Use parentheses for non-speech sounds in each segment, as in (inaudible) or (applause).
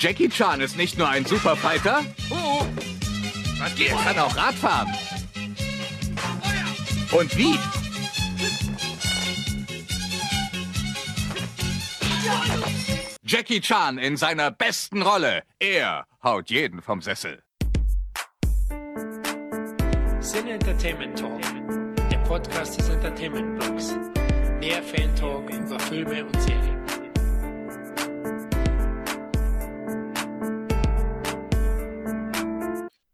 Jackie Chan ist nicht nur ein Superfighter, Oh, was geht? er kann auch Radfahren. Und wie? Jackie Chan in seiner besten Rolle. Er haut jeden vom Sessel. Sin Entertainment Talk, der Podcast des Entertainment Blogs. Mehr Fan Talk über Filme und Serien.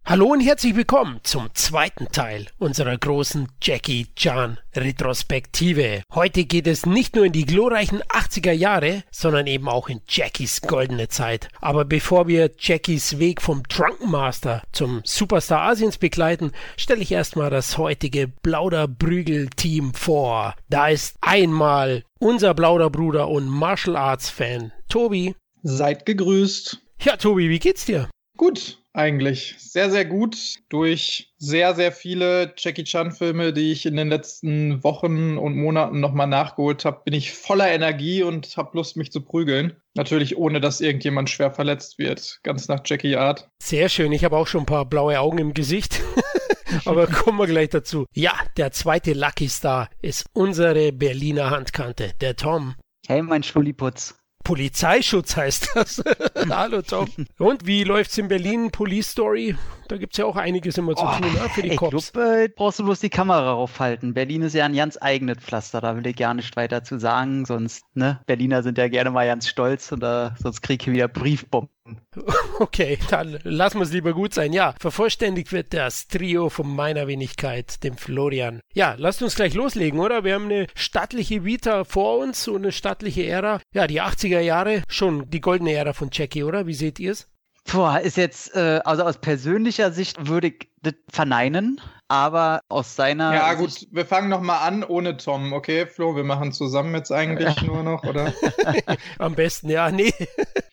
Hallo und herzlich willkommen zum zweiten Teil unserer großen Jackie Chan Retrospektive. Heute geht es nicht nur in die glorreichen 80er Jahre, sondern eben auch in Jackies goldene Zeit. Aber bevor wir Jackies Weg vom Drunken Master zum Superstar Asiens begleiten, stelle ich erstmal das heutige Blauder-Brügel-Team vor. Da ist einmal unser Blauder-Bruder und Martial Arts Fan, Tobi. Seid gegrüßt. Ja, Tobi, wie geht's dir? Gut, eigentlich. Sehr, sehr gut. Durch sehr, sehr viele Jackie Chan-Filme, die ich in den letzten Wochen und Monaten nochmal nachgeholt habe, bin ich voller Energie und habe Lust, mich zu prügeln. Natürlich ohne, dass irgendjemand schwer verletzt wird. Ganz nach Jackie-Art. Sehr schön. Ich habe auch schon ein paar blaue Augen im Gesicht. (laughs) Aber kommen wir gleich dazu. Ja, der zweite Lucky Star ist unsere Berliner Handkante, der Tom. Hey, mein Schuliputz. Polizeischutz heißt das. (laughs) Hallo Tom. Und wie läuft's in Berlin? Police Story? Da gibt's ja auch einiges immer zu Oh, tun ne? für die ich Cops. glaub, äh, brauchst du bloß die Kamera aufhalten. Berlin ist ja ein ganz eigenes Pflaster, da will ich gar nicht weiter zu sagen, sonst, ne? Berliner sind ja gerne mal ganz stolz und da, sonst krieg ich wieder Briefbomben. (laughs) Okay, dann lassen wir es lieber gut sein. Ja, vervollständigt wird das Trio von meiner Wenigkeit, dem Florian. Ja, lasst uns gleich loslegen, oder? Wir haben eine stattliche Vita vor uns und eine stattliche Ära. Ja, die 80er Jahre, schon die goldene Ära von Jackie, oder? Wie seht ihr es? Boah, ist jetzt, äh, also aus persönlicher Sicht würde ich das verneinen, aber aus seiner Ja, Sicht gut, wir fangen nochmal an ohne Tom, okay? Flo, wir machen zusammen jetzt eigentlich nur noch, oder? (laughs) Am besten, ja, nee. (laughs)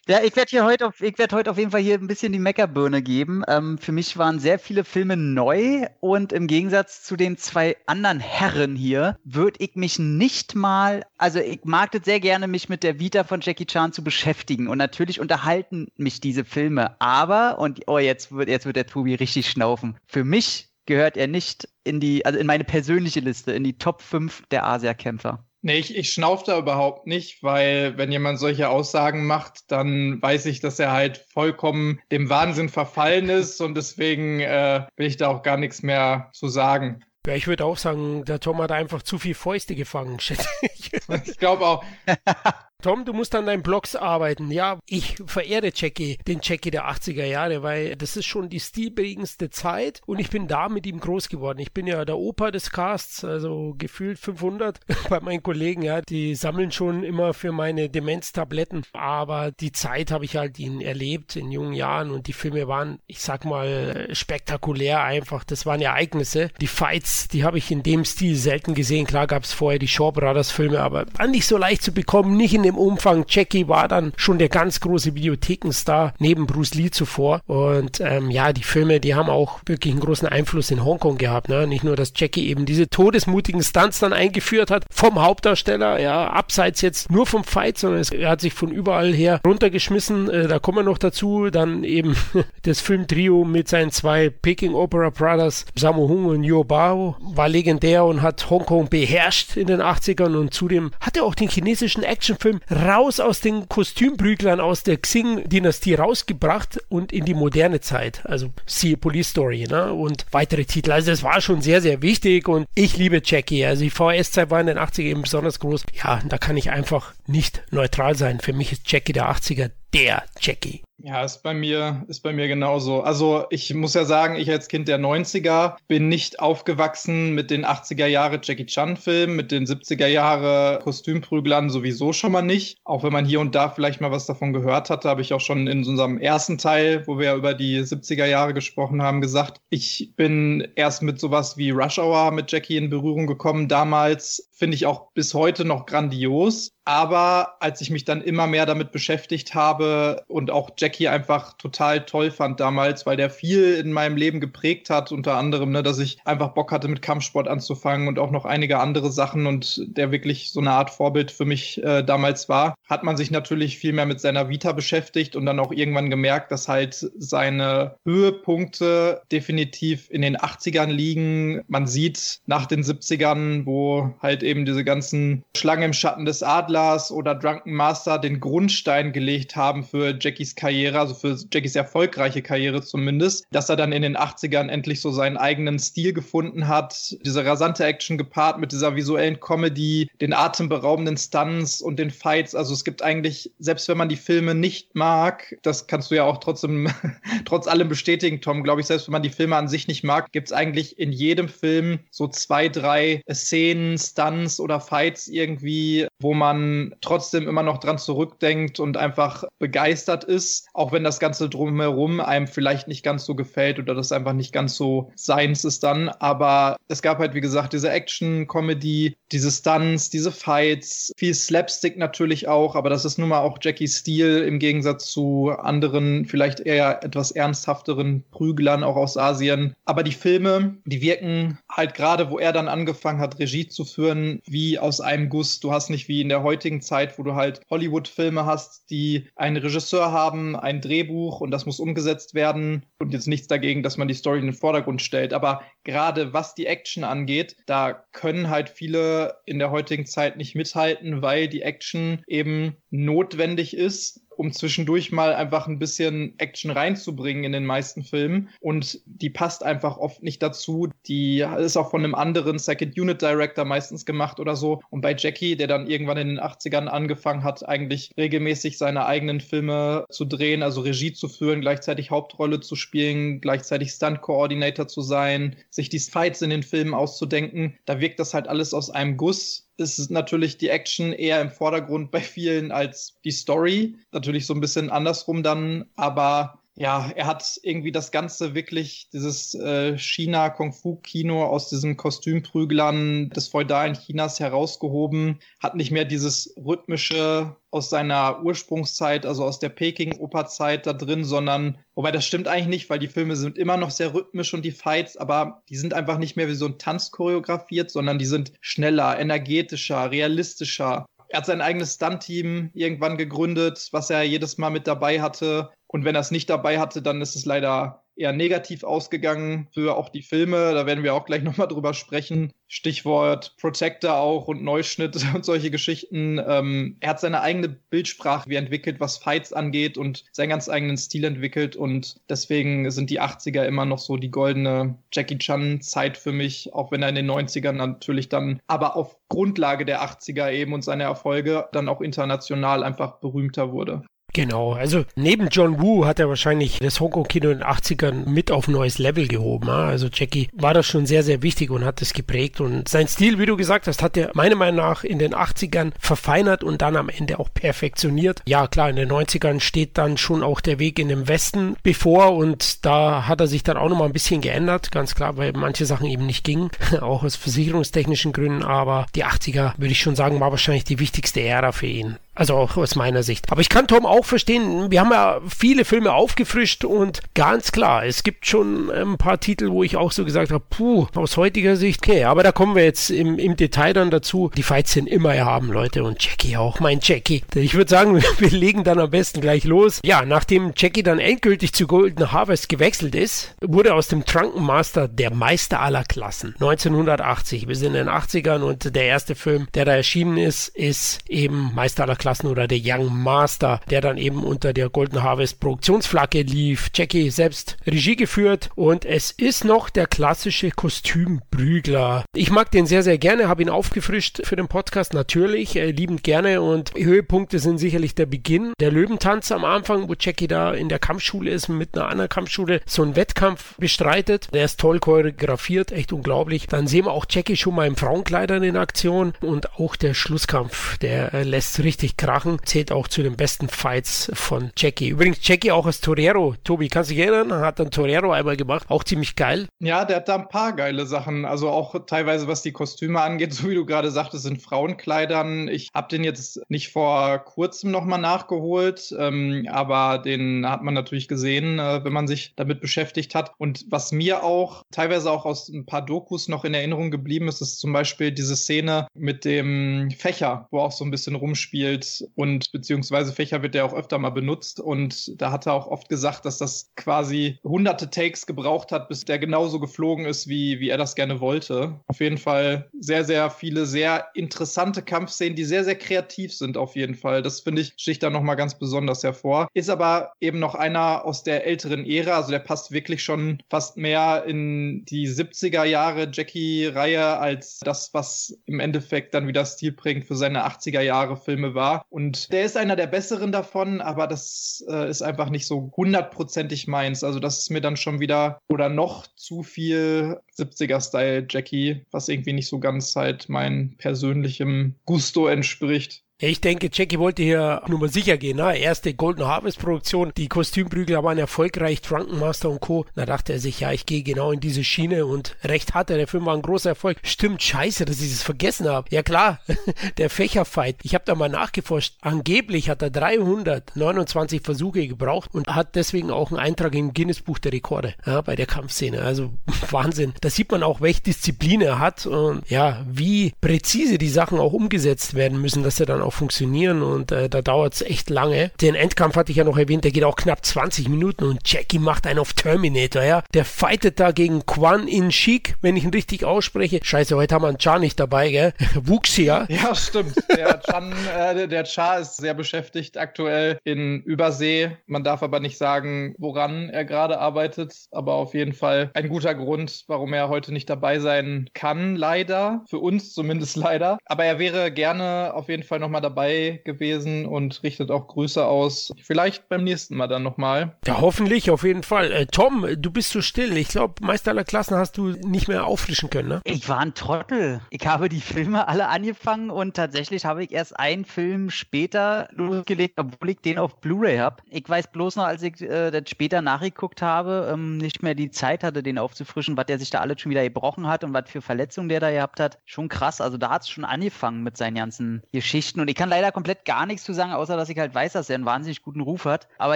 Ja, ich werde hier heute auf, ich werde heute auf jeden Fall hier ein bisschen die Meckerbirne geben. Ähm, für mich waren sehr viele Filme neu und im Gegensatz zu den zwei anderen Herren hier würde ich mich nicht mal, also ich mag das sehr gerne, mich mit der Vita von Jackie Chan zu beschäftigen und natürlich unterhalten mich diese Filme, aber und oh jetzt wird jetzt wird der Tobi richtig schnaufen. Für mich gehört er nicht in die, also in meine persönliche Liste, in die Top 5 der Asia-Kämpfer. Nee, ich, ich schnauf da überhaupt nicht, weil wenn jemand solche Aussagen macht, dann weiß ich, dass er halt vollkommen dem Wahnsinn verfallen ist und deswegen äh, will ich da auch gar nichts mehr zu sagen. Ja, ich würde auch sagen, der Tom hat einfach zu viel Fäuste gefangen, schätze ich. Ich glaube auch, (laughs) Tom, du musst an deinen Blogs arbeiten. Ja, ich verehre Jackie, den Jackie der 80er Jahre, weil das ist schon die stilprägendste Zeit und ich bin da mit ihm groß geworden. Ich bin ja der Opa des Casts, also gefühlt 500 (laughs) bei meinen Kollegen, ja, die sammeln schon immer für meine Demenztabletten, aber die Zeit habe ich halt ihn erlebt in jungen Jahren und die Filme waren, ich sag mal, spektakulär einfach. Das waren Ereignisse. Die Fights, die habe ich in dem Stil selten gesehen. Klar gab es vorher die Shaw Brothers Filme, aber nicht so leicht zu bekommen, nicht in dem Umfang. Jackie war dann schon der ganz große Videothekenstar neben Bruce Lee zuvor. Und ähm, ja, die Filme, die haben auch wirklich einen großen Einfluss in Hongkong gehabt. Ne? Nicht nur, dass Jackie eben diese todesmutigen Stunts dann eingeführt hat vom Hauptdarsteller, ja, abseits jetzt nur vom Fight, sondern es, er hat sich von überall her runtergeschmissen. Äh, da kommen wir noch dazu. Dann eben (laughs) das Filmtrio mit seinen zwei Peking Opera Brothers, Sammo Hung und Yo Bao, war legendär und hat Hongkong beherrscht in den 80ern und zudem hat er auch den chinesischen Actionfilm raus aus den Kostümprüglern aus der Xing-Dynastie rausgebracht und in die moderne Zeit. Also siehe Police Story ne? und weitere Titel. Also das war schon sehr, sehr wichtig und ich liebe Jackie. Also die VHS-Zeit war in den 80ern eben besonders groß. Ja, da kann ich einfach nicht neutral sein. Für mich ist Jackie der 80er der Jackie. Ja, ist bei mir, ist bei mir genauso. Also ich muss ja sagen, ich als Kind der 90er bin nicht aufgewachsen mit den 80er Jahre Jackie Chan Filmen, mit den 70er Jahre Kostümprüglern sowieso schon mal nicht. Auch wenn man hier und da vielleicht mal was davon gehört hatte, habe ich auch schon in unserem ersten Teil, wo wir ja über die 70er Jahre gesprochen haben, gesagt, ich bin erst mit sowas wie Rush Hour mit Jackie in Berührung gekommen. Damals finde ich auch bis heute noch grandios. Aber als ich mich dann immer mehr damit beschäftigt habe und auch Jackie einfach total toll fand damals, weil der viel in meinem Leben geprägt hat, unter anderem, ne, dass ich einfach Bock hatte, mit Kampfsport anzufangen und auch noch einige andere Sachen und der wirklich so eine Art Vorbild für mich äh, damals war, hat man sich natürlich viel mehr mit seiner Vita beschäftigt und dann auch irgendwann gemerkt, dass halt seine Höhepunkte definitiv in den 80ern liegen. Man sieht nach den 70ern, wo halt eben diese ganzen Schlangen im Schatten des Adlers oder Drunken Master den Grundstein gelegt haben für Jackies Karriere, also für Jackies erfolgreiche Karriere zumindest, dass er dann in den 80ern endlich so seinen eigenen Stil gefunden hat. Diese rasante Action gepaart mit dieser visuellen Comedy, den atemberaubenden Stunts und den Fights. Also es gibt eigentlich, selbst wenn man die Filme nicht mag, das kannst du ja auch trotzdem, (laughs) trotz allem bestätigen, Tom, glaube ich, selbst wenn man die Filme an sich nicht mag, gibt es eigentlich in jedem Film so zwei, drei Szenen, Stunts oder Fights irgendwie, wo man trotzdem immer noch dran zurückdenkt und einfach begeistert ist, auch wenn das Ganze drumherum einem vielleicht nicht ganz so gefällt oder das einfach nicht ganz so seins ist dann. Aber es gab halt, wie gesagt, diese Action-Comedy, diese Stunts, diese Fights, viel Slapstick natürlich auch, aber das ist nun mal auch Jackies Stil im Gegensatz zu anderen, vielleicht eher etwas ernsthafteren Prüglern auch aus Asien. Aber die Filme, die wirken halt gerade, wo er dann angefangen hat, Regie zu führen, wie aus einem Guss. Du hast nicht wie in der heutigen Zeit, wo du halt Hollywood-Filme hast, die einen Regisseur haben, ein Drehbuch und das muss umgesetzt werden. Und jetzt nichts dagegen, dass man die Story in den Vordergrund stellt. Aber gerade was die Action angeht, da können halt viele in der heutigen Zeit nicht mithalten, weil die Action eben notwendig ist, um zwischendurch mal einfach ein bisschen Action reinzubringen in den meisten Filmen. Und die passt einfach oft nicht dazu. Die ist auch von einem anderen Second Unit Director meistens gemacht oder so. Und bei Jackie, der dann irgendwann in den 80ern angefangen hat, eigentlich regelmäßig seine eigenen Filme zu drehen, also Regie zu führen, gleichzeitig Hauptrolle zu spielen, gleichzeitig Stunt Coordinator zu sein, sich die Fights in den Filmen auszudenken, da wirkt das halt alles aus einem Guss ist natürlich die Action eher im Vordergrund bei vielen als die Story. Natürlich so ein bisschen andersrum dann, aber ja, er hat irgendwie das Ganze wirklich, dieses äh, China-Kung-Fu-Kino aus diesen Kostümprüglern des feudalen Chinas herausgehoben, hat nicht mehr dieses rhythmische aus seiner Ursprungszeit, also aus der Peking-Oper-Zeit da drin, sondern, wobei das stimmt eigentlich nicht, weil die Filme sind immer noch sehr rhythmisch und die Fights, aber die sind einfach nicht mehr wie so ein Tanz choreografiert, sondern die sind schneller, energetischer, realistischer. Er hat sein eigenes Stunt-Team irgendwann gegründet, was er jedes Mal mit dabei hatte. Und wenn er es nicht dabei hatte, dann ist es leider eher negativ ausgegangen für auch die Filme. Da werden wir auch gleich (laughs) nochmal drüber sprechen. Stichwort Protector auch und Neuschnitt (laughs) und solche Geschichten. Ähm, er hat seine eigene Bildsprache wie entwickelt, was Fights angeht und seinen ganz eigenen Stil entwickelt. Und deswegen sind die 80er immer noch so die goldene Jackie Chan-Zeit für mich, auch wenn er in den 90ern natürlich dann, aber auf Grundlage der 80er eben und seiner Erfolge dann auch international einfach berühmter wurde. Genau, also neben John Woo hat er wahrscheinlich das Hongkong-Kino in den 80ern mit auf ein neues Level gehoben. Also Jackie war das schon sehr, sehr wichtig und hat es geprägt. Und sein Stil, wie du gesagt hast, hat er meiner Meinung nach in den 80ern verfeinert und dann am Ende auch perfektioniert. Ja, klar, in den 90ern steht dann schon auch der Weg in den Westen bevor und da hat er sich dann auch nochmal ein bisschen geändert, ganz klar, weil manche Sachen eben nicht gingen, (laughs) auch aus versicherungstechnischen Gründen. Aber die 80er, würde ich schon sagen, war wahrscheinlich die wichtigste Ära für ihn. Also auch aus meiner Sicht. Aber ich kann Tom auch verstehen, wir haben ja viele Filme aufgefrischt und ganz klar, es gibt schon ein paar Titel, wo ich auch so gesagt habe, puh, aus heutiger Sicht, okay, aber da kommen wir jetzt im, im Detail dann dazu. Die Fights sind immer erhaben, Leute, und Jackie auch, mein Jackie. Ich würde sagen, (laughs) wir legen dann am besten gleich los. Ja, nachdem Jackie dann endgültig zu Golden Harvest gewechselt ist, wurde aus dem Drunken Master der Meister aller Klassen. 1980, wir sind in den 80ern und der erste Film, der da erschienen ist, ist eben Meister aller Klassen. Klassen oder der Young Master, der dann eben unter der Golden Harvest Produktionsflagge lief. Jackie selbst Regie geführt und es ist noch der klassische Kostümprügler. Ich mag den sehr, sehr gerne, habe ihn aufgefrischt für den Podcast natürlich, äh, liebend gerne und Höhepunkte sind sicherlich der Beginn, der Löwentanz am Anfang, wo Jackie da in der Kampfschule ist, mit einer anderen Kampfschule so einen Wettkampf bestreitet. Der ist toll choreografiert, echt unglaublich. Dann sehen wir auch Jackie schon mal im Frauenkleidern in Aktion und auch der Schlusskampf, der äh, lässt richtig richtig krachen. Zählt auch zu den besten Fights von Jackie. Übrigens, Jackie auch als Torero. Tobi, kannst du dich erinnern? Hat dann Torero einmal gemacht. Auch ziemlich geil. Ja, der hat da ein paar geile Sachen. Also auch teilweise, was die Kostüme angeht, (laughs) so wie du gerade sagtest, sind Frauenkleidern. Ich habe den jetzt nicht vor kurzem nochmal nachgeholt, ähm, aber den hat man natürlich gesehen, äh, wenn man sich damit beschäftigt hat. Und was mir auch teilweise auch aus ein paar Dokus noch in Erinnerung geblieben ist, ist zum Beispiel diese Szene mit dem Fächer, wo auch so ein bisschen rumspielt und beziehungsweise Fächer wird ja auch öfter mal benutzt und da hat er auch oft gesagt, dass das quasi hunderte Takes gebraucht hat, bis der genauso geflogen ist, wie, wie er das gerne wollte. Auf jeden Fall sehr, sehr viele sehr interessante Kampfszenen, die sehr, sehr kreativ sind auf jeden Fall. Das finde ich, sticht da nochmal ganz besonders hervor. Ist aber eben noch einer aus der älteren Ära, also der passt wirklich schon fast mehr in die 70er Jahre Jackie-Reihe als das, was im Endeffekt dann wieder Stil bringt für seine 80er Jahre Filme war. Und der ist einer der besseren davon, aber das äh, ist einfach nicht so hundertprozentig meins. Also das ist mir dann schon wieder oder noch zu viel 70er-Style Jackie, was irgendwie nicht so ganz halt mein persönlichem Gusto entspricht. Ich denke, Jackie wollte hier nur mal sicher gehen. Ne? Erste Golden Harvest Produktion, die Kostümprügler waren erfolgreich, Drunken Master und Co. Da dachte er sich, ja, ich gehe genau in diese Schiene und recht hatte, der Film war ein großer Erfolg. Stimmt, scheiße, dass ich es vergessen habe. Ja klar, (laughs) der Fächerfight. Ich habe da mal nachgeforscht. Angeblich hat er 329 Versuche gebraucht und hat deswegen auch einen Eintrag im Guinness Buch der Rekorde ja, bei der Kampfszene. Also (laughs) Wahnsinn. Da sieht man auch, welche Disziplin er hat und ja, wie präzise die Sachen auch umgesetzt werden müssen, dass er dann auch funktionieren und äh, da dauert es echt lange. Den Endkampf hatte ich ja noch erwähnt, der geht auch knapp 20 Minuten und Jackie macht einen auf Terminator, ja. Der fightet da gegen Quan In Shik, wenn ich ihn richtig ausspreche. Scheiße, heute haben wir einen Char nicht dabei, gell? (laughs) Wuxia. (laughs) Ja, stimmt. Der Chan, äh, der Char ist sehr beschäftigt aktuell in Übersee. Man darf aber nicht sagen, woran er gerade arbeitet, aber auf jeden Fall ein guter Grund, warum er heute nicht dabei sein kann, leider. Für uns zumindest leider. Aber er wäre gerne auf jeden Fall nochmal dabei gewesen und richtet auch Grüße aus. Vielleicht beim nächsten Mal dann nochmal. Ja, hoffentlich, auf jeden Fall. Äh, Tom, du bist so still. Ich glaube, Meister aller Klassen hast du nicht mehr auffrischen können, ne? Ich war ein Trottel. Ich habe die Filme alle angefangen und tatsächlich habe ich erst einen Film später losgelegt, obwohl ich den auf Blu-ray habe. Ich weiß bloß noch, als ich äh, das später nachgeguckt habe, ähm, nicht mehr die Zeit hatte, den aufzufrischen, was der sich da alles schon wieder gebrochen hat und was für Verletzungen der da gehabt hat. Schon krass. Also da hat es schon angefangen mit seinen ganzen Geschichten und ich kann leider komplett gar nichts zu sagen, außer dass ich halt weiß, dass er einen wahnsinnig guten Ruf hat. Aber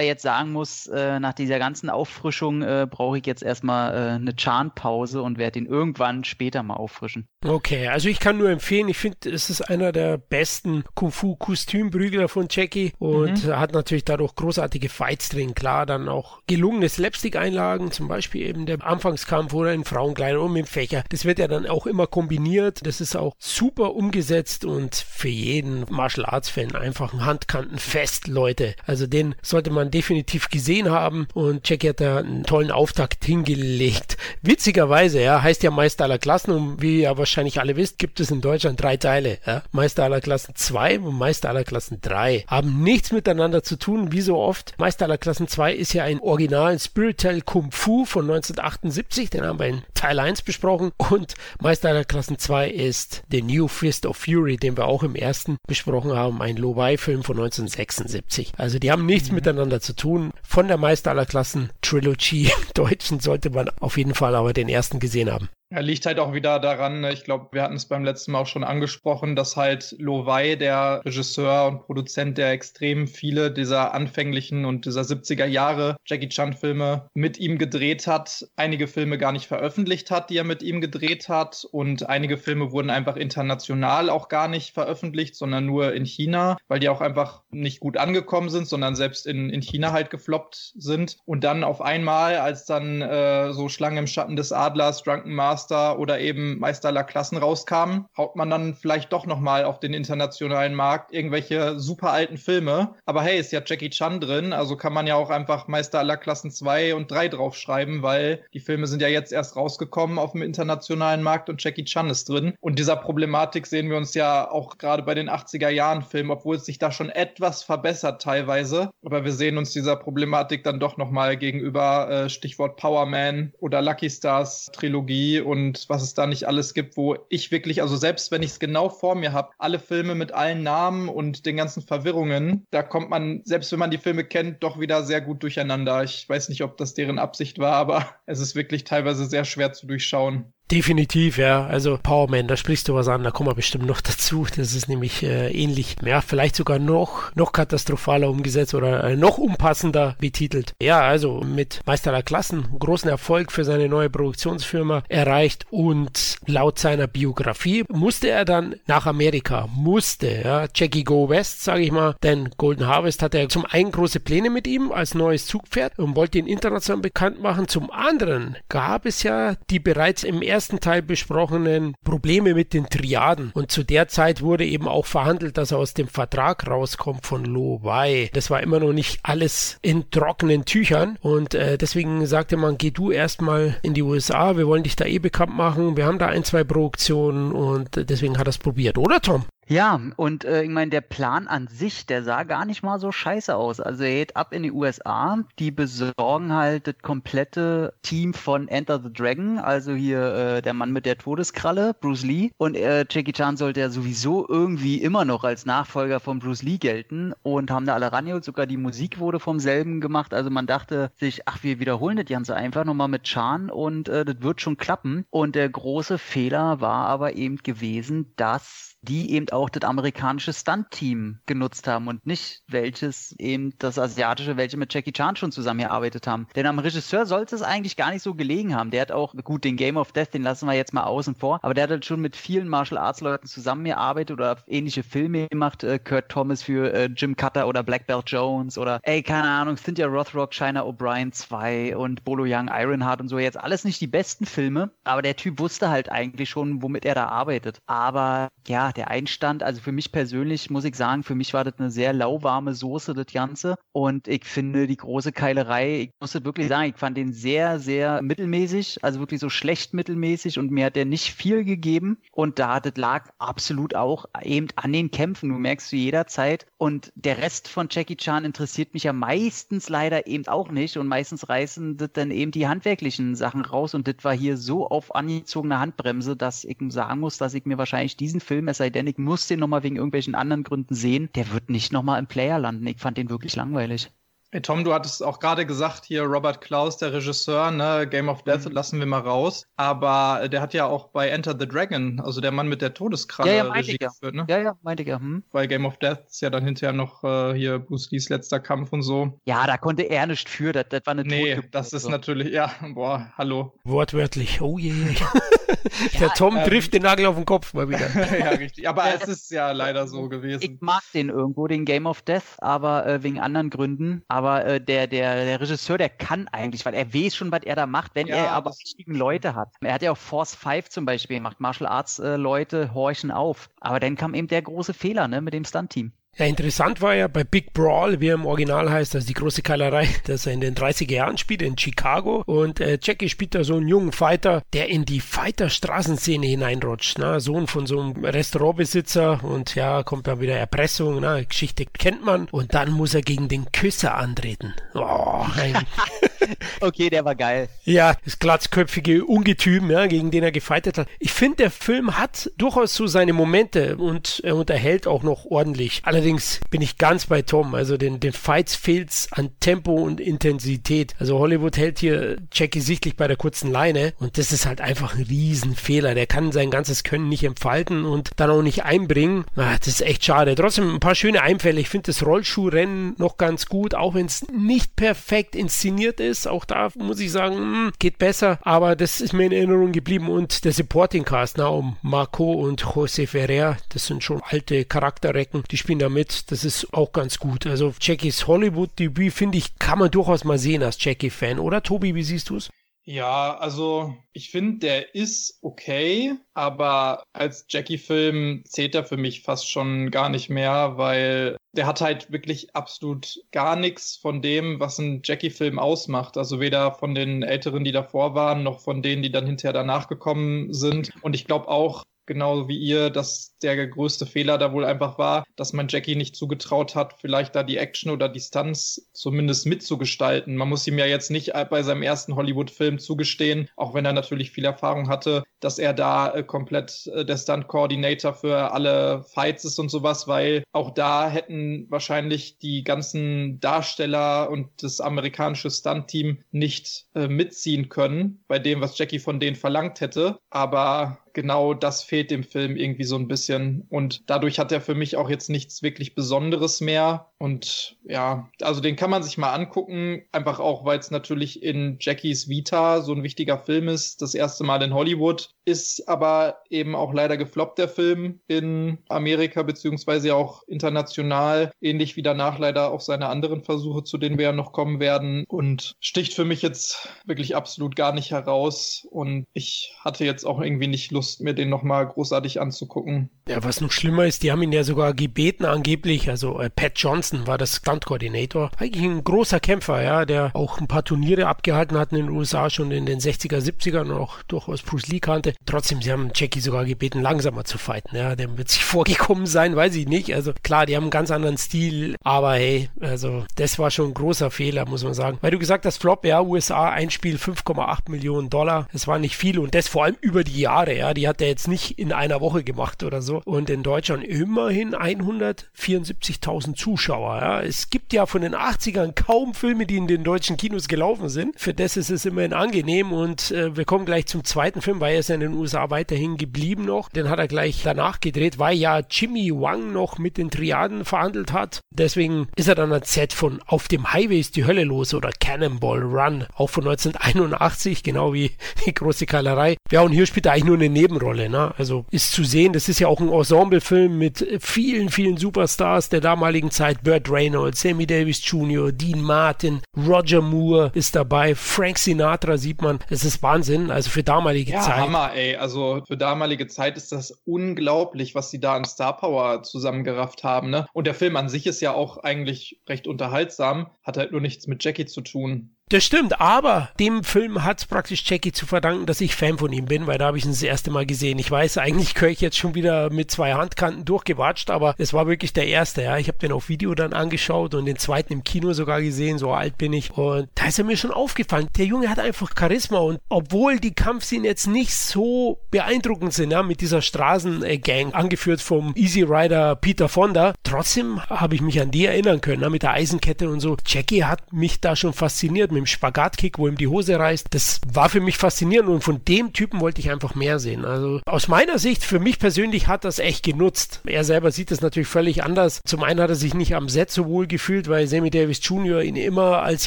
jetzt sagen muss, äh, nach dieser ganzen Auffrischung äh, brauche ich jetzt erstmal äh, eine Chan-Pause und werde ihn irgendwann später mal auffrischen. Okay, also ich kann nur empfehlen, ich finde, es ist einer der besten Kung-Fu-Kostümprügler von Jackie und mhm. hat natürlich dadurch großartige Fights drin. Klar, dann auch gelungene Slapstick-Einlagen, zum Beispiel eben der Anfangskampf oder in Frauenkleidern und mit dem Fächer. Das wird ja dann auch immer kombiniert. Das ist auch super umgesetzt und für jeden Martial Arts Fan einfach ein Handkantenfest, Leute. Also den sollte man definitiv gesehen haben und Jackie hat da einen tollen Auftakt hingelegt. Witzigerweise, ja, heißt ja Meister aller Klassen und wie ihr wahrscheinlich alle wisst, gibt es in Deutschland drei Teile. Ja? Meister aller Klassen 2 und Meister aller Klassen 3 haben nichts miteinander zu tun, wie so oft. Meister aller Klassen 2 ist ja ein originalen Spiritual Kung Fu von 1978, den haben wir in Teil 1 besprochen und Meister aller Klassen 2 ist The New Fist of Fury, den wir auch im ersten besprochen besprochen haben, ein Lo-Fi-Film von 1976. Also die haben nichts mhm. miteinander zu tun. Von der Meister aller Klassen Trilogy im Deutschen sollte man auf jeden Fall aber den ersten gesehen haben. Er liegt halt auch wieder daran, ne, ich glaube, wir hatten es beim letzten Mal auch schon angesprochen, dass halt Lo Wei, der Regisseur und Produzent, der extrem viele dieser anfänglichen und dieser 70er Jahre Jackie Chan Filme mit ihm gedreht hat, einige Filme gar nicht veröffentlicht hat, die er mit ihm gedreht hat. Und einige Filme wurden einfach international auch gar nicht veröffentlicht, sondern nur in China, weil die auch einfach nicht gut angekommen sind, sondern selbst in, in China halt gefloppt sind. Und dann auf einmal, als dann äh, so Schlange im Schatten des Adlers, Drunken Master Master oder eben Meister aller Klassen rauskamen, haut man dann vielleicht doch nochmal auf den internationalen Markt irgendwelche super alten Filme. Aber hey, ist ja Jackie Chan drin, also kann man ja auch einfach Meister aller Klassen 2 und 3 draufschreiben, weil die Filme sind ja jetzt erst rausgekommen auf dem internationalen Markt und Jackie Chan ist drin. Und dieser Problematik sehen wir uns ja auch gerade bei den 80er Jahren Filmen, obwohl es sich da schon etwas verbessert teilweise. Aber wir sehen uns dieser Problematik dann doch nochmal gegenüber, äh, Stichwort Power Man oder Lucky Stars Trilogie und was es da nicht alles gibt, wo ich wirklich, also selbst wenn ich es genau vor mir habe, alle Filme mit allen Namen und den ganzen Verwirrungen, da kommt man, selbst wenn man die Filme kennt, doch wieder sehr gut durcheinander. Ich weiß nicht, ob das deren Absicht war, aber (laughs) es ist wirklich teilweise sehr schwer zu durchschauen. Definitiv, ja. Also Powerman, da sprichst du was an, da kommen wir bestimmt noch (laughs) dazu. Das ist nämlich äh, ähnlich, ja, vielleicht sogar noch, noch katastrophaler umgesetzt oder äh, noch unpassender betitelt. Ja, also mit Meister der Klassen großen Erfolg für seine neue Produktionsfirma erreicht und laut seiner Biografie musste er dann nach Amerika, musste, ja, Jackie Go West, sage ich mal, denn Golden Harvest hatte er zum einen große Pläne mit ihm als neues Zugpferd und wollte ihn international bekannt machen. Zum anderen gab es ja die bereits im ersten ersten Teil besprochenen Probleme mit den Triaden. Und zu der Zeit wurde eben auch verhandelt, dass er aus dem Vertrag rauskommt von Lo Wei. Das war immer noch nicht alles in trockenen Tüchern. Und äh, deswegen sagte man, geh du erstmal in die USA, wir wollen dich da eh bekannt machen. Wir haben da ein, zwei Produktionen und deswegen hat er es probiert, oder Tom? Ja, und äh, ich meine, der Plan an sich, der sah gar nicht mal so scheiße aus. Also er geht ab in die USA, die besorgen halt das komplette Team von Enter the Dragon, also hier äh, der Mann mit der Todeskralle, Bruce Lee. Und äh, Jackie Chan sollte ja sowieso irgendwie immer noch als Nachfolger von Bruce Lee gelten und haben da alle rangeholt. Sogar die Musik wurde vom selben gemacht. Also man dachte sich, ach, wir wiederholen das Ganze einfach nochmal mit Chan und äh, das wird schon klappen. Und der große Fehler war aber eben gewesen, dass die eben auch das amerikanische Stunt-Team genutzt haben und nicht welches eben das asiatische, welche mit Jackie Chan schon zusammengearbeitet haben. Denn am Regisseur sollte es eigentlich gar nicht so gelegen haben. Der hat auch, gut, den Game of Death, den lassen wir jetzt mal außen vor, aber der hat halt schon mit vielen Martial Arts Leuten zusammengearbeitet oder ähnliche Filme gemacht. Äh, Kurt Thomas für äh, Jim Cutter oder Black Belt Jones oder, ey, keine Ahnung, Cynthia Rothrock, China O'Brien 2 und Bolo Young, Ironheart und so. Jetzt alles nicht die besten Filme, aber der Typ wusste halt eigentlich schon, womit er da arbeitet. Aber ja, der Einstand, also für mich persönlich muss ich sagen, für mich war das eine sehr lauwarme Soße, das Ganze. Und ich finde die große Keilerei, ich muss das wirklich sagen, ich fand den sehr, sehr mittelmäßig, also wirklich so schlecht mittelmäßig und mir hat der nicht viel gegeben. Und da, das lag absolut auch eben an den Kämpfen. Du merkst du jederzeit. Und der Rest von Jackie Chan interessiert mich ja meistens leider eben auch nicht. Und meistens reißen das dann eben die handwerklichen Sachen raus. Und das war hier so auf angezogene Handbremse, dass ich sagen muss, dass ich mir wahrscheinlich diesen Film, es sei denn, ich muss den nochmal wegen irgendwelchen anderen Gründen sehen, der wird nicht nochmal im Player landen. Ich fand den wirklich langweilig. Hey Tom, du hattest auch gerade gesagt, hier Robert Klaus, der Regisseur, ne, Game of Death mhm. lassen wir mal raus. Aber der hat ja auch bei Enter the Dragon, also der Mann mit der Todeskralle, ja, ja, Regie ja. geführt, ne? Ja, ja, meinte ich ja. Hm. Bei Game of Death ist ja dann hinterher noch äh, hier Bruce Lees letzter Kampf und so. Ja, da konnte er nicht für, das, das war eine Nee, das ist so. natürlich, ja, boah, hallo. Wortwörtlich, oh je. der (laughs) (laughs) ja, Tom ähm, trifft den Nagel auf den Kopf mal wieder. (laughs) ja, richtig. Aber es ist ja leider so gewesen. Ich mag den irgendwo, den Game of Death, aber äh, wegen anderen Gründen. Aber äh, der, der, der Regisseur, der kann eigentlich, weil er weiß schon, was er da macht, wenn ja, er aber richtigen Leute hat. Er hat ja auch Force 5 zum Beispiel gemacht. Martial Arts äh, Leute horchen auf. Aber dann kam eben der große Fehler, ne, mit dem Stunt-Team. Ja, interessant war ja bei Big Brawl, wie er im Original heißt, also die große Keilerei, (laughs) dass er in den 30er Jahren spielt, in Chicago. Und äh, Jackie spielt da so einen jungen Fighter, der in die Fighter-Straßenszene hineinrutscht. Ne? Sohn von so einem Restaurantbesitzer und ja, kommt da wieder Erpressung, ne? Geschichte kennt man. Und dann muss er gegen den Küsser antreten. Oh, ein (laughs) (laughs) okay, der war geil. Ja, das glatzköpfige Ungetüm, ja, gegen den er gefeitet hat. Ich finde, der Film hat durchaus so seine Momente und er unterhält auch noch ordentlich. Allerdings bin ich ganz bei Tom. Also den, den Fights fehlt's an Tempo und Intensität. Also Hollywood hält hier Jackie sichtlich bei der kurzen Leine und das ist halt einfach ein Riesenfehler. Der kann sein ganzes Können nicht entfalten und dann auch nicht einbringen. Ah, das ist echt schade. Trotzdem ein paar schöne Einfälle. Ich finde das Rollschuhrennen noch ganz gut, auch wenn es nicht perfekt inszeniert ist. Auch da muss ich sagen, hm, geht besser. Aber das ist mir in Erinnerung geblieben und der Supporting Cast, na, um Marco und José Ferrer, das sind schon alte Charakterrecken, die spielen da damit. Das ist auch ganz gut. Also Jackies Hollywood-Debüt, finde ich, kann man durchaus mal sehen als Jackie-Fan, oder Tobi, wie siehst du es? Ja, also ich finde, der ist okay, aber als Jackie-Film zählt er für mich fast schon gar nicht mehr, weil der hat halt wirklich absolut gar nichts von dem, was ein Jackie-Film ausmacht. Also weder von den Älteren, die davor waren, noch von denen, die dann hinterher danach gekommen sind. Und ich glaube auch, genau wie ihr, dass der größte Fehler da wohl einfach war, dass man Jackie nicht zugetraut hat, vielleicht da die Action oder die Stunts zumindest mitzugestalten. Man muss ihm ja jetzt nicht bei seinem ersten Hollywood-Film zugestehen, auch wenn er natürlich viel Erfahrung hatte, dass er da äh, komplett äh, der Stunt-Coordinator für alle Fights ist und sowas, weil auch da hätten wahrscheinlich die ganzen Darsteller und das amerikanische Stunt-Team nicht äh, mitziehen können bei dem, was Jackie von denen verlangt hätte. Aber genau das fehlt dem Film irgendwie so ein bisschen. Und dadurch hat er für mich auch jetzt nichts wirklich Besonderes mehr. Und ja, also den kann man sich mal angucken, einfach auch, weil es natürlich in Jackies Vita so ein wichtiger Film ist. Das erste Mal in Hollywood. Ist aber eben auch leider gefloppt, der Film in Amerika, beziehungsweise auch international. Ähnlich wie danach leider auch seine anderen Versuche, zu denen wir ja noch kommen werden. Und sticht für mich jetzt wirklich absolut gar nicht heraus. Und ich hatte jetzt auch irgendwie nicht Lust, Lust, mir den nochmal großartig anzugucken. Ja, was noch schlimmer ist, die haben ihn ja sogar gebeten, angeblich, also äh, Pat Johnson war das Stunt-Koordinator. Eigentlich ein großer Kämpfer, ja, der auch ein paar Turniere abgehalten hat in den USA schon in den 60er, 70ern und auch durchaus Bruce Lee kannte. Trotzdem, sie haben Jackie sogar gebeten, langsamer zu fighten, ja, der wird sich (laughs) vorgekommen sein, weiß ich nicht. Also klar, die haben einen ganz anderen Stil, aber hey, also das war schon ein großer Fehler, muss man sagen. Weil du gesagt hast, Flop, ja, USA, ein Spiel 5,8 Millionen Dollar, das war nicht viel und das vor allem über die Jahre, ja, die hat er jetzt nicht in einer Woche gemacht oder so. Und in Deutschland immerhin 174.000 Zuschauer. Ja. Es gibt ja von den 80ern kaum Filme, die in den deutschen Kinos gelaufen sind. Für das ist es immerhin angenehm. Und äh, wir kommen gleich zum zweiten Film, weil er ist ja in den USA weiterhin geblieben noch. Den hat er gleich danach gedreht, weil ja Jimmy Wang noch mit den Triaden verhandelt hat. Deswegen ist er dann ein Set von Auf dem Highway ist die Hölle los oder Cannonball Run, auch von 1981, genau wie (laughs) die große Keilerei. Ja, und hier spielt er eigentlich nur eine Nebenrolle. Ne? Also ist zu sehen, das ist ja auch ein Ensemblefilm mit vielen, vielen Superstars der damaligen Zeit. Burt Reynolds, Sammy Davis Jr., Dean Martin, Roger Moore ist dabei, Frank Sinatra sieht man. Es ist Wahnsinn, also für damalige ja, Zeit. Hammer, ey. Also für damalige Zeit ist das unglaublich, was sie da an Star Power zusammengerafft haben. Ne? Und der Film an sich ist ja auch eigentlich recht unterhaltsam, hat halt nur nichts mit Jackie zu tun. Das stimmt, aber dem Film hat praktisch Jackie zu verdanken, dass ich Fan von ihm bin, weil da habe ich ihn das erste Mal gesehen. Ich weiß, eigentlich gehöre ich jetzt schon wieder mit zwei Handkanten durchgewatscht, aber es war wirklich der erste, ja. Ich habe den auf Video dann angeschaut und den zweiten im Kino sogar gesehen, so alt bin ich. Und da ist er mir schon aufgefallen. Der Junge hat einfach Charisma und obwohl die Kampfszenen jetzt nicht so beeindruckend sind, ja, mit dieser Straßengang, angeführt vom Easy Rider Peter Fonda, trotzdem habe ich mich an die erinnern können, ja, mit der Eisenkette und so. Jackie hat mich da schon fasziniert mit dem Spagatkick, wo ihm die Hose reißt. Das war für mich faszinierend und von dem Typen wollte ich einfach mehr sehen. Also aus meiner Sicht, für mich persönlich hat das echt genutzt. Er selber sieht das natürlich völlig anders. Zum einen hat er sich nicht am Set so wohl gefühlt, weil Sammy Davis Jr. ihn immer als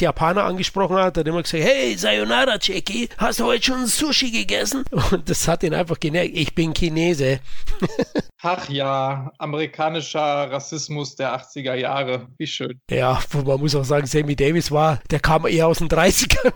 Japaner angesprochen hat. Er hat immer gesagt, hey, Sayonara, Jackie, hast du heute schon Sushi gegessen? Und das hat ihn einfach genervt. Ich bin Chinese. (laughs) Ach ja, amerikanischer Rassismus der 80er Jahre. Wie schön. Ja, man muss auch sagen, Sammy Davis war, der kam eher aus den 30ern.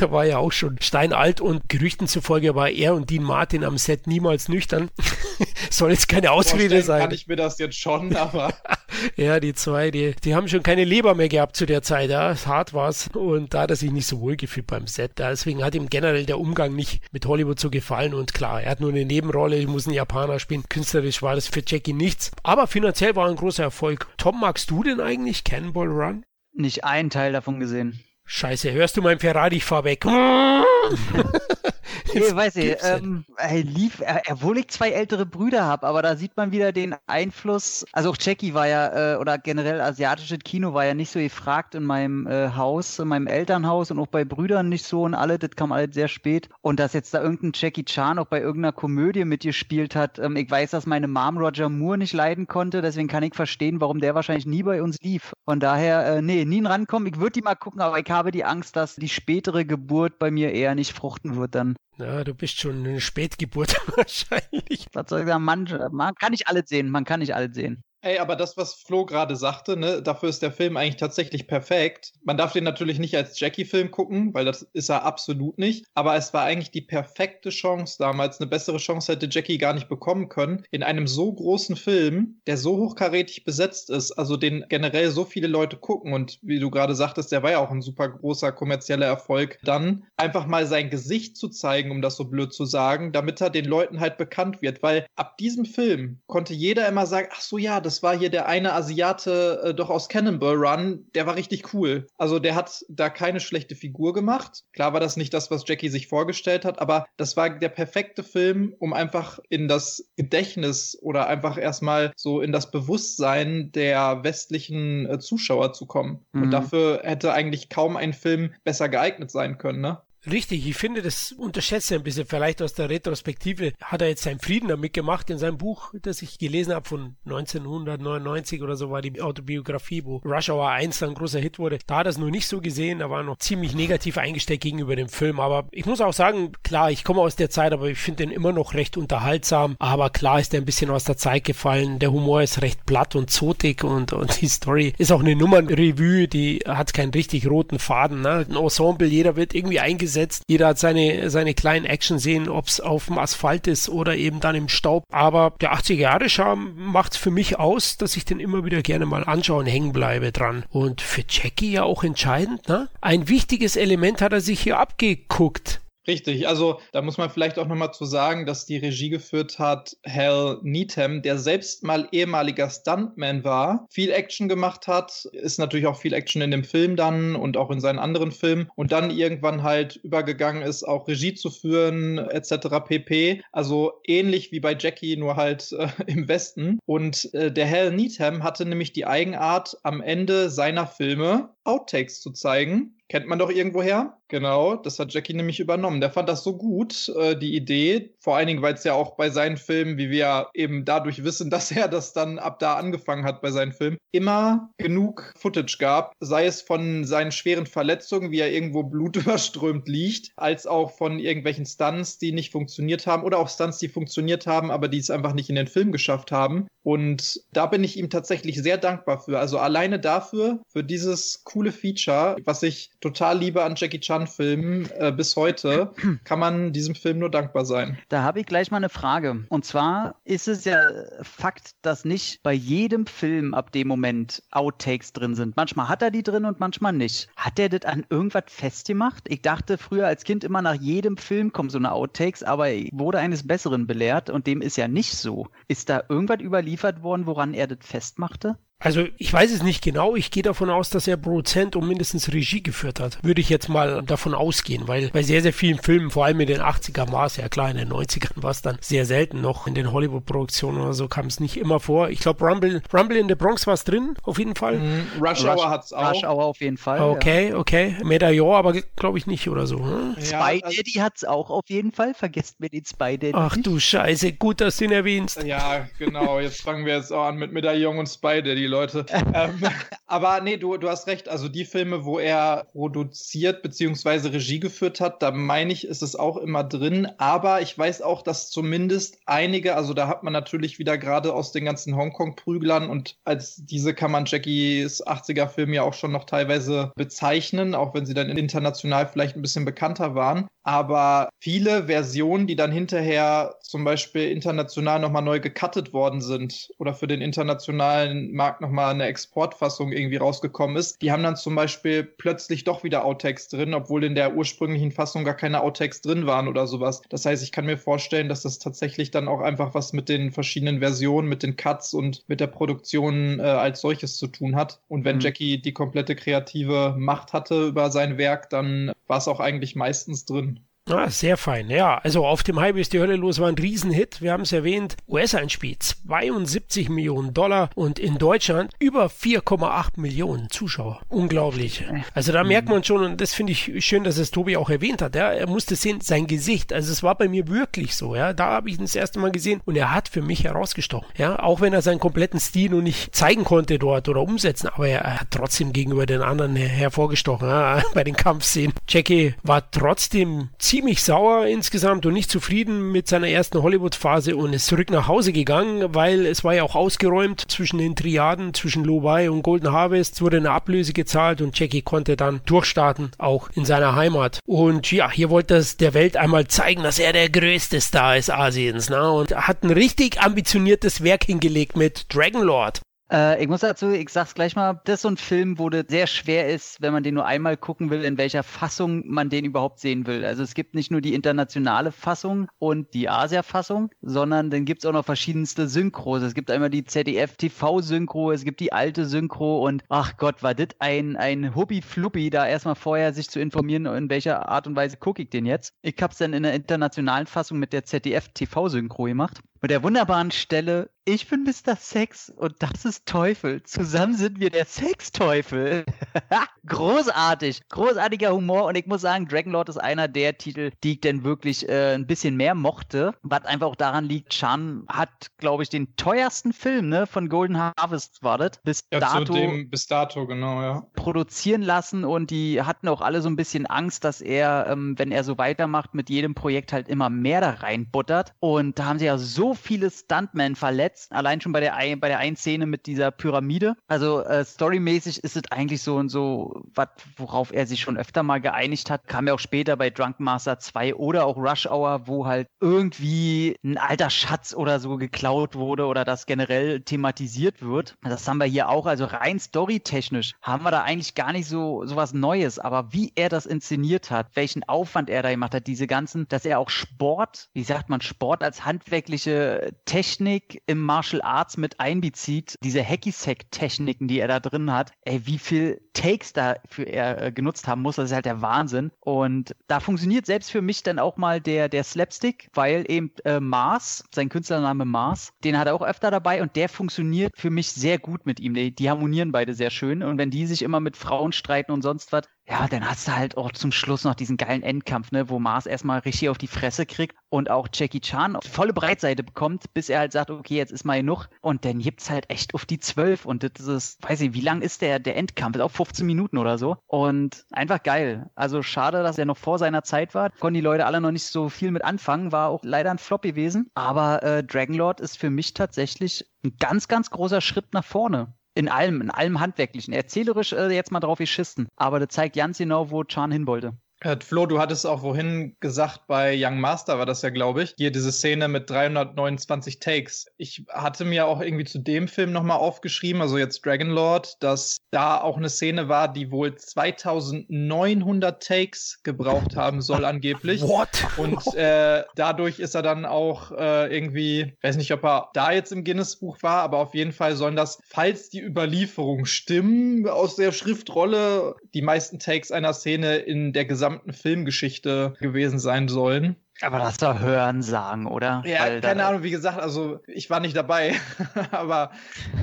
er (laughs) war ja auch schon steinalt und Gerüchten zufolge war er und Dean Martin am Set niemals nüchtern. (laughs) Soll jetzt keine Ausrede sein. Kann ich mir das jetzt schon, aber. (laughs) ja, die zwei, die, die haben schon keine Leber mehr gehabt zu der Zeit, ja. Hart war's. Und da hat er sich nicht so wohl gefühlt beim Set. Deswegen hat ihm generell der Umgang nicht mit Hollywood so gefallen. Und klar, er hat nur eine Nebenrolle, ich muss einen Japaner spielen. Künstlerisch war das für Jackie nichts. Aber finanziell war ein großer Erfolg. Tom, magst du denn eigentlich Cannonball Run? Nicht einen Teil davon gesehen. Scheiße, hörst du mein Ferrari? Ich fahr weg. (laughs) (laughs) nee, weiß ich. Ähm, er lief, er, obwohl ich zwei ältere Brüder habe, aber da sieht man wieder den Einfluss. Also auch Jackie war ja, äh, oder generell asiatisches Kino war ja nicht so gefragt in meinem äh, Haus, in meinem Elternhaus und auch bei Brüdern nicht so und alle, das kam alles sehr spät. Und dass jetzt da irgendein Jackie Chan auch bei irgendeiner Komödie mitgespielt hat, ähm, ich weiß, dass meine Mom Roger Moore nicht leiden konnte, deswegen kann ich verstehen, warum der wahrscheinlich nie bei uns lief. Von daher, äh, nee, nie rankommen. Ich würde die mal gucken, aber ich habe die Angst, dass die spätere Geburt bei mir eher nicht fruchten wird dann. Ja, du bist schon eine Spätgeburt (laughs) wahrscheinlich. Was soll? Man, man kann nicht alles sehen. Man kann nicht alles sehen. Ey, aber das, was Flo gerade sagte, ne, dafür ist der Film eigentlich tatsächlich perfekt. Man darf den natürlich nicht als Jackie-Film gucken, weil das ist er absolut nicht. Aber es war eigentlich die perfekte Chance damals. Eine bessere Chance hätte Jackie gar nicht bekommen können. In einem so großen Film, der so hochkarätig besetzt ist, also den generell so viele Leute gucken und wie du gerade sagtest, der war ja auch ein super großer kommerzieller Erfolg, dann einfach mal sein Gesicht zu zeigen, um das so blöd zu sagen, damit er den Leuten halt bekannt wird. Weil ab diesem Film konnte jeder immer sagen, ach so ja, das das war hier der eine Asiate äh, doch aus Cannonball Run, der war richtig cool. Also der hat da keine schlechte Figur gemacht. Klar war das nicht das, was Jackie sich vorgestellt hat, aber das war der perfekte Film, um einfach in das Gedächtnis oder einfach erstmal so in das Bewusstsein der westlichen äh, Zuschauer zu kommen. Mhm. Und dafür hätte eigentlich kaum ein Film besser geeignet sein können, ne? Richtig, ich finde, das unterschätzt er ein bisschen. Vielleicht aus der Retrospektive hat er jetzt seinen Frieden damit gemacht in seinem Buch, das ich gelesen habe von 1999 oder so war die Autobiografie, wo Rush Hour 1 dann ein großer Hit wurde. Da hat er es nur nicht so gesehen, da war noch ziemlich negativ eingestellt gegenüber dem Film. Aber ich muss auch sagen, klar, ich komme aus der Zeit, aber ich finde den immer noch recht unterhaltsam. Aber klar ist er ein bisschen aus der Zeit gefallen. Der Humor ist recht platt und zotig und, und die Story ist auch eine Nummernrevue, die hat keinen richtig roten Faden. Ne? Ein Ensemble, jeder wird irgendwie eingesetzt gesetzt. Jeder hat seine, seine kleinen Action-Szenen, ob es auf dem Asphalt ist oder eben dann im Staub. Aber der 80er-Jahre-Charme macht für mich aus, dass ich den immer wieder gerne mal anschaue und hängen bleibe dran. Und für Jackie ja auch entscheidend, ne? Ein wichtiges Element hat er sich hier abgeguckt. Richtig, also da muss man vielleicht auch nochmal zu sagen, dass die Regie geführt hat Hal Needham, der selbst mal ehemaliger Stuntman war, viel Action gemacht hat, ist natürlich auch viel Action in dem Film dann und auch in seinen anderen Filmen und dann irgendwann halt übergegangen ist, auch Regie zu führen etc. pp. Also ähnlich wie bei Jackie, nur halt äh, (laughs) im Westen. Und äh, der Hal Needham hatte nämlich die Eigenart, am Ende seiner Filme Outtakes zu zeigen. Kennt man doch irgendwoher? Genau, das hat Jackie nämlich übernommen. Der fand das so gut, äh, die Idee. Vor allen Dingen, weil es ja auch bei seinen Filmen, wie wir eben dadurch wissen, (laughs) dass er das dann ab da angefangen hat bei seinen Filmen, immer genug Footage gab. Sei es von seinen schweren Verletzungen, wie er irgendwo blutüberströmt (laughs) liegt, als auch von irgendwelchen Stunts, die nicht funktioniert haben oder auch Stunts, die funktioniert haben, aber die es einfach nicht in den Film geschafft haben. Und da bin ich ihm tatsächlich sehr dankbar für. Also alleine dafür, für dieses coole Feature, was ich total liebe an Jackie Chan-Filmen äh, bis heute, (clears throat) kann man diesem Film nur dankbar sein. Da habe ich gleich mal eine Frage. Und zwar ist es ja Fakt, dass nicht bei jedem Film ab dem Moment Outtakes drin sind. Manchmal hat er die drin und manchmal nicht. Hat er das an irgendwas festgemacht? Ich dachte früher als Kind immer nach jedem Film kommen so eine Outtakes, aber ich wurde eines Besseren belehrt und dem ist ja nicht so. Ist da irgendwas überliefert worden, woran er das festmachte? Also ich weiß es nicht genau. Ich gehe davon aus, dass er Produzent und mindestens Regie geführt hat. Würde ich jetzt mal davon ausgehen, weil bei sehr, sehr vielen Filmen, vor allem in den 80ern war es ja klar, in den 90ern war es dann sehr selten noch. In den Hollywood-Produktionen oder so kam es nicht immer vor. Ich glaube, Rumble, Rumble in the Bronx war es drin, auf jeden Fall. Mhm. Rush, Hour hat es auch. Rush Hour auf jeden Fall. Okay, ja. okay. Medaillon, aber glaube ich nicht oder so. Hm? Ja, Spy also Daddy hat es auch auf jeden Fall. Vergesst mir den Spy Daddy. Ach du Scheiße, gut, dass du ihn erwähnst. Ja, genau. Jetzt fangen wir jetzt auch an mit Medaillon und Spy Daddy, Leute. (laughs) ähm, aber nee, du, du hast recht. Also die Filme, wo er produziert bzw. Regie geführt hat, da meine ich, ist es auch immer drin. Aber ich weiß auch, dass zumindest einige, also da hat man natürlich wieder gerade aus den ganzen Hongkong-Prüglern und als diese kann man Jackies 80er-Film ja auch schon noch teilweise bezeichnen, auch wenn sie dann international vielleicht ein bisschen bekannter waren. Aber viele Versionen, die dann hinterher zum Beispiel international nochmal neu gecuttet worden sind oder für den internationalen Markt nochmal eine Exportfassung irgendwie rausgekommen ist, die haben dann zum Beispiel plötzlich doch wieder Outtakes drin, obwohl in der ursprünglichen Fassung gar keine Outtakes drin waren oder sowas. Das heißt, ich kann mir vorstellen, dass das tatsächlich dann auch einfach was mit den verschiedenen Versionen, mit den Cuts und mit der Produktion äh, als solches zu tun hat. Und wenn mhm. Jackie die komplette kreative Macht hatte über sein Werk, dann war es auch eigentlich meistens drin. Ah, sehr fein. Ja, also auf dem Hype ist die Hölle los war ein Riesenhit. Wir haben es erwähnt. US-Einspiel 72 Millionen Dollar und in Deutschland über 4,8 Millionen Zuschauer. Unglaublich. Also da merkt man schon, und das finde ich schön, dass es Tobi auch erwähnt hat. Ja, er musste sehen, sein Gesicht. Also es war bei mir wirklich so. Ja, da habe ich ihn das erste Mal gesehen und er hat für mich herausgestochen. Ja, auch wenn er seinen kompletten Stil noch nicht zeigen konnte dort oder umsetzen, aber er hat trotzdem gegenüber den anderen hervorgestochen. Ja, (laughs) bei den Kampfszenen. Jackie war trotzdem ziemlich ziemlich sauer insgesamt und nicht zufrieden mit seiner ersten Hollywood-Phase und ist zurück nach Hause gegangen, weil es war ja auch ausgeräumt zwischen den Triaden, zwischen Lobai und Golden Harvest. Es wurde eine Ablöse gezahlt und Jackie konnte dann durchstarten, auch in seiner Heimat. Und ja, hier wollte es der Welt einmal zeigen, dass er der größte Star ist Asiens. Ne? Und hat ein richtig ambitioniertes Werk hingelegt mit Dragonlord. Äh, ich muss dazu, ich sag's gleich mal, das ist so ein Film, wo das sehr schwer ist, wenn man den nur einmal gucken will, in welcher Fassung man den überhaupt sehen will. Also es gibt nicht nur die internationale Fassung und die Asia-Fassung, sondern dann gibt's auch noch verschiedenste Synchros. Es gibt einmal die ZDF-TV-Synchro, es gibt die alte Synchro und ach Gott, war das ein, ein Hubbi-Fluppi, da erstmal vorher sich zu informieren, in welcher Art und Weise gucke ich den jetzt. Ich hab's dann in der internationalen Fassung mit der ZDF-TV-Synchro gemacht. Mit der wunderbaren Stelle, ich bin Mr. Sex und das ist Teufel. Zusammen sind wir der Sexteufel. (laughs) Großartig. Großartiger Humor und ich muss sagen, Dragonlord ist einer der Titel, die ich denn wirklich äh, ein bisschen mehr mochte. Was einfach auch daran liegt, Chan hat, glaube ich, den teuersten Film ne, von Golden Harvest war das. Bis ja, dato. Dem, bis dato, genau, ja. Produzieren lassen und die hatten auch alle so ein bisschen Angst, dass er, ähm, wenn er so weitermacht, mit jedem Projekt halt immer mehr da reinbuttert. Und da haben sie ja so viele Stuntmen verletzt, allein schon bei der, bei der einen Szene mit dieser Pyramide. Also äh, storymäßig ist es eigentlich so und so, was, worauf er sich schon öfter mal geeinigt hat. Kam ja auch später bei Drunk Master 2 oder auch Rush Hour, wo halt irgendwie ein alter Schatz oder so geklaut wurde oder das generell thematisiert wird. Das haben wir hier auch. Also rein storytechnisch haben wir da eigentlich gar nicht so, so was Neues. Aber wie er das inszeniert hat, welchen Aufwand er da gemacht hat, diese ganzen, dass er auch Sport, wie sagt man, Sport als handwerkliche Technik im Martial Arts mit einbezieht, diese Hacky-Sack-Techniken, die er da drin hat, ey, wie viel Takes dafür er äh, genutzt haben muss, das ist halt der Wahnsinn. Und da funktioniert selbst für mich dann auch mal der, der Slapstick, weil eben äh, Mars, sein Künstlername Mars, den hat er auch öfter dabei und der funktioniert für mich sehr gut mit ihm. Die, die harmonieren beide sehr schön. Und wenn die sich immer mit Frauen streiten und sonst was, ja, dann hast du halt auch zum Schluss noch diesen geilen Endkampf, ne, wo Mars erstmal richtig auf die Fresse kriegt und auch Jackie Chan auf volle Breitseite bekommt, bis er halt sagt, okay, jetzt ist mal genug. Und dann gibt's halt echt auf die zwölf und das ist, weiß ich, wie lang ist der, der Endkampf? Ist auch 15 Minuten oder so. Und einfach geil. Also schade, dass er noch vor seiner Zeit war. Konnten die Leute alle noch nicht so viel mit anfangen, war auch leider ein Flop gewesen. Aber äh, Dragonlord ist für mich tatsächlich ein ganz, ganz großer Schritt nach vorne. In allem, in allem Handwerklichen. Erzählerisch äh, jetzt mal drauf geschissen. Aber das zeigt ganz genau, wo Chan hin wollte. Flo, du hattest auch wohin gesagt, bei Young Master war das ja, glaube ich, hier diese Szene mit 329 Takes. Ich hatte mir auch irgendwie zu dem Film nochmal aufgeschrieben, also jetzt Dragonlord, dass da auch eine Szene war, die wohl 2900 Takes gebraucht haben soll angeblich. What? Und äh, dadurch ist er dann auch äh, irgendwie, weiß nicht, ob er da jetzt im Guinness-Buch war, aber auf jeden Fall sollen das, falls die Überlieferung stimmen, aus der Schriftrolle die meisten Takes einer Szene in der gesamten gesamten Filmgeschichte gewesen sein sollen. Aber das doch Hören sagen, oder? Ja, Weil keine Ahnung, wie gesagt, also ich war nicht dabei, (laughs) aber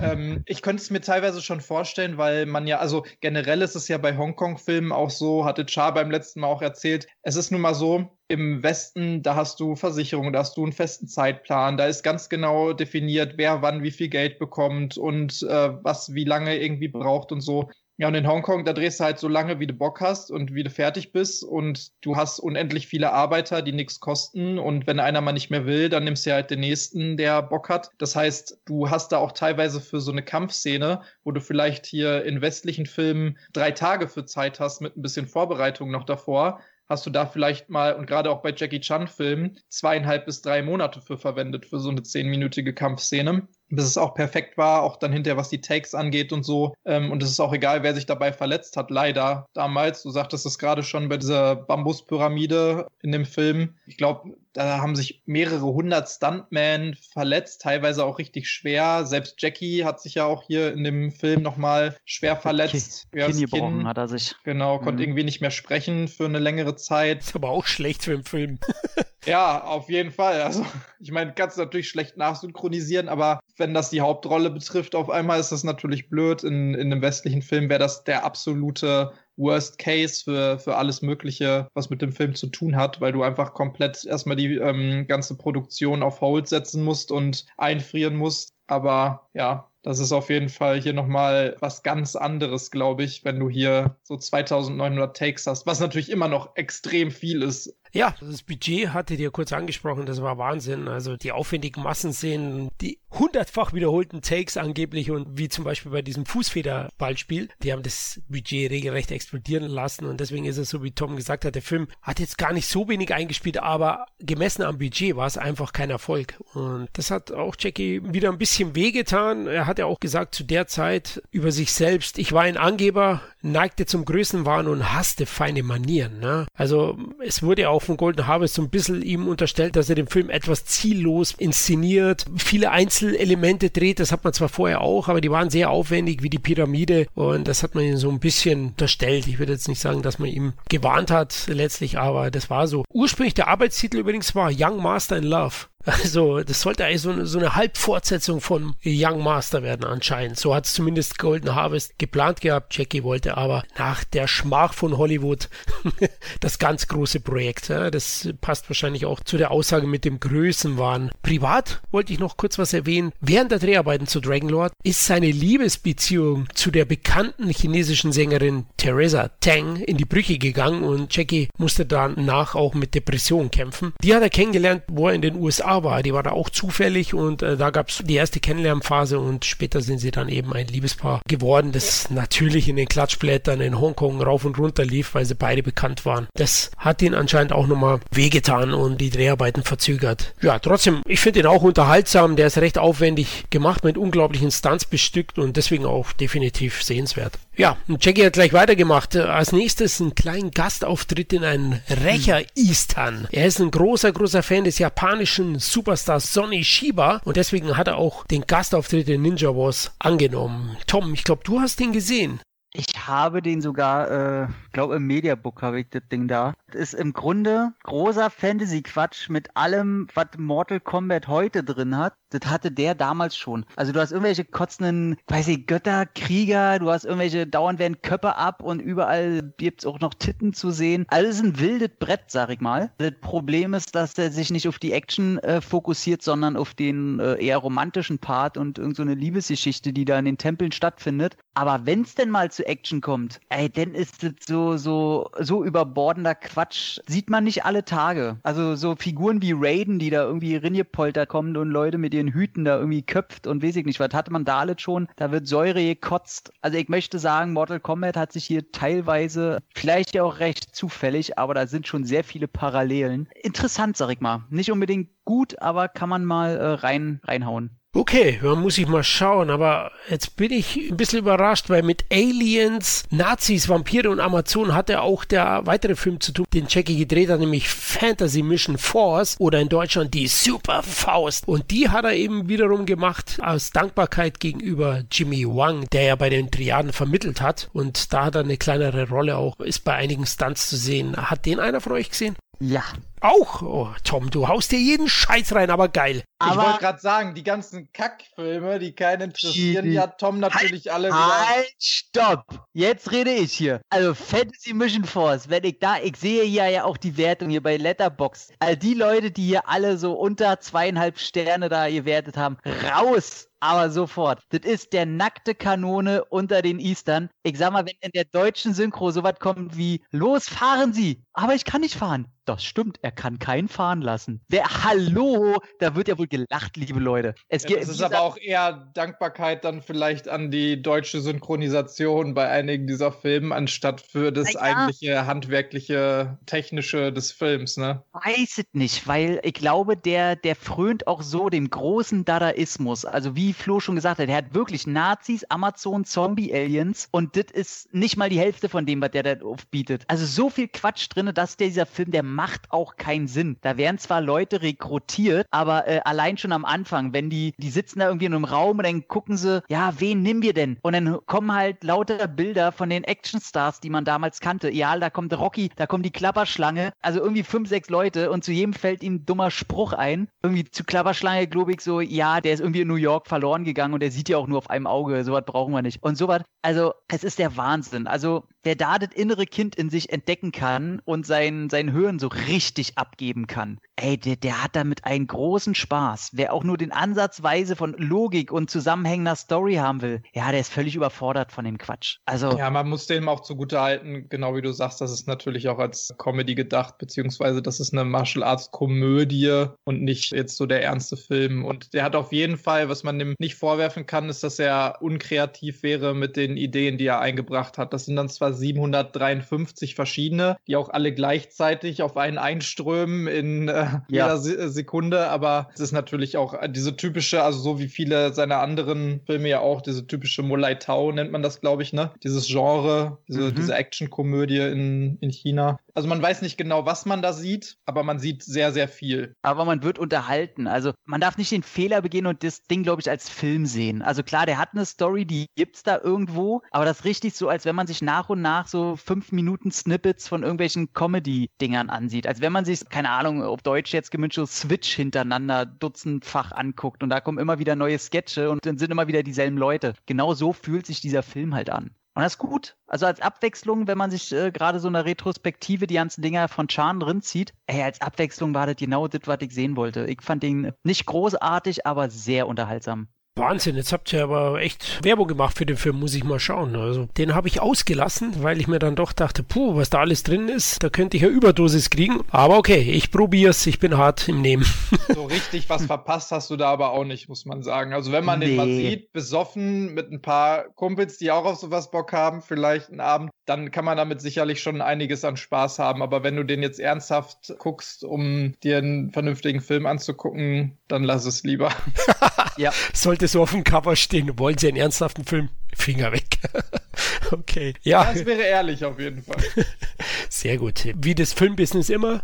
ähm, ich könnte es mir teilweise schon vorstellen, weil man ja, also generell ist es ja bei Hongkong-Filmen auch so, hatte Char beim letzten Mal auch erzählt, es ist nun mal so, im Westen, da hast du Versicherungen, da hast du einen festen Zeitplan, da ist ganz genau definiert, wer wann wie viel Geld bekommt und äh, was wie lange irgendwie braucht und so. Ja, und in Hongkong, da drehst du halt so lange, wie du Bock hast und wie du fertig bist. Und du hast unendlich viele Arbeiter, die nichts kosten. Und wenn einer mal nicht mehr will, dann nimmst du halt den nächsten, der Bock hat. Das heißt, du hast da auch teilweise für so eine Kampfszene, wo du vielleicht hier in westlichen Filmen drei Tage für Zeit hast, mit ein bisschen Vorbereitung noch davor, hast du da vielleicht mal, und gerade auch bei Jackie Chan-Filmen, zweieinhalb bis drei Monate für verwendet, für so eine zehnminütige Kampfszene bis es auch perfekt war, auch dann hinterher, was die Takes angeht und so. Ähm, und es ist auch egal, wer sich dabei verletzt hat, leider damals. Du sagtest es gerade schon bei dieser Bambuspyramide in dem Film. Ich glaube, da haben sich mehrere hundert Stuntmen verletzt, teilweise auch richtig schwer. Selbst Jackie hat sich ja auch hier in dem Film nochmal schwer verletzt. Kinn, Kinn gebrochen hat er sich. Genau, konnte mhm. irgendwie nicht mehr sprechen für eine längere Zeit. Ist aber auch schlecht für den Film. (laughs) ja, auf jeden Fall. Also, ich meine, kannst du natürlich schlecht nachsynchronisieren, aber wenn das die Hauptrolle betrifft, auf einmal ist das natürlich blöd. In, in einem westlichen Film wäre das der absolute Worst Case für, für alles Mögliche, was mit dem Film zu tun hat, weil du einfach komplett erstmal die ähm, ganze Produktion auf Hold setzen musst und einfrieren musst. Aber ja, Das ist auf jeden Fall hier nochmal was ganz anderes, glaube ich, wenn du hier so 2900 Takes hast, was natürlich immer noch extrem viel ist. Ja, das Budget hatte dir kurz angesprochen, das war Wahnsinn. Also die aufwendigen Massenszenen, die hundertfach wiederholten Takes angeblich und wie zum Beispiel bei diesem Fußfederballspiel, die haben das Budget regelrecht explodieren lassen und deswegen ist es so, wie Tom gesagt hat, der Film hat jetzt gar nicht so wenig eingespielt, aber gemessen am Budget war es einfach kein Erfolg. Und das hat auch Jackie wieder ein bisschen wehgetan. Er hat ja auch gesagt zu der Zeit über sich selbst, ich war ein Angeber, neigte zum Größenwahn und hasste feine Manieren. Ne? Also es wurde auch von Golden Harvest so ein bisschen ihm unterstellt, dass er den Film etwas ziellos inszeniert, viele Einzelelemente dreht, das hat man zwar vorher auch, aber die waren sehr aufwendig wie die Pyramide und das hat man ihm so ein bisschen unterstellt. Ich würde jetzt nicht sagen, dass man ihm gewarnt hat letztlich, aber das war so. Ursprünglich der Arbeitstitel übrigens war Young Master in Love. Also, das sollte eigentlich so eine, so eine Halbfortsetzung von Young Master werden anscheinend. So hat es zumindest Golden Harvest geplant gehabt. Jackie wollte aber nach der Schmach von Hollywood (laughs) das ganz große Projekt. Ja, das passt wahrscheinlich auch zu der Aussage mit dem Größenwahn. Privat wollte ich noch kurz was erwähnen. Während der Dreharbeiten zu Dragonlord ist seine Liebesbeziehung zu der bekannten chinesischen Sängerin Teresa Tang in die Brüche gegangen und Jackie musste danach auch mit Depressionen kämpfen. Die hat er kennengelernt, wo er in den USA war. Die war da auch zufällig und äh, da gab es die erste Kennenlernphase und später sind sie dann eben ein Liebespaar geworden, das natürlich in den Klatschblättern in Hongkong rauf und runter lief, weil sie beide bekannt waren. Das hat ihn anscheinend auch nochmal wehgetan und die Dreharbeiten verzögert. Ja, trotzdem, ich finde ihn auch unterhaltsam. Der ist recht aufwendig gemacht, mit unglaublichen Stunts bestückt und deswegen auch definitiv sehenswert. Ja, und Jackie hat gleich weitergemacht. Als nächstes einen kleinen Gastauftritt in einen Rächer Eastern. Er ist ein großer, großer Fan des japanischen Superstars Sonny Shiba und deswegen hat er auch den Gastauftritt in Ninja Wars angenommen. Tom, ich glaube, du hast ihn gesehen. Ich habe den sogar, äh, glaube im Mediabook habe ich das Ding da. Das ist im Grunde großer Fantasy-Quatsch mit allem, was Mortal Kombat heute drin hat. Das hatte der damals schon. Also du hast irgendwelche kotzenden, weiß ich, Götter, Krieger, du hast irgendwelche, dauernd werden Köpfe ab und überall gibt's auch noch Titten zu sehen. Alles ein wildes Brett, sag ich mal. Das Problem ist, dass er sich nicht auf die Action äh, fokussiert, sondern auf den äh, eher romantischen Part und irgendeine so Liebesgeschichte, die da in den Tempeln stattfindet. Aber wenn's denn mal zu Action kommt, ey, dann ist das so, so, so überbordender Quatsch. Sieht man nicht alle Tage. Also so Figuren wie Raiden, die da irgendwie Rinjepolter kommen und Leute mit ihren Hüten da irgendwie köpft und weiß ich nicht, was hatte man da alles schon? Da wird Säure gekotzt. Also ich möchte sagen, Mortal Kombat hat sich hier teilweise, vielleicht ja auch recht zufällig, aber da sind schon sehr viele Parallelen. Interessant, sag ich mal. Nicht unbedingt gut, aber kann man mal äh, rein, reinhauen. Okay, dann muss ich mal schauen, aber jetzt bin ich ein bisschen überrascht, weil mit Aliens, Nazis, Vampire und Amazonen hat er auch der weitere Film zu tun, den Jackie gedreht hat, nämlich Fantasy Mission Force oder in Deutschland die Super Faust. Und die hat er eben wiederum gemacht aus Dankbarkeit gegenüber Jimmy Wang, der ja bei den Triaden vermittelt hat. Und da hat er eine kleinere Rolle auch, ist bei einigen Stunts zu sehen. Hat den einer von euch gesehen? Ja. Auch? Oh, Tom, du haust dir jeden Scheiß rein, aber geil. ich wollte gerade sagen, die ganzen Kackfilme, die keinen interessieren, die hat Tom natürlich halt, alle wieder. Halt, stopp! Jetzt rede ich hier. Also Fantasy Mission Force, wenn ich da, ich sehe hier ja auch die Wertung hier bei Letterbox. All die Leute, die hier alle so unter zweieinhalb Sterne da gewertet haben, raus! Aber sofort. Das ist der nackte Kanone unter den Eastern. Ich sag mal, wenn in der deutschen Synchro sowas kommt wie, los, fahren Sie! Aber ich kann nicht fahren. Das stimmt, er kann keinen fahren lassen. Wer, hallo, da wird ja wohl gelacht, liebe Leute. Es ja, das ist aber auch eher Dankbarkeit dann vielleicht an die deutsche Synchronisation bei einigen dieser Filme, anstatt für das ja. eigentliche handwerkliche, technische des Films, ne? Weiß es nicht, weil ich glaube, der, der frönt auch so dem großen Dadaismus. Also wie Flo schon gesagt hat, er hat wirklich Nazis, Amazon, Zombie-Aliens und das ist nicht mal die Hälfte von dem, was der da aufbietet. Also so viel Quatsch drin, dass dieser Film, der macht auch keinen Sinn. Da werden zwar Leute rekrutiert, aber äh, allein schon am Anfang, wenn die, die sitzen da irgendwie in einem Raum und dann gucken sie, ja, wen nehmen wir denn? Und dann kommen halt lauter Bilder von den Actionstars, die man damals kannte. Ja, da kommt Rocky, da kommt die Klapperschlange, also irgendwie fünf, sechs Leute und zu jedem fällt ihnen ein dummer Spruch ein. Irgendwie zu Klapperschlange, glaube ich, so, ja, der ist irgendwie in New York verloren gegangen und der sieht ja auch nur auf einem Auge, sowas brauchen wir nicht. Und sowas, also es ist der Wahnsinn. Also wer da das innere Kind in sich entdecken kann und seinen, seinen Höhen so richtig abgeben kann. Ey, der, der hat damit einen großen Spaß. Wer auch nur den Ansatzweise von Logik und zusammenhängender Story haben will, ja, der ist völlig überfordert von dem Quatsch. Also. Ja, man muss dem auch zugute halten, genau wie du sagst, das ist natürlich auch als Comedy gedacht, beziehungsweise das ist eine Martial Arts Komödie und nicht jetzt so der ernste Film. Und der hat auf jeden Fall, was man dem nicht vorwerfen kann, ist, dass er unkreativ wäre mit den Ideen, die er eingebracht hat. Das sind dann zwar 753 verschiedene, die auch alle gleichzeitig auf einen einströmen in äh, ja. jeder Se Sekunde, aber es ist natürlich auch diese typische, also so wie viele seiner anderen Filme ja auch, diese typische Molai Tao nennt man das, glaube ich, ne? Dieses Genre, diese, mhm. diese Action-Komödie in, in China. Also man weiß nicht genau, was man da sieht, aber man sieht sehr, sehr viel. Aber man wird unterhalten. Also man darf nicht den Fehler begehen und das Ding, glaube ich, als Film sehen. Also klar, der hat eine Story, die gibt's da irgendwo, aber das richtig so, als wenn man sich nach und nach so fünf Minuten Snippets von irgendwelchen Comedy-Dingern ansieht. Als wenn man sich, keine Ahnung, ob Deutsch jetzt gemünscht Switch hintereinander dutzendfach anguckt und da kommen immer wieder neue Sketche und dann sind immer wieder dieselben Leute. Genau so fühlt sich dieser Film halt an. Und das ist gut. Also als Abwechslung, wenn man sich äh, gerade so eine Retrospektive die ganzen Dinger von Chan drin zieht, ey, als Abwechslung war das genau das, was ich sehen wollte. Ich fand den nicht großartig, aber sehr unterhaltsam. Wahnsinn, jetzt habt ihr aber echt Werbung gemacht für den Film, muss ich mal schauen. Also den habe ich ausgelassen, weil ich mir dann doch dachte, puh, was da alles drin ist, da könnte ich ja Überdosis kriegen. Aber okay, ich probiere es, ich bin hart im Nehmen. (laughs) So richtig was verpasst hast du da aber auch nicht, muss man sagen. Also wenn man nee. den mal sieht, besoffen mit ein paar Kumpels, die auch auf sowas Bock haben, vielleicht einen Abend, dann kann man damit sicherlich schon einiges an Spaß haben. Aber wenn du den jetzt ernsthaft guckst, um dir einen vernünftigen Film anzugucken, dann lass es lieber. (laughs) (laughs) ja. Sollte so auf dem Cover stehen, wollen Sie einen ernsthaften Film? Finger weg. (laughs) okay. Ja. Das wäre ehrlich auf jeden Fall. (laughs) Sehr gut. Wie das Filmbusiness immer.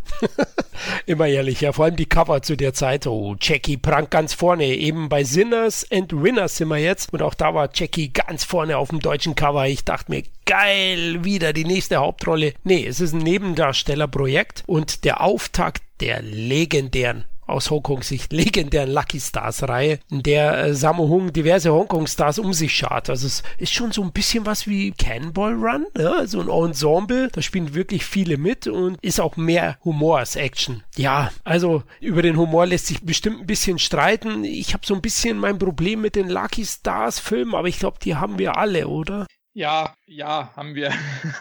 (laughs) immer ehrlich. Ja, vor allem die Cover zu der Zeit. Oh, Jackie prangt ganz vorne. Eben bei Sinners and Winners sind wir jetzt. Und auch da war Jackie ganz vorne auf dem deutschen Cover. Ich dachte mir, geil, wieder die nächste Hauptrolle. Nee, es ist ein Nebendarstellerprojekt und der Auftakt der legendären aus Hongkong-Sicht legendären Lucky Stars-Reihe, in der äh, Sammo Hung diverse Hongkong-Stars um sich schart. Also es ist schon so ein bisschen was wie Cannonball Run, ja? so ein Ensemble, da spielen wirklich viele mit und ist auch mehr Humor als Action. Ja, also über den Humor lässt sich bestimmt ein bisschen streiten. Ich habe so ein bisschen mein Problem mit den Lucky Stars-Filmen, aber ich glaube, die haben wir alle, oder? Ja, ja, haben wir.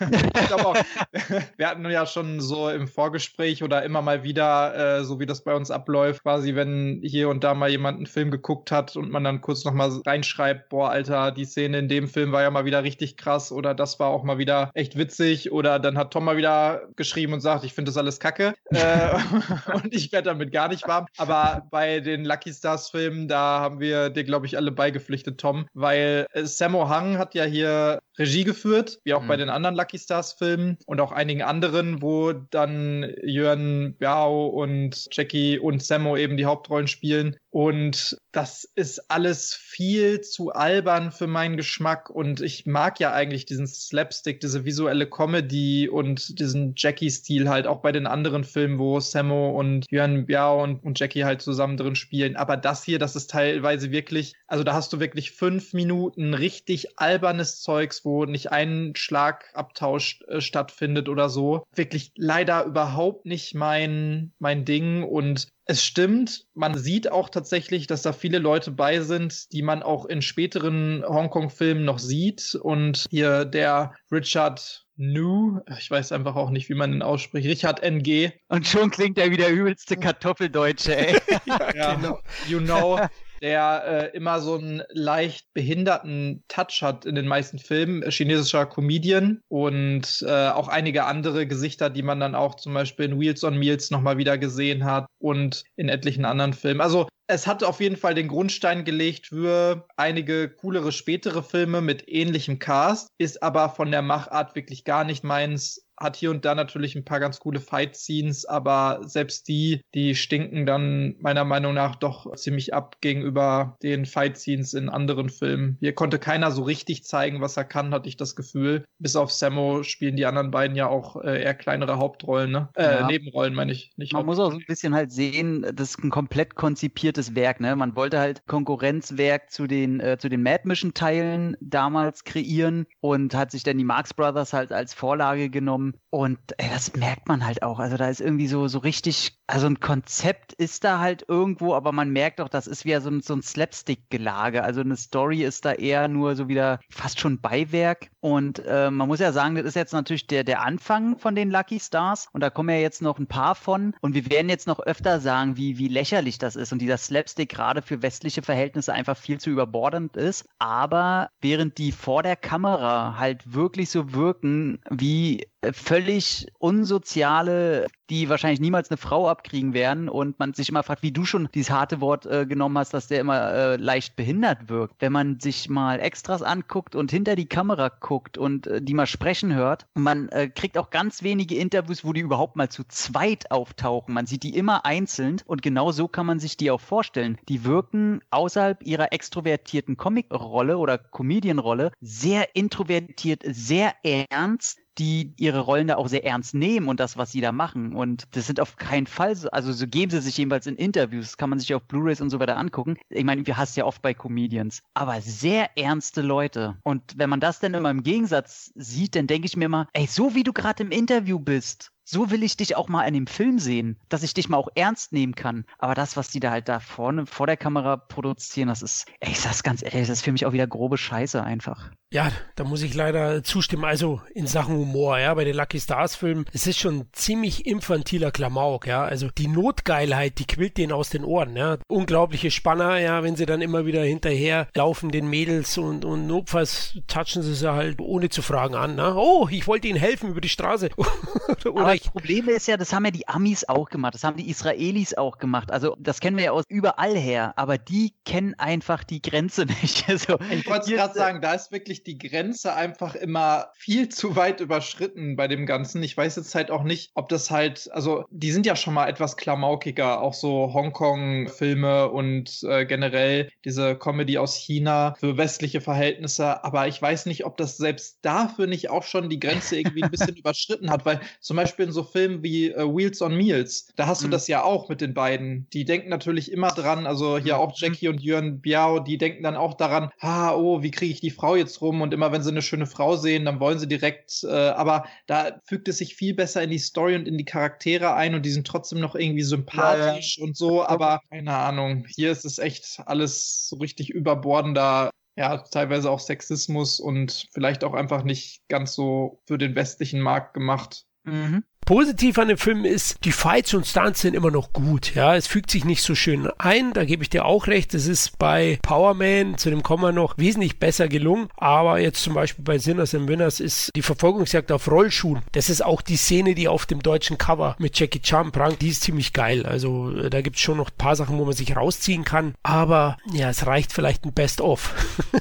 (laughs) ich auch, (laughs) wir hatten ja schon so im Vorgespräch oder immer mal wieder, äh, so wie das bei uns abläuft, quasi, wenn hier und da mal jemand einen Film geguckt hat und man dann kurz nochmal reinschreibt, boah, Alter, die Szene in dem Film war ja mal wieder richtig krass oder das war auch mal wieder echt witzig oder dann hat Tom mal wieder geschrieben und sagt, ich finde das alles kacke äh, (laughs) und ich werde damit gar nicht warm. Aber bei den Lucky Stars Filmen, da haben wir dir, glaube ich, alle beigepflichtet, Tom, weil äh, Sammo Hang hat ja hier Regie geführt, wie auch mhm. bei den anderen Lucky Stars Filmen und auch einigen anderen, wo dann Jörn Biao und Jackie und Sammo eben die Hauptrollen spielen. Und das ist alles viel zu albern für meinen Geschmack. Und ich mag ja eigentlich diesen Slapstick, diese visuelle Comedy und diesen Jackie-Stil halt auch bei den anderen Filmen, wo Sammo und Yuan Biao und, und Jackie halt zusammen drin spielen. Aber das hier, das ist teilweise wirklich, also da hast du wirklich fünf Minuten richtig albernes Zeugs, wo nicht ein Schlagabtausch äh, stattfindet oder so. Wirklich leider überhaupt nicht mein, mein Ding. Und es stimmt, man sieht auch tatsächlich, dass da viele Leute bei sind, die man auch in späteren Hongkong-Filmen noch sieht. Und hier der Richard Nu, ich weiß einfach auch nicht, wie man ihn ausspricht, Richard NG. Und schon klingt er wie der übelste Kartoffeldeutsche, ey. ja, (laughs) ja, genau. You know der äh, immer so einen leicht behinderten Touch hat in den meisten Filmen. Chinesischer Comedian und äh, auch einige andere Gesichter, die man dann auch zum Beispiel in Wheels on Meals nochmal wieder gesehen hat und in etlichen anderen Filmen. Also es hat auf jeden Fall den Grundstein gelegt für einige coolere spätere Filme mit ähnlichem Cast, ist aber von der Machart wirklich gar nicht meins hat hier und da natürlich ein paar ganz coole Fight-Scenes, aber selbst die, die stinken dann meiner Meinung nach doch ziemlich ab gegenüber den Fight-Scenes in anderen Filmen. Hier konnte keiner so richtig zeigen, was er kann, hatte ich das Gefühl. Bis auf Sammo spielen die anderen beiden ja auch äh, eher kleinere Hauptrollen, ne? Äh, ja. Nebenrollen meine ich. Nicht Man muss auch so ein bisschen halt sehen, das ist ein komplett konzipiertes Werk, ne? Man wollte halt Konkurrenzwerk zu den, äh, zu den Mad Mission Teilen damals kreieren und hat sich dann die Marx Brothers halt als Vorlage genommen und ey, das merkt man halt auch. Also da ist irgendwie so, so richtig, also ein Konzept ist da halt irgendwo, aber man merkt auch, das ist wieder so ein, so ein Slapstick-Gelage. Also eine Story ist da eher nur so wieder fast schon Beiwerk. Und äh, man muss ja sagen, das ist jetzt natürlich der, der Anfang von den Lucky Stars. Und da kommen ja jetzt noch ein paar von. Und wir werden jetzt noch öfter sagen, wie, wie lächerlich das ist und dieser Slapstick gerade für westliche Verhältnisse einfach viel zu überbordend ist. Aber während die vor der Kamera halt wirklich so wirken wie völlig unsoziale, die wahrscheinlich niemals eine Frau abkriegen werden und man sich immer fragt, wie du schon dieses harte Wort äh, genommen hast, dass der immer äh, leicht behindert wirkt. Wenn man sich mal Extras anguckt und hinter die Kamera guckt und äh, die mal sprechen hört, man äh, kriegt auch ganz wenige Interviews, wo die überhaupt mal zu zweit auftauchen. Man sieht die immer einzeln und genau so kann man sich die auch vorstellen. Die wirken außerhalb ihrer extrovertierten Comic-Rolle oder Comedian-Rolle sehr introvertiert, sehr ernst, die ihre Rollen da auch sehr ernst nehmen und das, was sie da machen. Und das sind auf keinen Fall so, also so geben sie sich jedenfalls in Interviews, das kann man sich auf Blu-rays und so weiter angucken. Ich meine, wir hast ja oft bei Comedians, aber sehr ernste Leute. Und wenn man das dann immer im Gegensatz sieht, dann denke ich mir immer, ey, so wie du gerade im Interview bist, so will ich dich auch mal in dem Film sehen, dass ich dich mal auch ernst nehmen kann. Aber das, was die da halt da vorne vor der Kamera produzieren, das ist, ey, ich sag's ganz ehrlich, das ist für mich auch wieder grobe Scheiße einfach. Ja, da muss ich leider zustimmen. Also in Sachen Humor, ja, bei den Lucky Stars Filmen, es ist schon ziemlich infantiler Klamauk, ja. Also die Notgeilheit, die quillt denen aus den Ohren, ja. Unglaubliche Spanner, ja, wenn sie dann immer wieder hinterher laufen den Mädels und, und notfalls touchen sie sie halt ohne zu fragen an, ne? Oh, ich wollte ihnen helfen über die Straße. (laughs) Oder das Problem ist ja, das haben ja die Amis auch gemacht, das haben die Israelis auch gemacht. Also das kennen wir ja aus überall her, aber die kennen einfach die Grenze (laughs) nicht. Also, ich wollte gerade sagen, da ist wirklich die Grenze einfach immer viel zu weit überschritten bei dem Ganzen. Ich weiß jetzt halt auch nicht, ob das halt, also die sind ja schon mal etwas klamaukiger, auch so Hongkong-Filme und äh, generell diese Comedy aus China für westliche Verhältnisse. Aber ich weiß nicht, ob das selbst dafür nicht auch schon die Grenze irgendwie ein bisschen (laughs) überschritten hat, weil zum Beispiel in so Filmen wie äh, Wheels on Meals, da hast du mhm. das ja auch mit den beiden. Die denken natürlich immer dran, also hier mhm. auch Jackie und Jörn Biao, die denken dann auch daran, ah, oh, wie kriege ich die Frau jetzt rum? Und immer wenn sie eine schöne Frau sehen, dann wollen sie direkt, äh, aber da fügt es sich viel besser in die Story und in die Charaktere ein und die sind trotzdem noch irgendwie sympathisch ja, ja. und so, aber keine Ahnung, hier ist es echt alles so richtig überbordender ja, teilweise auch Sexismus und vielleicht auch einfach nicht ganz so für den westlichen Markt gemacht. Mhm. Positiv an dem Film ist, die Fights und Stunts sind immer noch gut. Ja, es fügt sich nicht so schön ein, da gebe ich dir auch recht. Es ist bei Power Man, zu dem kommen wir noch, wesentlich besser gelungen. Aber jetzt zum Beispiel bei Sinners and Winners ist die Verfolgungsjagd auf Rollschuhen. Das ist auch die Szene, die auf dem deutschen Cover mit Jackie Chan prangt. Die ist ziemlich geil. Also äh, da gibt es schon noch ein paar Sachen, wo man sich rausziehen kann. Aber ja, es reicht vielleicht ein Best-of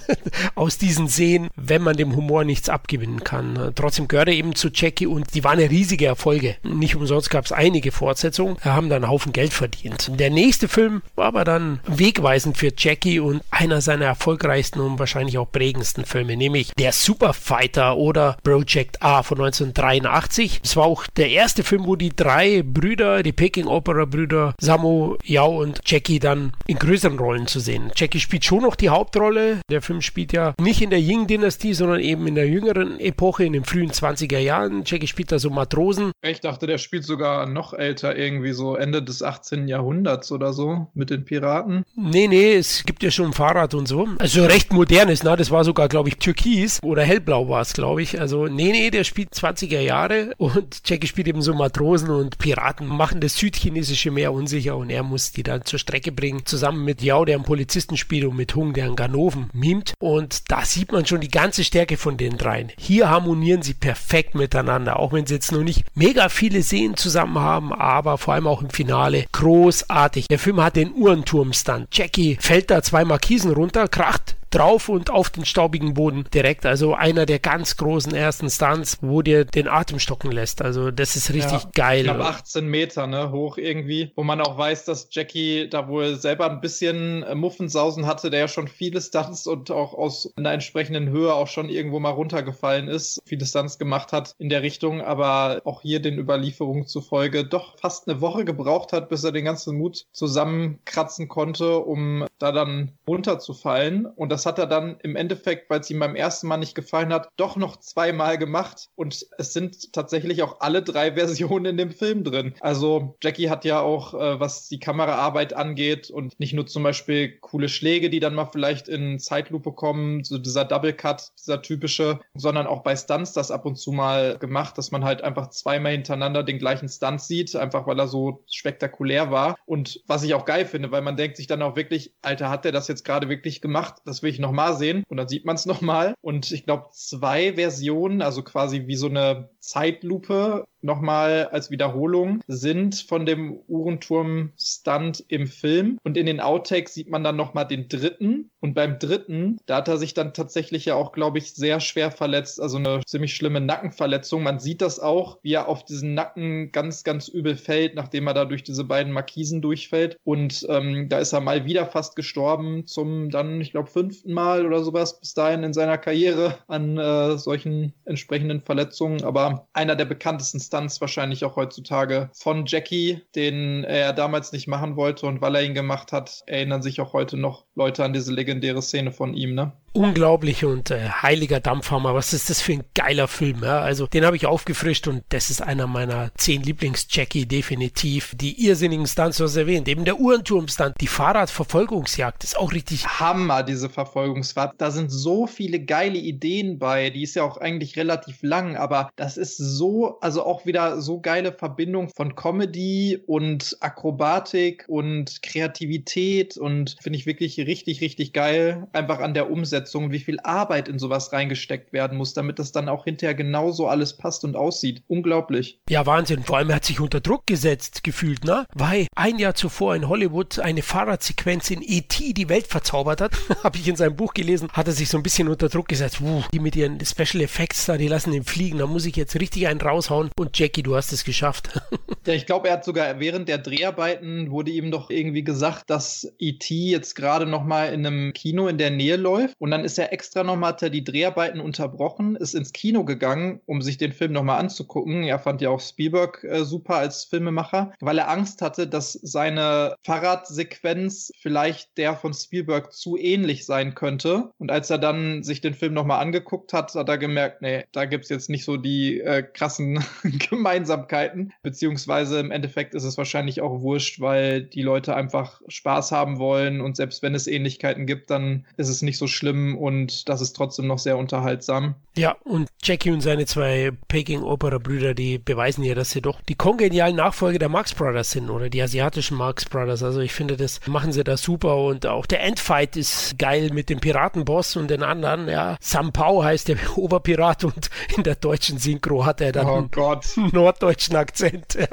(laughs) aus diesen Szenen, wenn man dem Humor nichts abgewinnen kann. Trotzdem gehört er eben zu Jackie und die war eine riesige Erfolg Folge. Nicht umsonst gab es einige Fortsetzungen, haben dann einen Haufen Geld verdient. Der nächste Film war aber dann wegweisend für Jackie und einer seiner erfolgreichsten und wahrscheinlich auch prägendsten Filme, nämlich Der Superfighter oder Project A von 1983. Es war auch der erste Film, wo die drei Brüder, die Peking Opera Brüder, Samu, Yao und Jackie dann in größeren Rollen zu sehen. Jackie spielt schon noch die Hauptrolle. Der Film spielt ja nicht in der Ying-Dynastie, sondern eben in der jüngeren Epoche, in den frühen 20er Jahren. Jackie spielt da so Matrosen ich dachte, der spielt sogar noch älter, irgendwie so Ende des 18. Jahrhunderts oder so mit den Piraten. Nee, nee, es gibt ja schon Fahrrad und so. Also recht modernes, ne? Das war sogar, glaube ich, Türkis oder hellblau war es, glaube ich. Also, nee, nee, der spielt 20er Jahre und (laughs) Jackie spielt eben so Matrosen und Piraten, machen das südchinesische Meer unsicher und er muss die dann zur Strecke bringen, zusammen mit Yao, der einen Polizisten spielt und mit Hung, der einen Ganoven mimt. Und da sieht man schon die ganze Stärke von den dreien. Hier harmonieren sie perfekt miteinander, auch wenn sie jetzt noch nicht mehr mega viele Szenen zusammen haben, aber vor allem auch im Finale großartig. Der Film hat den Uhrenturm-Stunt. Jackie fällt da zwei Markisen runter, kracht drauf und auf den staubigen Boden direkt. Also einer der ganz großen ersten Stunts, wo dir den Atem stocken lässt. Also das ist richtig ja, geil. Ich glaube 18 Meter ne, hoch irgendwie, wo man auch weiß, dass Jackie da wohl selber ein bisschen äh, Muffensausen hatte, der ja schon viele Stunts und auch aus einer entsprechenden Höhe auch schon irgendwo mal runtergefallen ist, viele Stunts gemacht hat in der Richtung, aber auch hier den Überlieferungen zufolge doch fast eine Woche gebraucht hat, bis er den ganzen Mut zusammenkratzen konnte, um da dann runterzufallen. Und das das hat er dann im Endeffekt, weil es ihm beim ersten Mal nicht gefallen hat, doch noch zweimal gemacht. Und es sind tatsächlich auch alle drei (laughs) Versionen in dem Film drin. Also Jackie hat ja auch, äh, was die Kameraarbeit angeht und nicht nur zum Beispiel coole Schläge, die dann mal vielleicht in Zeitlupe kommen, so dieser Double Cut, dieser typische, sondern auch bei Stunts das ab und zu mal gemacht, dass man halt einfach zweimal hintereinander den gleichen Stunt sieht, einfach weil er so spektakulär war. Und was ich auch geil finde, weil man denkt sich dann auch wirklich, Alter, hat der das jetzt gerade wirklich gemacht? Das will ich nochmal sehen. Und dann sieht man es nochmal. Und ich glaube, zwei Versionen, also quasi wie so eine Zeitlupe nochmal als Wiederholung sind von dem Uhrenturm-Stunt im Film. Und in den Outtakes sieht man dann nochmal den dritten. Und beim dritten, da hat er sich dann tatsächlich ja auch, glaube ich, sehr schwer verletzt. Also eine ziemlich schlimme Nackenverletzung. Man sieht das auch, wie er auf diesen Nacken ganz, ganz übel fällt, nachdem er da durch diese beiden Markisen durchfällt. Und ähm, da ist er mal wieder fast gestorben zum dann, ich glaube, fünften Mal oder sowas bis dahin in seiner Karriere an äh, solchen entsprechenden Verletzungen. Aber einer der bekanntesten Stunts wahrscheinlich auch heutzutage von Jackie, den er damals nicht machen wollte und weil er ihn gemacht hat, erinnern sich auch heute noch Leute an diese legendäre Szene von ihm, ne? Unglaublich und äh, heiliger Dampfhammer. Was ist das für ein geiler Film? Ja? Also den habe ich aufgefrischt und das ist einer meiner zehn Lieblings-Jackie definitiv. Die irrsinnigen Stunts, was erwähnt, eben der Uhrenturm-Stunt, die Fahrradverfolgungsjagd ist auch richtig Hammer, diese Verfolgungsfahrt. Da sind so viele geile Ideen bei. Die ist ja auch eigentlich relativ lang, aber das ist so, also auch wieder so geile Verbindung von Comedy und Akrobatik und Kreativität und finde ich wirklich richtig, richtig geil. Einfach an der Umsetzung Umsetzung, wie viel Arbeit in sowas reingesteckt werden muss, damit das dann auch hinterher genauso alles passt und aussieht. Unglaublich. Ja, Wahnsinn. Vor allem er hat sich unter Druck gesetzt gefühlt, ne? Weil ein Jahr zuvor in Hollywood eine Fahrradsequenz in E.T. die Welt verzaubert hat, (laughs) habe ich in seinem Buch gelesen, hat er sich so ein bisschen unter Druck gesetzt. Uh, die mit ihren Special Effects da, die lassen ihn fliegen. Da muss ich jetzt richtig einen raushauen. Und Jackie, du hast es geschafft. (laughs) ja, ich glaube, er hat sogar während der Dreharbeiten wurde ihm doch irgendwie gesagt, dass E.T. jetzt gerade noch mal in einem Kino in der Nähe läuft. Und dann ist er extra nochmal, hat er die Dreharbeiten unterbrochen, ist ins Kino gegangen, um sich den Film nochmal anzugucken. Er fand ja auch Spielberg äh, super als Filmemacher, weil er Angst hatte, dass seine Fahrradsequenz vielleicht der von Spielberg zu ähnlich sein könnte. Und als er dann sich den Film nochmal angeguckt hat, hat er gemerkt, nee, da gibt es jetzt nicht so die äh, krassen (laughs) Gemeinsamkeiten. Beziehungsweise im Endeffekt ist es wahrscheinlich auch wurscht, weil die Leute einfach Spaß haben wollen und selbst wenn es Ähnlichkeiten gibt, dann ist es nicht so schlimm und das ist trotzdem noch sehr unterhaltsam. Ja, und Jackie und seine zwei Peking-Opera-Brüder, die beweisen ja, dass sie doch die kongenialen Nachfolger der Marx Brothers sind oder die asiatischen Marx Brothers. Also ich finde, das machen sie da super und auch der Endfight ist geil mit dem Piratenboss und den anderen. Ja, Sam Pao heißt der (laughs) Oberpirat und in der deutschen Synchro hat er dann oh einen (laughs) norddeutschen Akzent. Ja.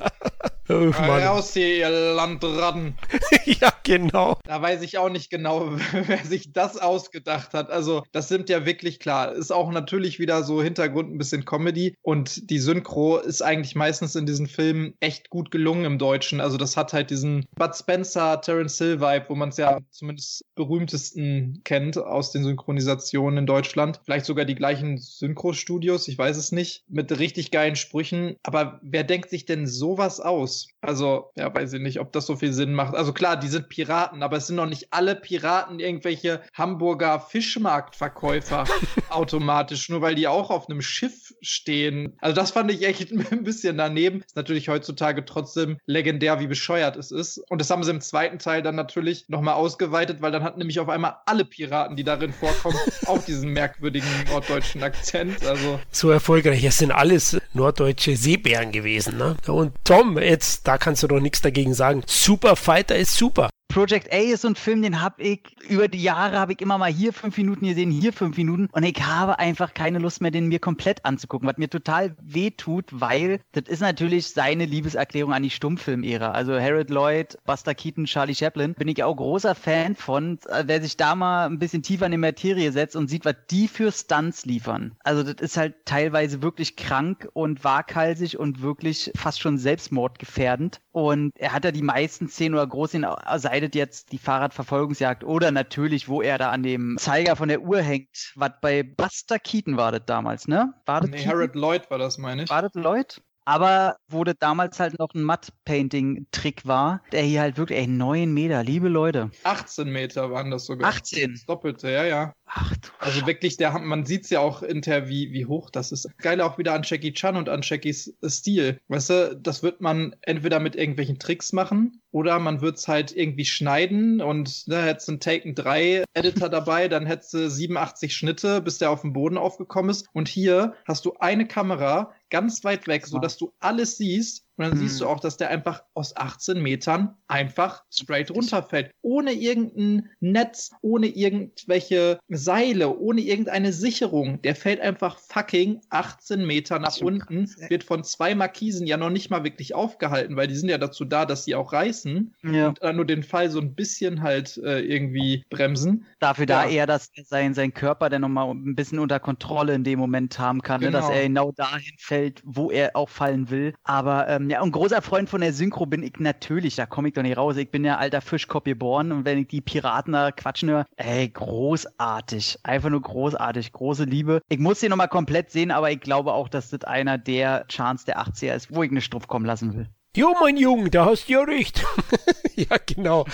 Oh, Raus hier, ihr Landratten. (laughs) ja, genau. Da weiß ich auch nicht genau, (laughs) wer sich das ausgedacht hat. Also, das sind ja wirklich klar. Ist auch natürlich wieder so Hintergrund ein bisschen Comedy. Und die Synchro ist eigentlich meistens in diesen Filmen echt gut gelungen im Deutschen. Also, das hat halt diesen Bud Spencer, Terence Hill Vibe, wo man es ja zumindest berühmtesten kennt aus den Synchronisationen in Deutschland. Vielleicht sogar die gleichen Synchro-Studios, ich weiß es nicht. Mit richtig geilen Sprüchen. Aber wer denkt sich denn sowas aus? Also, ja, weiß ich nicht, ob das so viel Sinn macht. Also klar, die sind Piraten, aber es sind noch nicht alle Piraten irgendwelche Hamburger Fischmarktverkäufer (laughs) automatisch, nur weil die auch auf einem Schiff stehen. Also das fand ich echt (laughs) ein bisschen daneben. Ist natürlich heutzutage trotzdem legendär, wie bescheuert es ist. Und das haben sie im zweiten Teil dann natürlich nochmal ausgeweitet, weil dann hatten nämlich auf einmal alle Piraten, die darin vorkommen, (laughs) auch diesen merkwürdigen norddeutschen Akzent. Also so erfolgreich. Es sind alles norddeutsche Seebären gewesen. Ne? Und Tom, jetzt da kannst du doch nichts dagegen sagen. Super Fighter ist super. Project A ist so ein Film, den habe ich über die Jahre habe ich immer mal hier fünf Minuten gesehen, hier fünf Minuten und ich habe einfach keine Lust mehr, den mir komplett anzugucken, was mir total weh tut, weil das ist natürlich seine Liebeserklärung an die Stummfilm-Ära. Also Harold Lloyd, Buster Keaton, Charlie Chaplin, bin ich auch großer Fan von, wer sich da mal ein bisschen tiefer in die Materie setzt und sieht, was die für Stunts liefern. Also das ist halt teilweise wirklich krank und waghalsig und wirklich fast schon selbstmordgefährdend. Und er hat ja die meisten Szenen oder Großszenen seidet jetzt die Fahrradverfolgungsjagd oder natürlich, wo er da an dem Zeiger von der Uhr hängt. Was bei Buster Keaton war das damals, ne? War das nee, Harold Lloyd war das, meine ich. War das Lloyd? Aber wurde damals halt noch ein Matt-Painting-Trick war, der hier halt wirklich, ey, 9 Meter, liebe Leute. 18 Meter waren das sogar. 18. Das Doppelte, ja, ja. Ach du Also wirklich, der, man sieht es ja auch hinterher, wie, wie hoch das ist. Geil auch wieder an Jackie Chan und an Jackies Stil. Weißt du, das wird man entweder mit irgendwelchen Tricks machen oder man wird es halt irgendwie schneiden und da ne, hättest du einen Taken 3 Editor dabei, dann hättest du 87 Schnitte, bis der auf dem Boden aufgekommen ist. Und hier hast du eine Kamera ganz weit weg, sodass du alles siehst und dann mhm. siehst du auch, dass der einfach aus 18 Metern einfach straight runterfällt. Ohne irgendein Netz, ohne irgendwelche Seile, ohne irgendeine Sicherung. Der fällt einfach fucking 18 Meter nach unten, krass, wird von zwei Markisen ja noch nicht mal wirklich aufgehalten, weil die sind ja dazu da, dass sie auch reißen ja. und dann nur den Fall so ein bisschen halt äh, irgendwie bremsen. Dafür ja. da eher, dass sein, sein Körper dann nochmal ein bisschen unter Kontrolle in dem Moment haben kann, genau. ne? dass er genau. genau dahin fällt, wo er auch fallen will. Aber ähm, ja, und großer Freund von der Synchro bin ich natürlich, da komme ich doch nicht raus. Ich bin ja alter Fischkopf geboren und wenn ich die Piraten da quatschen höre, ey, großartig. Einfach nur großartig. Große Liebe. Ich muss sie nochmal komplett sehen, aber ich glaube auch, dass das einer der Chance der 80er ist, wo ich eine Strupp kommen lassen will. Jo, mein Junge, da hast du ja recht. (laughs) ja, genau.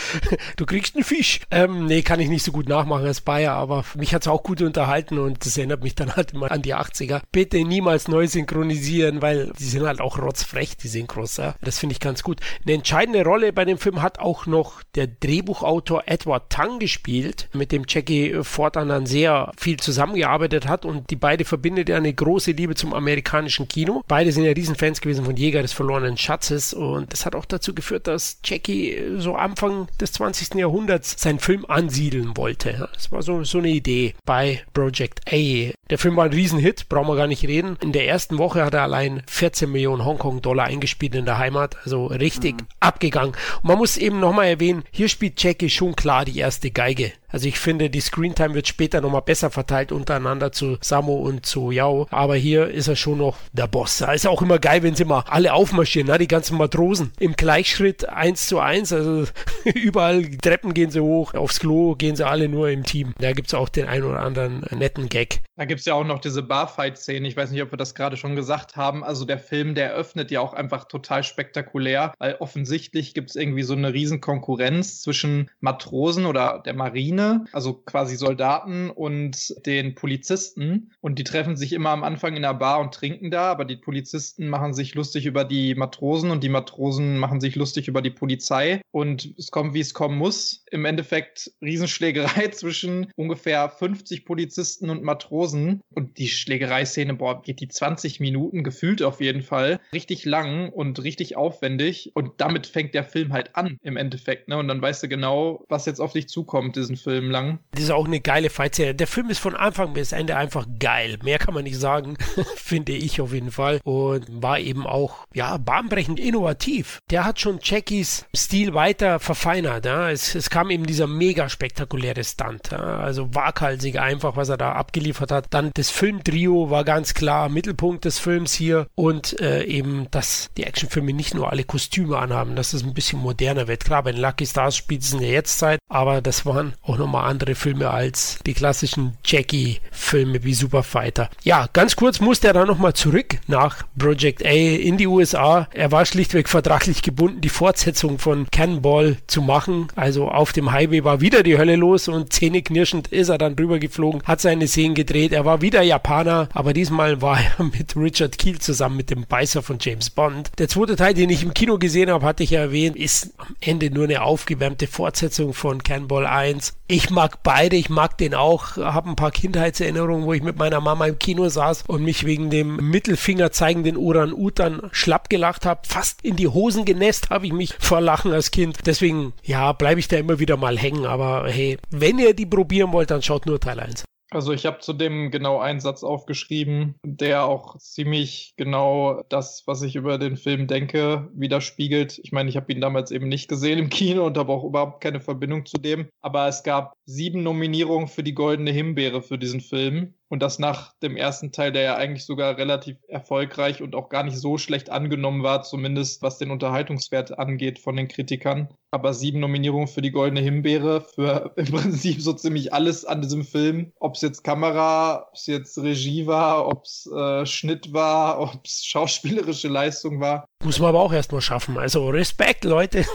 Du kriegst einen Fisch. Ähm, nee, kann ich nicht so gut nachmachen als Bayer, aber mich hat's auch gut unterhalten und das erinnert mich dann halt immer an die 80er. Bitte niemals neu synchronisieren, weil die sind halt auch rotzfrech, die Synchros. Ja? Das finde ich ganz gut. Eine entscheidende Rolle bei dem Film hat auch noch der Drehbuchautor Edward Tang gespielt, mit dem Jackie fortan dann sehr viel zusammengearbeitet hat und die beide verbindet ja eine große Liebe zum amerikanischen Kino. Beide sind ja Riesenfans gewesen von Jäger des verlorenen Schatzes ist. Und das hat auch dazu geführt, dass Jackie so Anfang des 20. Jahrhunderts seinen Film ansiedeln wollte. Das war so, so eine Idee bei Project A. Der Film war ein Riesenhit, brauchen wir gar nicht reden. In der ersten Woche hat er allein 14 Millionen Hongkong-Dollar eingespielt in der Heimat. Also richtig mhm. abgegangen. Und man muss eben nochmal erwähnen, hier spielt Jackie schon klar die erste Geige. Also ich finde, die Screentime wird später nochmal besser verteilt untereinander zu Samo und zu Yao. Aber hier ist er schon noch der Boss. Da ist auch immer geil, wenn sie mal alle aufmarschieren, ne? die ganzen Matrosen im Gleichschritt eins zu eins. Also (laughs) überall Treppen gehen sie hoch, aufs Klo gehen sie alle nur im Team. Da gibt es auch den einen oder anderen netten Gag. Da gibt es ja auch noch diese Barfight-Szene. Ich weiß nicht, ob wir das gerade schon gesagt haben. Also der Film, der öffnet ja auch einfach total spektakulär, weil offensichtlich gibt es irgendwie so eine riesen Konkurrenz zwischen Matrosen oder der Marine, also quasi Soldaten und den Polizisten. Und die treffen sich immer am Anfang in der Bar und trinken da, aber die Polizisten machen sich lustig über die Matrosen und die Matrosen machen sich lustig über die Polizei. Und es kommt, wie es kommen muss. Im Endeffekt Riesenschlägerei (laughs) zwischen ungefähr 50 Polizisten und Matrosen. Und die Schlägereiszene, boah, geht die 20 Minuten, gefühlt auf jeden Fall. Richtig lang und richtig aufwendig. Und damit fängt der Film halt an, im Endeffekt. Ne? Und dann weißt du genau, was jetzt auf dich zukommt, diesen Film. Lang. Das ist auch eine geile Fight-Serie. Der Film ist von Anfang bis Ende einfach geil. Mehr kann man nicht sagen, (laughs) finde ich auf jeden Fall. Und war eben auch, ja, bahnbrechend innovativ. Der hat schon Jackies Stil weiter verfeinert. Ja. Es, es kam eben dieser mega spektakuläre Stunt. Ja. Also waghalsig einfach, was er da abgeliefert hat. Dann das Filmtrio war ganz klar Mittelpunkt des Films hier. Und äh, eben, dass die Actionfilme nicht nur alle Kostüme anhaben, dass es ein bisschen moderner wird. Klar, bei den Lucky Stars spielt es in der Jetztzeit, aber das waren auch noch nochmal andere Filme als die klassischen Jackie-Filme wie Superfighter. Ja, ganz kurz musste er dann nochmal zurück nach Project A in die USA. Er war schlichtweg vertraglich gebunden, die Fortsetzung von Cannonball zu machen. Also auf dem Highway war wieder die Hölle los und zähneknirschend ist er dann drüber geflogen, hat seine Szenen gedreht. Er war wieder Japaner, aber diesmal war er (laughs) mit Richard Keel zusammen mit dem Beißer von James Bond. Der zweite Teil, den ich im Kino gesehen habe, hatte ich ja erwähnt, ist am Ende nur eine aufgewärmte Fortsetzung von Cannonball 1 ich mag beide, ich mag den auch, habe ein paar Kindheitserinnerungen, wo ich mit meiner Mama im Kino saß und mich wegen dem Mittelfinger zeigenden Uran-Utan schlapp gelacht habe. Fast in die Hosen genässt habe ich mich vor Lachen als Kind. Deswegen, ja, bleibe ich da immer wieder mal hängen. Aber hey, wenn ihr die probieren wollt, dann schaut nur Teil 1. Also ich habe zu dem genau einen Satz aufgeschrieben, der auch ziemlich genau das, was ich über den Film denke, widerspiegelt. Ich meine, ich habe ihn damals eben nicht gesehen im Kino und habe auch überhaupt keine Verbindung zu dem. Aber es gab sieben Nominierungen für die Goldene Himbeere für diesen Film. Und das nach dem ersten Teil, der ja eigentlich sogar relativ erfolgreich und auch gar nicht so schlecht angenommen war, zumindest was den Unterhaltungswert angeht von den Kritikern. Aber sieben Nominierungen für die Goldene Himbeere, für (laughs) im Prinzip so ziemlich alles an diesem Film. Ob es jetzt Kamera, ob es jetzt Regie war, ob es äh, Schnitt war, ob es schauspielerische Leistung war. Muss man aber auch erstmal schaffen. Also Respekt, Leute. (laughs)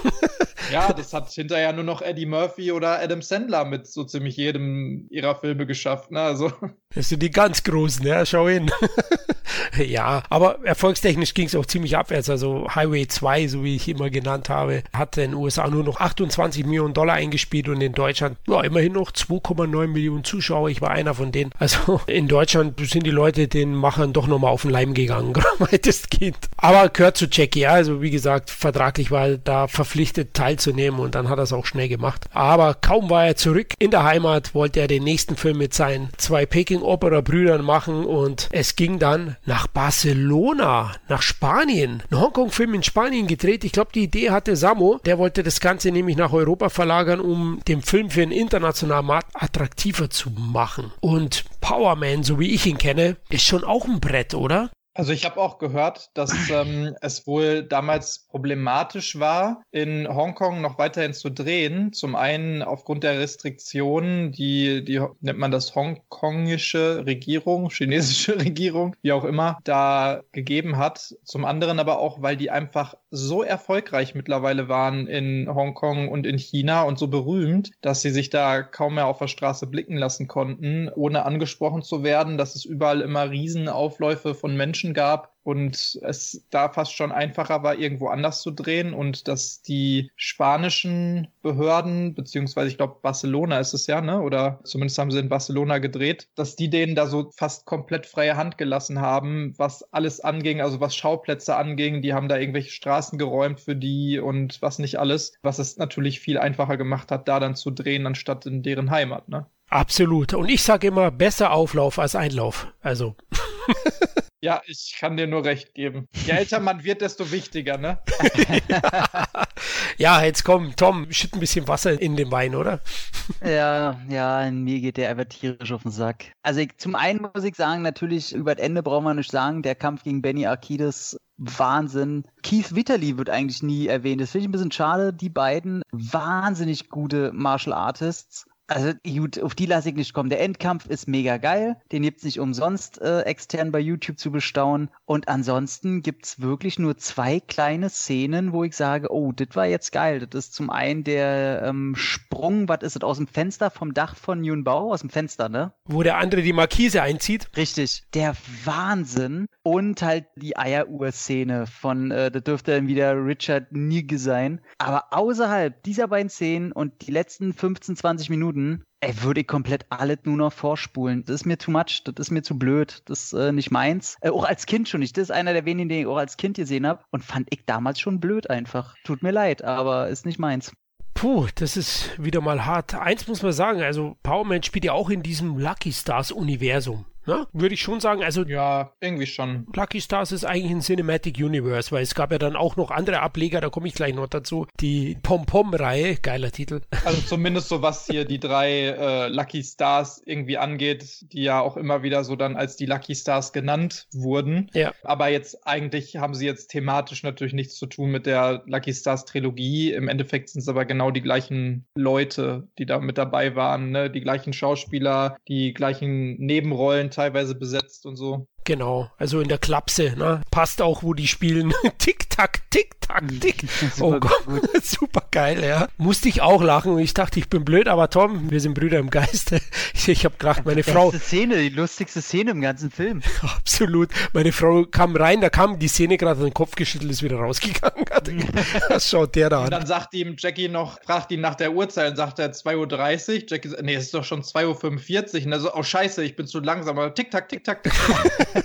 Ja, das hat (laughs) hinterher nur noch Eddie Murphy oder Adam Sandler mit so ziemlich jedem ihrer Filme geschafft. Ne? Also. Das sind die ganz Großen, ja, schau hin. (laughs) ja, aber erfolgstechnisch ging es auch ziemlich abwärts. Also Highway 2, so wie ich immer genannt habe, hat in den USA nur noch 28 Millionen Dollar eingespielt und in Deutschland ja, immerhin noch 2,9 Millionen Zuschauer. Ich war einer von denen. Also in Deutschland sind die Leute den Machern doch nochmal auf den Leim gegangen, (laughs) weitestgehend. Aber gehört zu Jackie, ja. Also wie gesagt, vertraglich war er da verpflichtet teilzunehmen und dann hat er es auch schnell gemacht. Aber kaum war er zurück in der Heimat, wollte er den nächsten Film mit seinen zwei Peking-Opera-Brüdern machen und es ging dann nach Barcelona, nach Spanien. Ein Hongkong-Film in Spanien gedreht. Ich glaube, die Idee hatte Samo. Der wollte das Ganze nämlich nach Europa verlagern, um den Film für einen internationalen Markt attraktiver zu machen. Und Powerman, so wie ich ihn kenne, ist schon auch ein Brett, oder? Also ich habe auch gehört, dass (laughs) ähm, es wohl damals problematisch war, in Hongkong noch weiterhin zu drehen. Zum einen aufgrund der Restriktionen, die, die nennt man das hongkongische Regierung, (laughs) chinesische Regierung, wie auch immer, da gegeben hat. Zum anderen aber auch, weil die einfach so erfolgreich mittlerweile waren in Hongkong und in China und so berühmt, dass sie sich da kaum mehr auf der Straße blicken lassen konnten, ohne angesprochen zu werden, dass es überall immer Riesenaufläufe von Menschen Menschen gab und es da fast schon einfacher war, irgendwo anders zu drehen und dass die spanischen Behörden, beziehungsweise ich glaube Barcelona ist es ja, ne? Oder zumindest haben sie in Barcelona gedreht, dass die denen da so fast komplett freie Hand gelassen haben, was alles anging, also was Schauplätze anging, die haben da irgendwelche Straßen geräumt für die und was nicht alles, was es natürlich viel einfacher gemacht hat, da dann zu drehen, anstatt in deren Heimat, ne? Absolut. Und ich sage immer, besser Auflauf als Einlauf. Also. (laughs) Ja, ich kann dir nur recht geben. Je älter man wird, desto wichtiger, ne? (laughs) ja, jetzt komm, Tom, schütt ein bisschen Wasser in den Wein, oder? ja, ja, mir geht der einfach tierisch auf den Sack. Also ich, zum einen muss ich sagen, natürlich über das Ende brauchen wir nicht sagen, der Kampf gegen Benny Arkides Wahnsinn. Keith Witterly wird eigentlich nie erwähnt. Das finde ich ein bisschen schade. Die beiden wahnsinnig gute Martial Artists. Also gut, auf die lasse ich nicht kommen. Der Endkampf ist mega geil. Den gibt's nicht umsonst äh, extern bei YouTube zu bestaunen. Und ansonsten gibt's wirklich nur zwei kleine Szenen, wo ich sage, oh, das war jetzt geil. Das ist zum einen der ähm, Sprung, was ist das, aus dem Fenster vom Dach von Yun Bao, aus dem Fenster, ne? Wo der andere die Markise einzieht. Richtig. Der Wahnsinn. Und halt die Eieruhr-Szene von, äh, das dürfte dann wieder Richard Nigge sein. Aber außerhalb dieser beiden Szenen und die letzten 15, 20 Minuten Minuten, ey, würde ich komplett alles nur noch vorspulen. Das ist mir too much, das ist mir zu blöd, das ist äh, nicht meins. Äh, auch als Kind schon nicht. Das ist einer der wenigen, den ich auch als Kind gesehen habe und fand ich damals schon blöd einfach. Tut mir leid, aber ist nicht meins. Puh, das ist wieder mal hart. Eins muss man sagen, also Powerman spielt ja auch in diesem Lucky Stars Universum. Ne? Würde ich schon sagen. Also ja, irgendwie schon. Lucky Stars ist eigentlich ein Cinematic Universe, weil es gab ja dann auch noch andere Ableger, da komme ich gleich noch dazu. Die Pom-Pom-Reihe, geiler Titel. Also zumindest so was hier die drei äh, Lucky Stars irgendwie angeht, die ja auch immer wieder so dann als die Lucky Stars genannt wurden. Ja. Aber jetzt eigentlich haben sie jetzt thematisch natürlich nichts zu tun mit der Lucky Stars Trilogie. Im Endeffekt sind es aber genau die gleichen Leute, die da mit dabei waren, ne? Die gleichen Schauspieler, die gleichen Nebenrollen teilweise besetzt und so. Genau, also in der Klapse, ne? Passt auch, wo die spielen. (laughs) tick, tack, tick, tack, tick. oh Gott, (laughs) super geil, ja. Musste ich auch lachen und ich dachte, ich bin blöd, aber Tom, wir sind Brüder im Geiste. (laughs) Ich, ich habe gedacht, meine die Frau. Die Szene, die lustigste Szene im ganzen Film. Absolut. Meine Frau kam rein, da kam die Szene gerade den Kopf geschüttelt, ist wieder rausgegangen. Was schaut der da an? Und dann sagt ihm Jackie noch, fragt ihn nach der Uhrzeit und sagt er 2.30 Uhr. Jackie sagt, nee, es ist doch schon 2.45 Uhr. Und er so, oh scheiße, ich bin zu langsam. Aber tick, tack, tick, tack, tick, tack.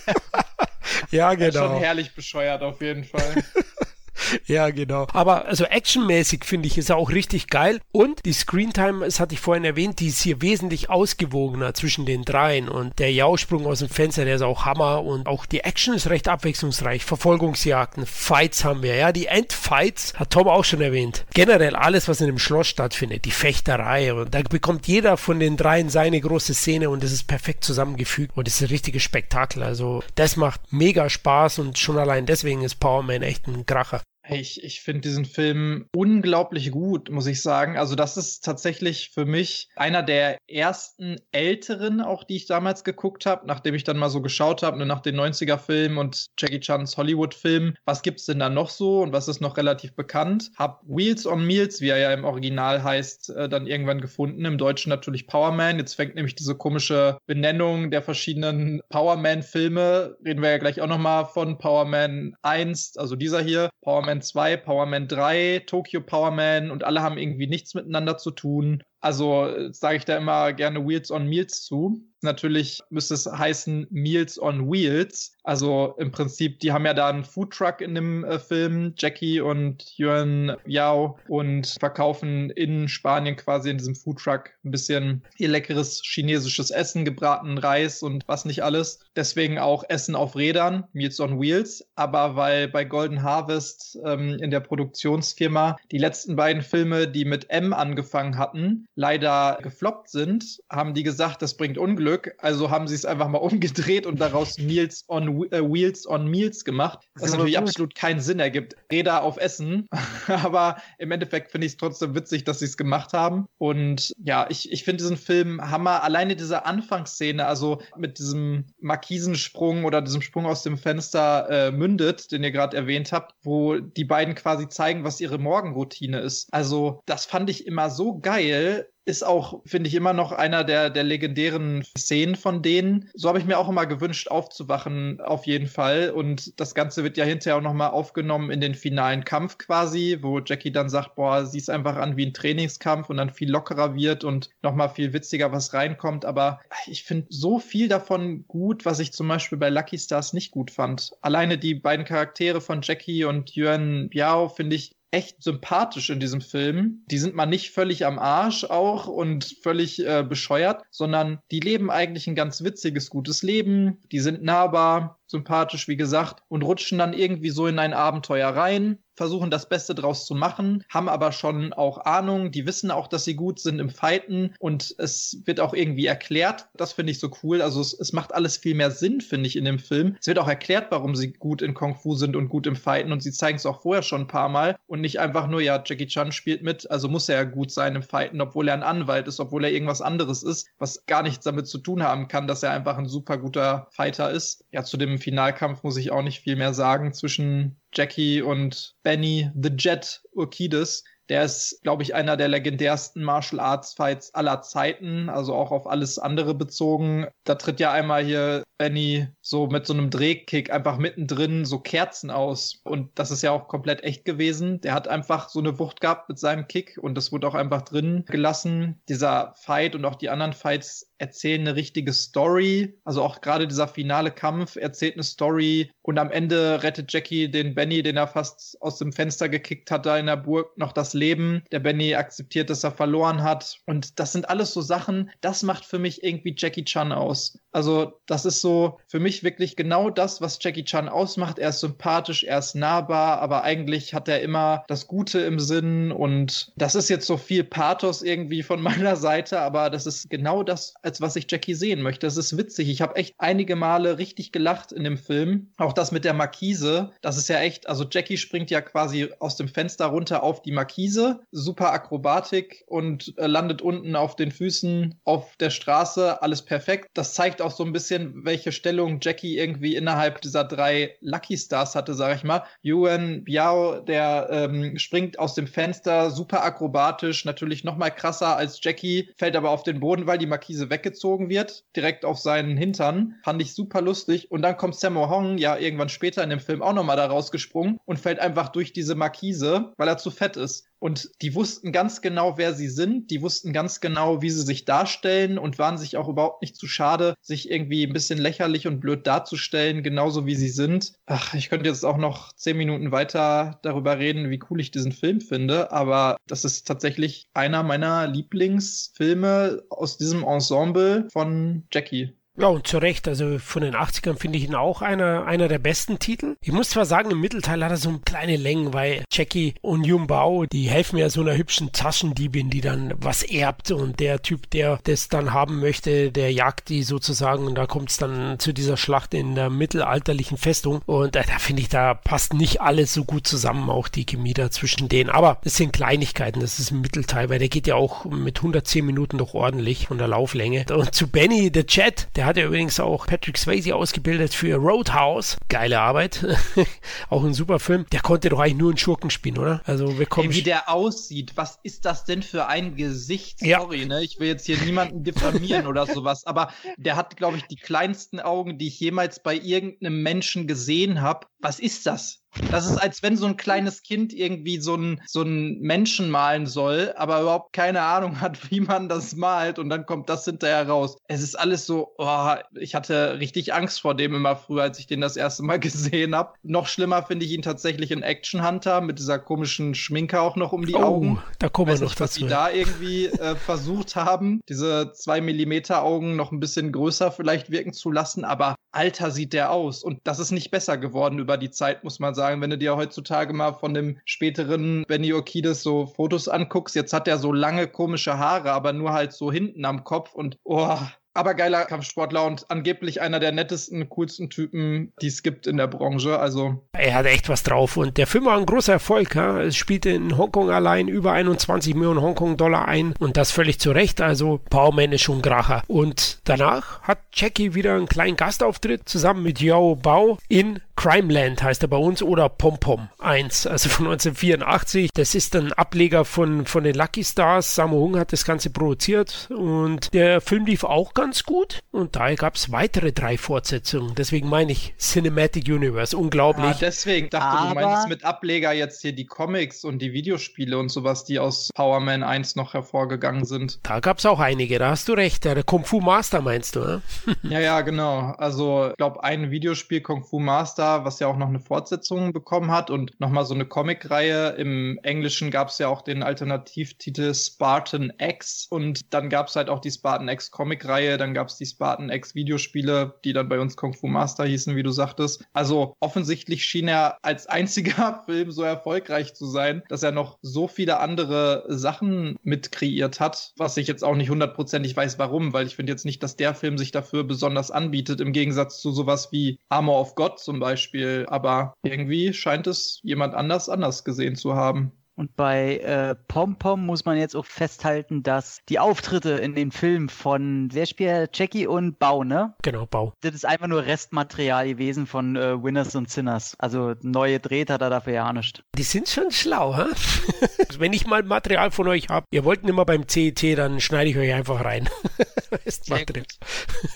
Ja, (laughs) genau. Schon herrlich bescheuert auf jeden Fall. (laughs) (laughs) ja, genau. Aber also actionmäßig finde ich, ist er auch richtig geil. Und die Screentime, das hatte ich vorhin erwähnt, die ist hier wesentlich ausgewogener zwischen den dreien. Und der Jausprung aus dem Fenster, der ist auch Hammer. Und auch die Action ist recht abwechslungsreich. Verfolgungsjagden, Fights haben wir. Ja, die Endfights hat Tom auch schon erwähnt. Generell alles, was in dem Schloss stattfindet, die Fechterei. Und da bekommt jeder von den dreien seine große Szene und es ist perfekt zusammengefügt. Und es ist ein richtiges Spektakel. Also das macht mega Spaß und schon allein deswegen ist Power Man echt ein Kracher. Ich, ich finde diesen Film unglaublich gut, muss ich sagen. Also, das ist tatsächlich für mich einer der ersten älteren, auch die ich damals geguckt habe, nachdem ich dann mal so geschaut habe, ne, nach den 90er-Filmen und Jackie Chans Hollywood-Filmen. Was gibt's denn da noch so und was ist noch relativ bekannt? Hab Wheels on Meals, wie er ja im Original heißt, äh, dann irgendwann gefunden. Im Deutschen natürlich Power Man. Jetzt fängt nämlich diese komische Benennung der verschiedenen Power Man-Filme. Reden wir ja gleich auch nochmal von Power Man 1, also dieser hier. Power 2, Power Man 3, Tokyo Power Man und alle haben irgendwie nichts miteinander zu tun. Also äh, sage ich da immer gerne Wheels on Meals zu. Natürlich müsste es heißen Meals on Wheels. Also im Prinzip, die haben ja da einen Foodtruck in dem äh, Film, Jackie und Yuan Yao, und verkaufen in Spanien quasi in diesem Foodtruck ein bisschen ihr leckeres chinesisches Essen, gebratenen Reis und was nicht alles. Deswegen auch Essen auf Rädern, Meals on Wheels. Aber weil bei Golden Harvest ähm, in der Produktionsfirma die letzten beiden Filme, die mit M angefangen hatten, leider gefloppt sind, haben die gesagt, das bringt Unglück. Also haben sie es einfach mal (laughs) umgedreht und daraus Meals on äh, Wheels on Meals gemacht. Was natürlich gut. absolut keinen Sinn ergibt. Räder auf Essen. (laughs) Aber im Endeffekt finde ich es trotzdem witzig, dass sie es gemacht haben. Und ja, ich, ich finde diesen Film Hammer. Alleine diese Anfangsszene, also mit diesem Markisensprung oder diesem Sprung aus dem Fenster äh, mündet, den ihr gerade erwähnt habt, wo die beiden quasi zeigen, was ihre Morgenroutine ist. Also, das fand ich immer so geil ist auch, finde ich, immer noch einer der, der legendären Szenen von denen. So habe ich mir auch immer gewünscht, aufzuwachen, auf jeden Fall. Und das Ganze wird ja hinterher auch nochmal aufgenommen in den finalen Kampf quasi, wo Jackie dann sagt, boah, siehst einfach an wie ein Trainingskampf und dann viel lockerer wird und nochmal viel witziger was reinkommt. Aber ich finde so viel davon gut, was ich zum Beispiel bei Lucky Stars nicht gut fand. Alleine die beiden Charaktere von Jackie und Yuan Biao finde ich echt sympathisch in diesem Film. Die sind mal nicht völlig am Arsch auch und völlig äh, bescheuert, sondern die leben eigentlich ein ganz witziges, gutes Leben. Die sind nahbar, sympathisch, wie gesagt, und rutschen dann irgendwie so in ein Abenteuer rein, versuchen das Beste draus zu machen, haben aber schon auch Ahnung, die wissen auch, dass sie gut sind im Fighten und es wird auch irgendwie erklärt. Das finde ich so cool. Also es, es macht alles viel mehr Sinn, finde ich, in dem Film. Es wird auch erklärt, warum sie gut in Kung Fu sind und gut im Fighten und sie zeigen es auch vorher schon ein paar Mal und nicht einfach nur, ja, Jackie Chan spielt mit, also muss er ja gut sein im Fighten, obwohl er ein Anwalt ist, obwohl er irgendwas anderes ist, was gar nichts damit zu tun haben kann, dass er einfach ein super guter Fighter ist. Ja, zu dem Finalkampf muss ich auch nicht viel mehr sagen zwischen Jackie und Benny the Jet Urquidez. Der ist, glaube ich, einer der legendärsten Martial Arts Fights aller Zeiten, also auch auf alles andere bezogen. Da tritt ja einmal hier Benny so mit so einem Drehkick einfach mittendrin so Kerzen aus. Und das ist ja auch komplett echt gewesen. Der hat einfach so eine Wucht gehabt mit seinem Kick und das wurde auch einfach drin gelassen. Dieser Fight und auch die anderen Fights erzählen eine richtige Story. Also auch gerade dieser finale Kampf erzählt eine Story und am Ende rettet Jackie den Benny, den er fast aus dem Fenster gekickt hat, da in der Burg noch das Leben. Der Benny akzeptiert, dass er verloren hat. Und das sind alles so Sachen, das macht für mich irgendwie Jackie Chan aus. Also das ist so für mich wirklich genau das, was Jackie Chan ausmacht. Er ist sympathisch, er ist nahbar, aber eigentlich hat er immer das Gute im Sinn und das ist jetzt so viel Pathos irgendwie von (laughs) meiner Seite, aber das ist genau das, als was ich Jackie sehen möchte. Das ist witzig. Ich habe echt einige Male richtig gelacht in dem Film. Auch das mit der Markise, das ist ja echt, also Jackie springt ja quasi aus dem Fenster runter auf die Markise, super Akrobatik und äh, landet unten auf den Füßen auf der Straße, alles perfekt. Das zeigt auch so ein bisschen, welche Stellung Jackie irgendwie innerhalb dieser drei Lucky Stars hatte, sag ich mal. Yuan Biao, der ähm, springt aus dem Fenster, super akrobatisch, natürlich noch mal krasser als Jackie, fällt aber auf den Boden, weil die Markise weggezogen wird, direkt auf seinen Hintern. Fand ich super lustig. Und dann kommt Sammo Hong ja irgendwann später in dem Film auch noch mal da rausgesprungen und fällt einfach durch diese Markise, weil er zu fett ist. Und die wussten ganz genau, wer sie sind. Die wussten ganz genau, wie sie sich darstellen und waren sich auch überhaupt nicht zu schade, sich irgendwie ein bisschen lächerlich und blöd darzustellen, genauso wie sie sind. Ach, ich könnte jetzt auch noch zehn Minuten weiter darüber reden, wie cool ich diesen Film finde, aber das ist tatsächlich einer meiner Lieblingsfilme aus diesem Ensemble von Jackie. Ja, und zu Recht, also von den 80ern finde ich ihn auch einer, einer der besten Titel. Ich muss zwar sagen, im Mittelteil hat er so kleine Längen, weil Jackie und Yumbao, die helfen ja so einer hübschen Taschendiebin, die dann was erbt und der Typ, der das dann haben möchte, der jagt die sozusagen und da kommt es dann zu dieser Schlacht in der mittelalterlichen Festung und äh, da finde ich, da passt nicht alles so gut zusammen, auch die Chemie da zwischen denen. Aber es sind Kleinigkeiten, das ist im Mittelteil, weil der geht ja auch mit 110 Minuten doch ordentlich von der Lauflänge. Und zu Benny, the Chat, der der hat ja übrigens auch Patrick Swayze ausgebildet für Roadhouse. Geile Arbeit. (laughs) auch ein super Film. Der konnte doch eigentlich nur einen Schurken spielen, oder? Also wir kommen. Ey, wie der aussieht. Was ist das denn für ein Gesicht? Sorry, ja. ne? Ich will jetzt hier niemanden diffamieren oder sowas. Aber der hat, glaube ich, die kleinsten Augen, die ich jemals bei irgendeinem Menschen gesehen habe. Was ist das? Das ist, als wenn so ein kleines Kind irgendwie so einen so einen Menschen malen soll, aber überhaupt keine Ahnung hat, wie man das malt und dann kommt das hinterher raus. Es ist alles so, oh, ich hatte richtig Angst vor dem immer früher, als ich den das erste Mal (laughs) gesehen habe. Noch schlimmer finde ich ihn tatsächlich in Action Hunter mit dieser komischen Schminke auch noch um die oh, Augen. Da kommen wir noch was sie da irgendwie äh, versucht haben, diese zwei Millimeter Augen noch ein bisschen größer vielleicht wirken zu lassen, aber alter sieht der aus und das ist nicht besser geworden über die Zeit, muss man sagen sagen, wenn du dir heutzutage mal von dem späteren Benny Orkides so Fotos anguckst, jetzt hat er so lange komische Haare, aber nur halt so hinten am Kopf und oh, aber geiler Kampfsportler und angeblich einer der nettesten, coolsten Typen, die es gibt in der Branche. Also er hat echt was drauf und der Film war ein großer Erfolg. Ja? Es spielte in Hongkong allein über 21 Millionen Hongkong-Dollar ein und das völlig zu Recht. Also Powerman ist schon Gracher. Und danach hat Jackie wieder einen kleinen Gastauftritt zusammen mit Yao Bao in Crimeland heißt er bei uns oder Pom Pom 1, also von 1984. Das ist ein Ableger von, von den Lucky Stars. Sammo Hung hat das Ganze produziert und der Film lief auch ganz gut und daher gab es weitere drei Fortsetzungen. Deswegen meine ich Cinematic Universe. Unglaublich. Ah, deswegen dachte Aber du meinst mit Ableger jetzt hier die Comics und die Videospiele und sowas, die aus Power Man 1 noch hervorgegangen sind. Da gab es auch einige, da hast du recht. Der Kung Fu Master meinst du, ne? (laughs) ja, ja, genau. Also ich glaube, ein Videospiel Kung Fu Master was ja auch noch eine Fortsetzung bekommen hat und nochmal so eine Comic-Reihe. Im Englischen gab es ja auch den Alternativtitel Spartan X und dann gab es halt auch die Spartan X Comic-Reihe, dann gab es die Spartan X Videospiele, die dann bei uns Kung Fu Master hießen, wie du sagtest. Also offensichtlich schien er als einziger (laughs) Film so erfolgreich zu sein, dass er noch so viele andere Sachen mit kreiert hat, was ich jetzt auch nicht hundertprozentig weiß, warum, weil ich finde jetzt nicht, dass der Film sich dafür besonders anbietet, im Gegensatz zu sowas wie Armor of God zum Beispiel, aber irgendwie scheint es jemand anders anders gesehen zu haben. Und bei äh, Pom Pom muss man jetzt auch festhalten, dass die Auftritte in den Filmen von, wer spielt Jackie und Bau, ne? Genau, Bau. Das ist einfach nur Restmaterial gewesen von äh, Winners und Sinners. Also neue Dreht hat er dafür ja nicht. Die sind schon schlau, hä? (laughs) Wenn ich mal Material von euch habe, ihr wollt nicht mal beim CET, dann schneide ich euch einfach rein. (laughs) Restmaterial.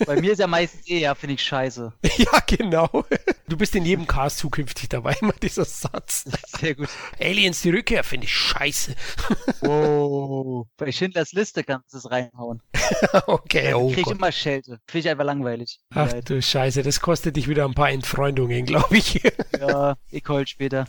Bei mir ist ja meistens eh, ja, finde ich scheiße. (laughs) ja, genau. Du bist in jedem Cast zukünftig dabei, immer dieser Satz. Sehr gut. Aliens die Rückkehr finde ich scheiße. wow. (laughs) Bei Schindlers Liste kannst du es reinhauen. (laughs) okay, oh. Krieg ich immer Schelte. Finde ich einfach langweilig. Ach du Scheiße, das kostet dich wieder ein paar Entfreundungen, (laughs) glaube ich. ja, ich hol später.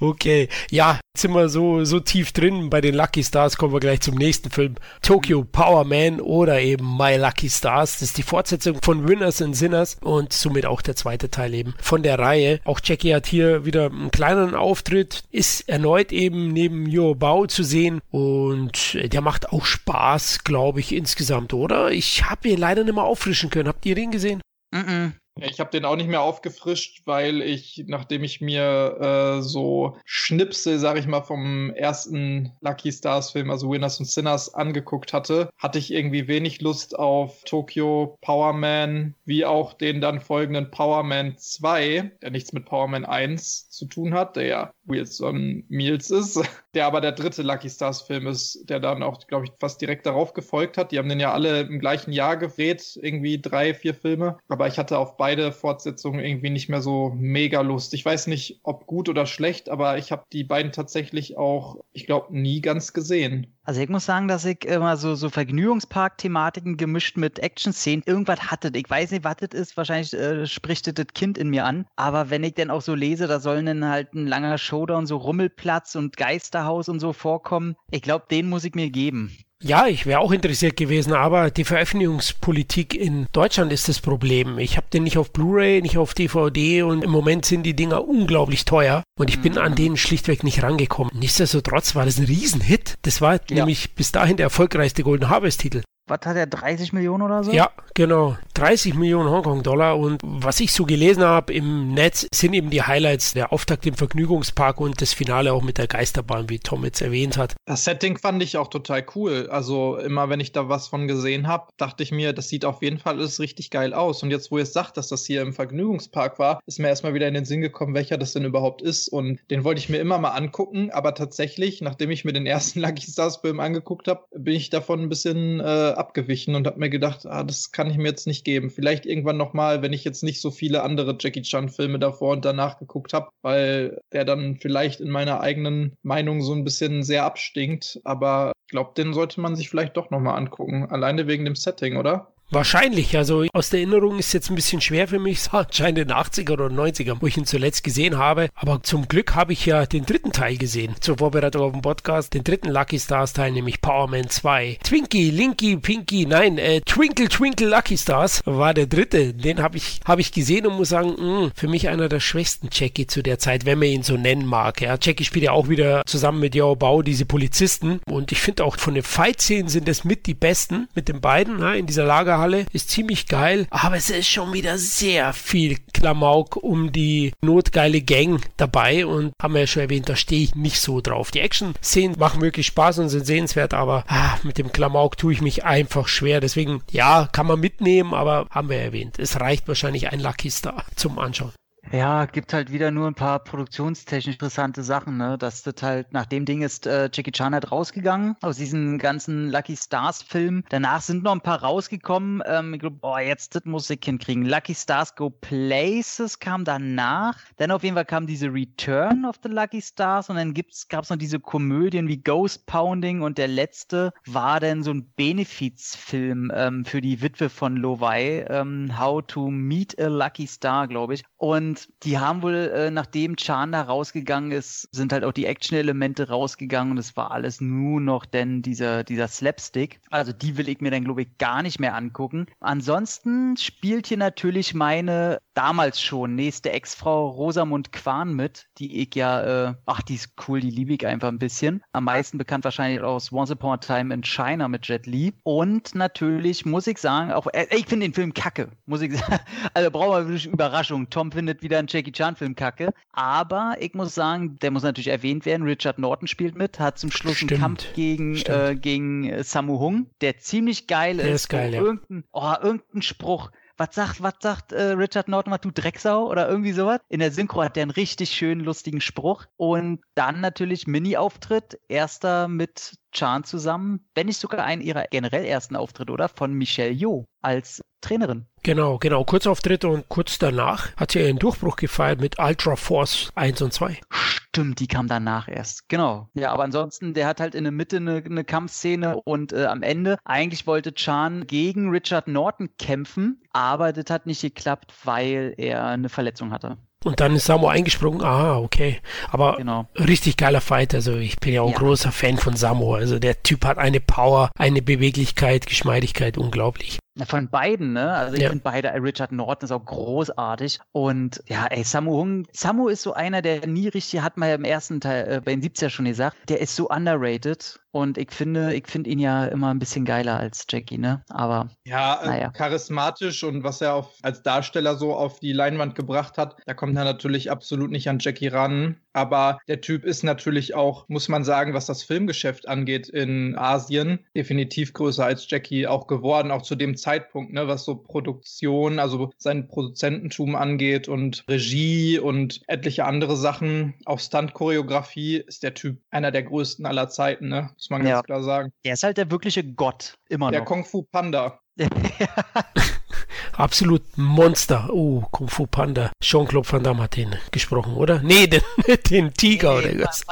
Okay. Ja, jetzt sind wir so, so tief drin bei den Lucky Stars, kommen wir gleich zum nächsten Film. Tokyo Power Man oder eben My Lucky Stars. Das ist die Fortsetzung von Winners and Sinners und somit auch der zweite Teil eben von der Reihe. Auch Jackie hat hier wieder einen kleineren Auftritt, ist erneut eben neben Jo Bao zu sehen und der macht auch Spaß, glaube ich, insgesamt, oder? Ich habe ihn leider nicht mehr auffrischen können. Habt ihr den gesehen? Mm, -mm. Ich habe den auch nicht mehr aufgefrischt, weil ich, nachdem ich mir äh, so Schnipsel, sag ich mal, vom ersten Lucky Stars Film, also Winners und Sinners, angeguckt hatte, hatte ich irgendwie wenig Lust auf Tokyo Power Man, wie auch den dann folgenden Power Man 2, der nichts mit Power Man 1 zu tun hat, der ja Wilson Meals ist, (laughs) der aber der dritte Lucky Stars Film ist, der dann auch, glaube ich, fast direkt darauf gefolgt hat. Die haben den ja alle im gleichen Jahr gedreht, irgendwie drei, vier Filme. Aber ich hatte auf beide Fortsetzungen irgendwie nicht mehr so mega Lust. Ich weiß nicht, ob gut oder schlecht, aber ich habe die beiden tatsächlich auch, ich glaube, nie ganz gesehen. Also ich muss sagen, dass ich immer so, so Vergnügungspark-Thematiken gemischt mit Action-Szenen irgendwas hatte. Ich weiß nicht, was das ist. Wahrscheinlich äh, spricht das Kind in mir an. Aber wenn ich dann auch so lese, da sollen dann halt ein langer Showdown, so Rummelplatz und Geisterhaus und so vorkommen. Ich glaube, den muss ich mir geben. Ja, ich wäre auch interessiert gewesen, aber die Veröffentlichungspolitik in Deutschland ist das Problem. Ich habe den nicht auf Blu-ray, nicht auf DVD und im Moment sind die Dinger unglaublich teuer und ich bin an mhm. denen schlichtweg nicht rangekommen. Nichtsdestotrotz war das ein Riesenhit. Das war ja. nämlich bis dahin der erfolgreichste Golden Harvest-Titel was hat er, 30 Millionen oder so? Ja, genau. 30 Millionen Hongkong-Dollar. Und was ich so gelesen habe im Netz, sind eben die Highlights der Auftakt im Vergnügungspark und das Finale auch mit der Geisterbahn, wie Tom jetzt erwähnt hat. Das Setting fand ich auch total cool. Also immer, wenn ich da was von gesehen habe, dachte ich mir, das sieht auf jeden Fall alles richtig geil aus. Und jetzt, wo ihr sagt, dass das hier im Vergnügungspark war, ist mir erstmal wieder in den Sinn gekommen, welcher das denn überhaupt ist. Und den wollte ich mir immer mal angucken. Aber tatsächlich, nachdem ich mir den ersten (laughs) Lucky Stars Film angeguckt habe, bin ich davon ein bisschen äh, abgewichen und habe mir gedacht, ah, das kann ich mir jetzt nicht geben. Vielleicht irgendwann nochmal, wenn ich jetzt nicht so viele andere Jackie Chan-Filme davor und danach geguckt habe, weil der dann vielleicht in meiner eigenen Meinung so ein bisschen sehr abstinkt. Aber ich glaube, den sollte man sich vielleicht doch nochmal angucken. Alleine wegen dem Setting, oder? Wahrscheinlich, also aus der Erinnerung ist jetzt ein bisschen schwer für mich, so anscheinend in den 80er oder 90er, wo ich ihn zuletzt gesehen habe. Aber zum Glück habe ich ja den dritten Teil gesehen, zur Vorbereitung auf den Podcast, den dritten Lucky Stars Teil, nämlich Power Man 2. Twinkie, Linky, Pinky, nein, äh, Twinkle, Twinkle Lucky Stars war der dritte. Den habe ich, hab ich gesehen und muss sagen, mh, für mich einer der schwächsten Jackie zu der Zeit, wenn man ihn so nennen mag. Ja, Jackie spielt ja auch wieder zusammen mit Yao Bao diese Polizisten und ich finde auch von den Fight-Szenen sind das mit die besten, mit den beiden ja, in dieser Lager Lagerhalle ist ziemlich geil, aber es ist schon wieder sehr viel Klamauk um die notgeile Gang dabei und haben wir ja schon erwähnt, da stehe ich nicht so drauf. Die Action-Szenen machen wirklich Spaß und sind sehenswert, aber ah, mit dem Klamauk tue ich mich einfach schwer. Deswegen, ja, kann man mitnehmen, aber haben wir erwähnt. Es reicht wahrscheinlich ein Lucky Star zum Anschauen. Ja, gibt halt wieder nur ein paar produktionstechnisch interessante Sachen, ne? Das wird halt, nach dem Ding ist äh, Jackie Chan halt rausgegangen aus diesen ganzen Lucky Stars Filmen. Danach sind noch ein paar rausgekommen. Ähm, ich glaube, boah, jetzt das muss ich hinkriegen. Lucky Stars Go Places kam danach. Dann auf jeden Fall kam diese Return of the Lucky Stars und dann gibt's, gab's noch diese Komödien wie Ghost Pounding und der letzte war dann so ein Benefizfilm ähm, für die Witwe von Lovai, ähm, How to Meet a Lucky Star, glaube ich. Und und die haben wohl, äh, nachdem Chan da rausgegangen ist, sind halt auch die Action-Elemente rausgegangen und es war alles nur noch denn dieser, dieser Slapstick. Also die will ich mir dann, glaube ich, gar nicht mehr angucken. Ansonsten spielt hier natürlich meine damals schon nächste Ex-Frau Rosamund Quan mit, die ich ja, äh, ach, die ist cool, die liebe ich einfach ein bisschen. Am meisten bekannt wahrscheinlich aus Once Upon a Time in China mit Jet Li. Und natürlich muss ich sagen, auch, äh, ich finde den Film kacke, muss ich (laughs) sagen. Also brauchen wir wirklich Überraschung. Tom findet wieder einen Jackie Chan-Film kacke. Aber ich muss sagen, der muss natürlich erwähnt werden. Richard Norton spielt mit, hat zum Schluss Stimmt. einen Kampf gegen, äh, gegen äh, Samu Hung, der ziemlich geil der ist. ist geil, ja. irgendein, oh, irgendein Spruch was sagt, was sagt äh, Richard Norton, was du Drecksau oder irgendwie sowas? In der Synchro hat der einen richtig schönen, lustigen Spruch. Und dann natürlich Mini-Auftritt, erster mit Chan zusammen, wenn nicht sogar einen ihrer generell ersten Auftritt, oder? Von Michelle Yeoh als Trainerin. Genau, genau. Kurzauftritte und kurz danach hat sie ihren Durchbruch gefeiert mit Ultra Force 1 und 2. Stimmt, die kam danach erst. Genau. Ja, aber ansonsten, der hat halt in der Mitte eine, eine Kampfszene und äh, am Ende, eigentlich wollte Chan gegen Richard Norton kämpfen, aber das hat nicht geklappt, weil er eine Verletzung hatte. Und dann ist Samu eingesprungen. Ah, okay. Aber genau. richtig geiler Fight. Also ich bin ja auch ja. großer Fan von Samu. Also der Typ hat eine Power, eine Beweglichkeit, Geschmeidigkeit, unglaublich. Von beiden, ne? Also ich ja. finde beide, Richard Norton ist auch großartig. Und ja, ey, Samu Hung, Samu ist so einer, der nie richtig, hat man ja im ersten Teil, äh, bei den 70er schon gesagt, der ist so underrated. Und ich finde, ich finde ihn ja immer ein bisschen geiler als Jackie, ne? Aber. Ja, äh, naja. charismatisch und was er auf, als Darsteller so auf die Leinwand gebracht hat, da kommt er natürlich absolut nicht an Jackie ran. Aber der Typ ist natürlich auch, muss man sagen, was das Filmgeschäft angeht in Asien, definitiv größer als Jackie auch geworden, auch zu dem Zeitpunkt, ne, was so Produktion, also sein Produzententum angeht und Regie und etliche andere Sachen. Auch Stunt-Choreografie ist der Typ einer der größten aller Zeiten, ne? Muss man ja. ganz klar sagen. Er ist halt der wirkliche Gott, immer der noch. Der Kung Fu Panda. (laughs) (laughs) absolut Monster. Oh, Kung Fu Panda. Jean-Claude Van Damme hat den gesprochen, oder? Nee, (laughs) den, den Tiger Nee, oder was?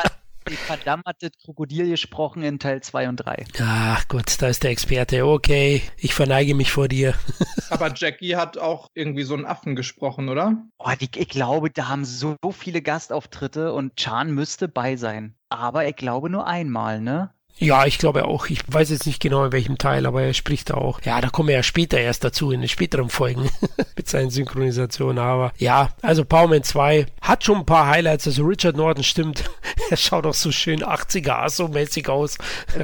Die verdammte Krokodil gesprochen in Teil 2 und 3. Ach gut, da ist der Experte. Okay, ich verneige mich vor dir. Aber Jackie hat auch irgendwie so einen Affen gesprochen, oder? Oh, die, ich glaube, da haben so viele Gastauftritte und Chan müsste bei sein. Aber ich glaube nur einmal, ne? Ja, ich glaube auch. Ich weiß jetzt nicht genau in welchem Teil, aber er spricht da auch. Ja, da kommen wir ja später erst dazu, in den späteren Folgen (laughs) mit seinen Synchronisationen. Aber ja, also Powerman 2 hat schon ein paar Highlights. Also Richard Norton stimmt. (laughs) Er schaut auch so schön 80er Asso-mäßig aus.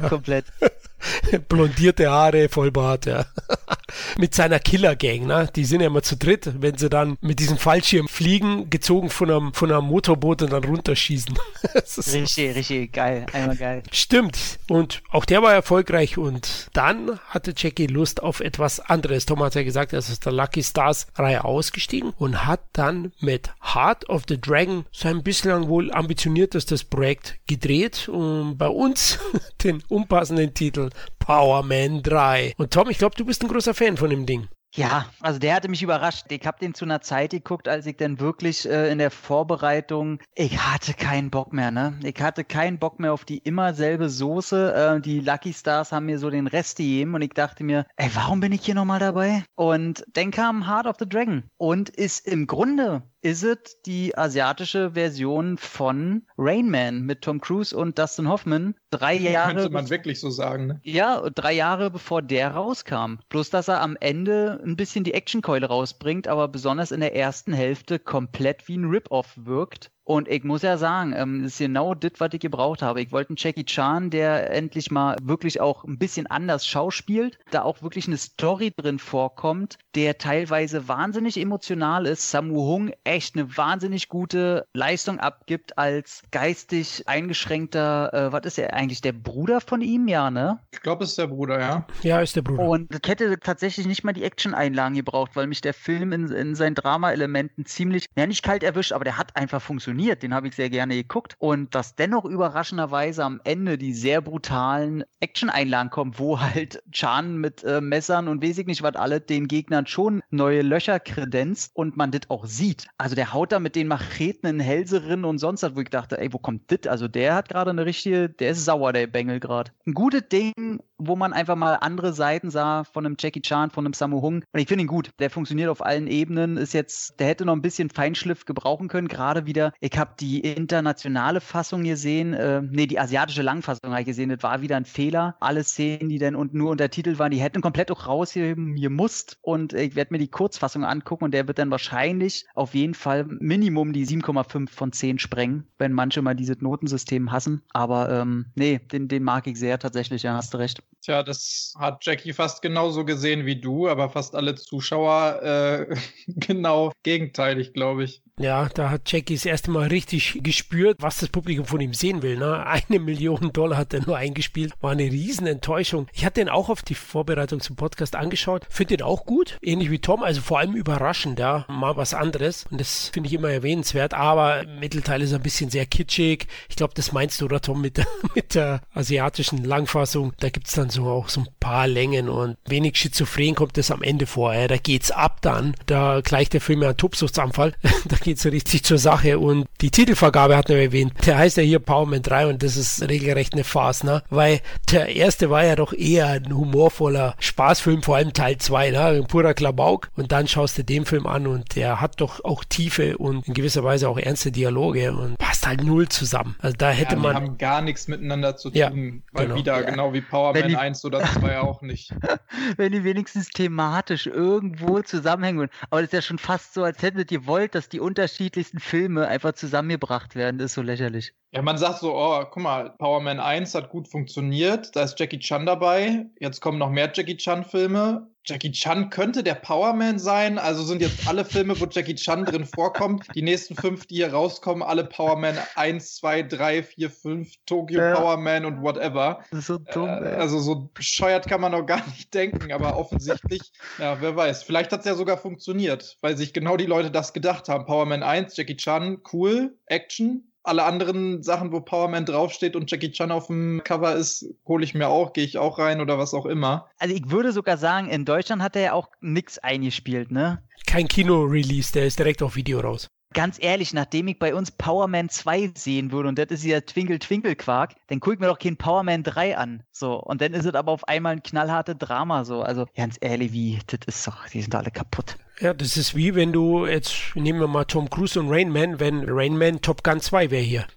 Komplett. (laughs) (laughs) Blondierte Haare, Vollbart, ja. (laughs) mit seiner Killer-Gang, ne? Die sind ja immer zu dritt, wenn sie dann mit diesem Fallschirm fliegen, gezogen von einem, von einem Motorboot und dann runterschießen. (laughs) Richtig, richtig geil. Einmal geil. Stimmt. Und auch der war erfolgreich. Und dann hatte Jackie Lust auf etwas anderes. Tom hat ja gesagt, er ist aus der Lucky Stars Reihe ausgestiegen und hat dann mit Heart of the Dragon sein bislang wohl ambitioniertestes Projekt gedreht. Und bei uns den unpassenden Titel Power Man 3. Und Tom, ich glaube, du bist ein großer Fan von dem Ding. Ja, also der hatte mich überrascht. Ich habe den zu einer Zeit geguckt, als ich dann wirklich äh, in der Vorbereitung, ich hatte keinen Bock mehr, ne? Ich hatte keinen Bock mehr auf die immer selbe Soße. Äh, die Lucky Stars haben mir so den Rest gegeben und ich dachte mir, ey, warum bin ich hier nochmal dabei? Und dann kam Heart of the Dragon und ist im Grunde ist es die asiatische Version von Rain Man mit Tom Cruise und Dustin Hoffman. Drei Jahre Könnte man wirklich so sagen, ne? ja, drei Jahre bevor der rauskam. Bloß, dass er am Ende ein bisschen die Actionkeule rausbringt, aber besonders in der ersten Hälfte komplett wie ein Rip-Off wirkt. Und ich muss ja sagen, ähm, das ist genau das, was ich gebraucht habe. Ich wollte einen Jackie Chan, der endlich mal wirklich auch ein bisschen anders schauspielt, da auch wirklich eine Story drin vorkommt, der teilweise wahnsinnig emotional ist. Sammo Hung echt eine wahnsinnig gute Leistung abgibt als geistig eingeschränkter, äh, was ist er eigentlich, der Bruder von ihm? Ja, ne? Ich glaube, es ist der Bruder, ja. Ja, ist der Bruder. Und das hätte tatsächlich nicht mal die Action-Einlagen gebraucht, weil mich der Film in, in seinen Drama-Elementen ziemlich, ja nicht kalt erwischt, aber der hat einfach funktioniert. Den habe ich sehr gerne geguckt. Und dass dennoch überraschenderweise am Ende die sehr brutalen Action-Einlagen kommen, wo halt Chan mit äh, Messern und weiß ich nicht was alle den Gegnern schon neue Löcher kredenzt und man das auch sieht. Also der haut da mit den Macheten in Hälse rin und sonst was, wo ich dachte, ey, wo kommt das? Also der hat gerade eine richtige, der ist sauer, der Bengel gerade. Ein gutes Ding, wo man einfach mal andere Seiten sah von einem Jackie Chan, von einem Sammo Hung. Und ich finde ihn gut. Der funktioniert auf allen Ebenen. Ist jetzt, der hätte noch ein bisschen Feinschliff gebrauchen können. Gerade wieder, ich habe die internationale Fassung gesehen, äh, nee, die asiatische Langfassung habe ich gesehen. Das war wieder ein Fehler. Alle Szenen, die dann und nur untertitelt waren, die hätten komplett auch rausgeben gemusst. Und ich werde mir die Kurzfassung angucken und der wird dann wahrscheinlich auf jeden Fall Minimum die 7,5 von 10 sprengen, wenn manche mal dieses Notensystem hassen. Aber ähm, nee, den, den mag ich sehr tatsächlich, ja, hast du recht. Tja, das hat Jackie fast genauso gesehen wie du, aber fast alle Zuschauer äh, (laughs) genau gegenteilig, glaube ich. Ja, da hat Jackie das erste Mal richtig gespürt, was das Publikum von ihm sehen will. Ne? Eine (laughs) Million Dollar hat er nur eingespielt. War eine riesen Enttäuschung. Ich hatte den auch auf die Vorbereitung zum Podcast angeschaut. Finde den auch gut. Ähnlich wie Tom. Also vor allem überraschend, ja. Mal was anderes. Und das finde ich immer erwähnenswert. Aber Mittelteil ist ein bisschen sehr kitschig. Ich glaube, das meinst du, oder Tom, mit der, (laughs) mit der asiatischen Langfassung. Da gibt's dann so auch so ein paar Längen und wenig schizophren kommt das am Ende vor. Ja. Da geht's ab dann. Da gleicht der Film ja einen Tobsuchtsanfall. (laughs) da geht's so richtig zur Sache. Und die Titelvergabe hat er erwähnt. Der heißt ja hier Powerman 3 und das ist regelrecht eine Farce, ne? Weil der erste war ja doch eher ein humorvoller Spaßfilm, vor allem Teil 2, ne? Ein purer Klamauk. Und dann schaust du den Film an und der hat doch auch Tiefe und in gewisser Weise auch ernste Dialoge und passt halt null zusammen. Also da hätte ja, die man. haben gar nichts miteinander zu Ja, tun. Weil genau. wieder, Ja. genau wie Power Wenn die- 1 oder 2 auch nicht. (laughs) Wenn die wenigstens thematisch irgendwo zusammenhängen würden. Aber das ist ja schon fast so, als hättet ihr wollt, dass die unterschiedlichsten Filme einfach zusammengebracht werden. Das ist so lächerlich. Ja, man sagt so, oh, guck mal, Power Man 1 hat gut funktioniert, da ist Jackie Chan dabei, jetzt kommen noch mehr Jackie Chan-Filme. Jackie Chan könnte der Power Man sein, also sind jetzt alle Filme, wo Jackie Chan drin vorkommt, die nächsten fünf, die hier rauskommen, alle Power Man 1, 2, 3, 4, 5, Tokyo Ja. Power Man und whatever. Das ist so Äh, dumm, ey. also so bescheuert kann man doch gar nicht denken, aber offensichtlich, ja, wer weiß. Vielleicht hat es ja sogar funktioniert, weil sich genau die Leute das gedacht haben. Power Man 1, Jackie Chan, cool, Action, alle anderen Sachen, wo Power Man draufsteht und Jackie Chan auf dem Cover ist, hole ich mir auch, gehe ich auch rein oder was auch immer. Also ich würde sogar sagen, in Deutschland hat er ja auch nix eingespielt, ne? Kein Kino-Release, der ist direkt auf Video raus. Ganz ehrlich, nachdem ich bei uns Power Man 2 sehen würde und das ist ja Twinkle Twinkle Quark, dann guck ich mir doch kein Power Man 3 an. So. Und dann ist es aber auf einmal ein knallharte Drama so. Also ganz ehrlich, wie, das ist doch, die sind alle kaputt. Ja, das ist wie wenn du, jetzt nehmen wir mal Tom Cruise und Rain Man, wenn Rain Man Top Gun 2 wäre hier.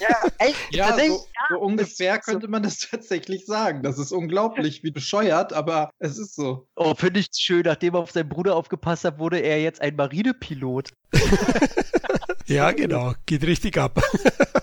Ja, echt? (laughs) Ja, so, so ungefähr könnte man das tatsächlich sagen. Das ist unglaublich, wie bescheuert, aber es ist so. Oh, finde ich schön. Nachdem er auf seinen Bruder aufgepasst hat, wurde er jetzt ein Marinepilot. (laughs) Ja, genau. Geht richtig ab. (laughs)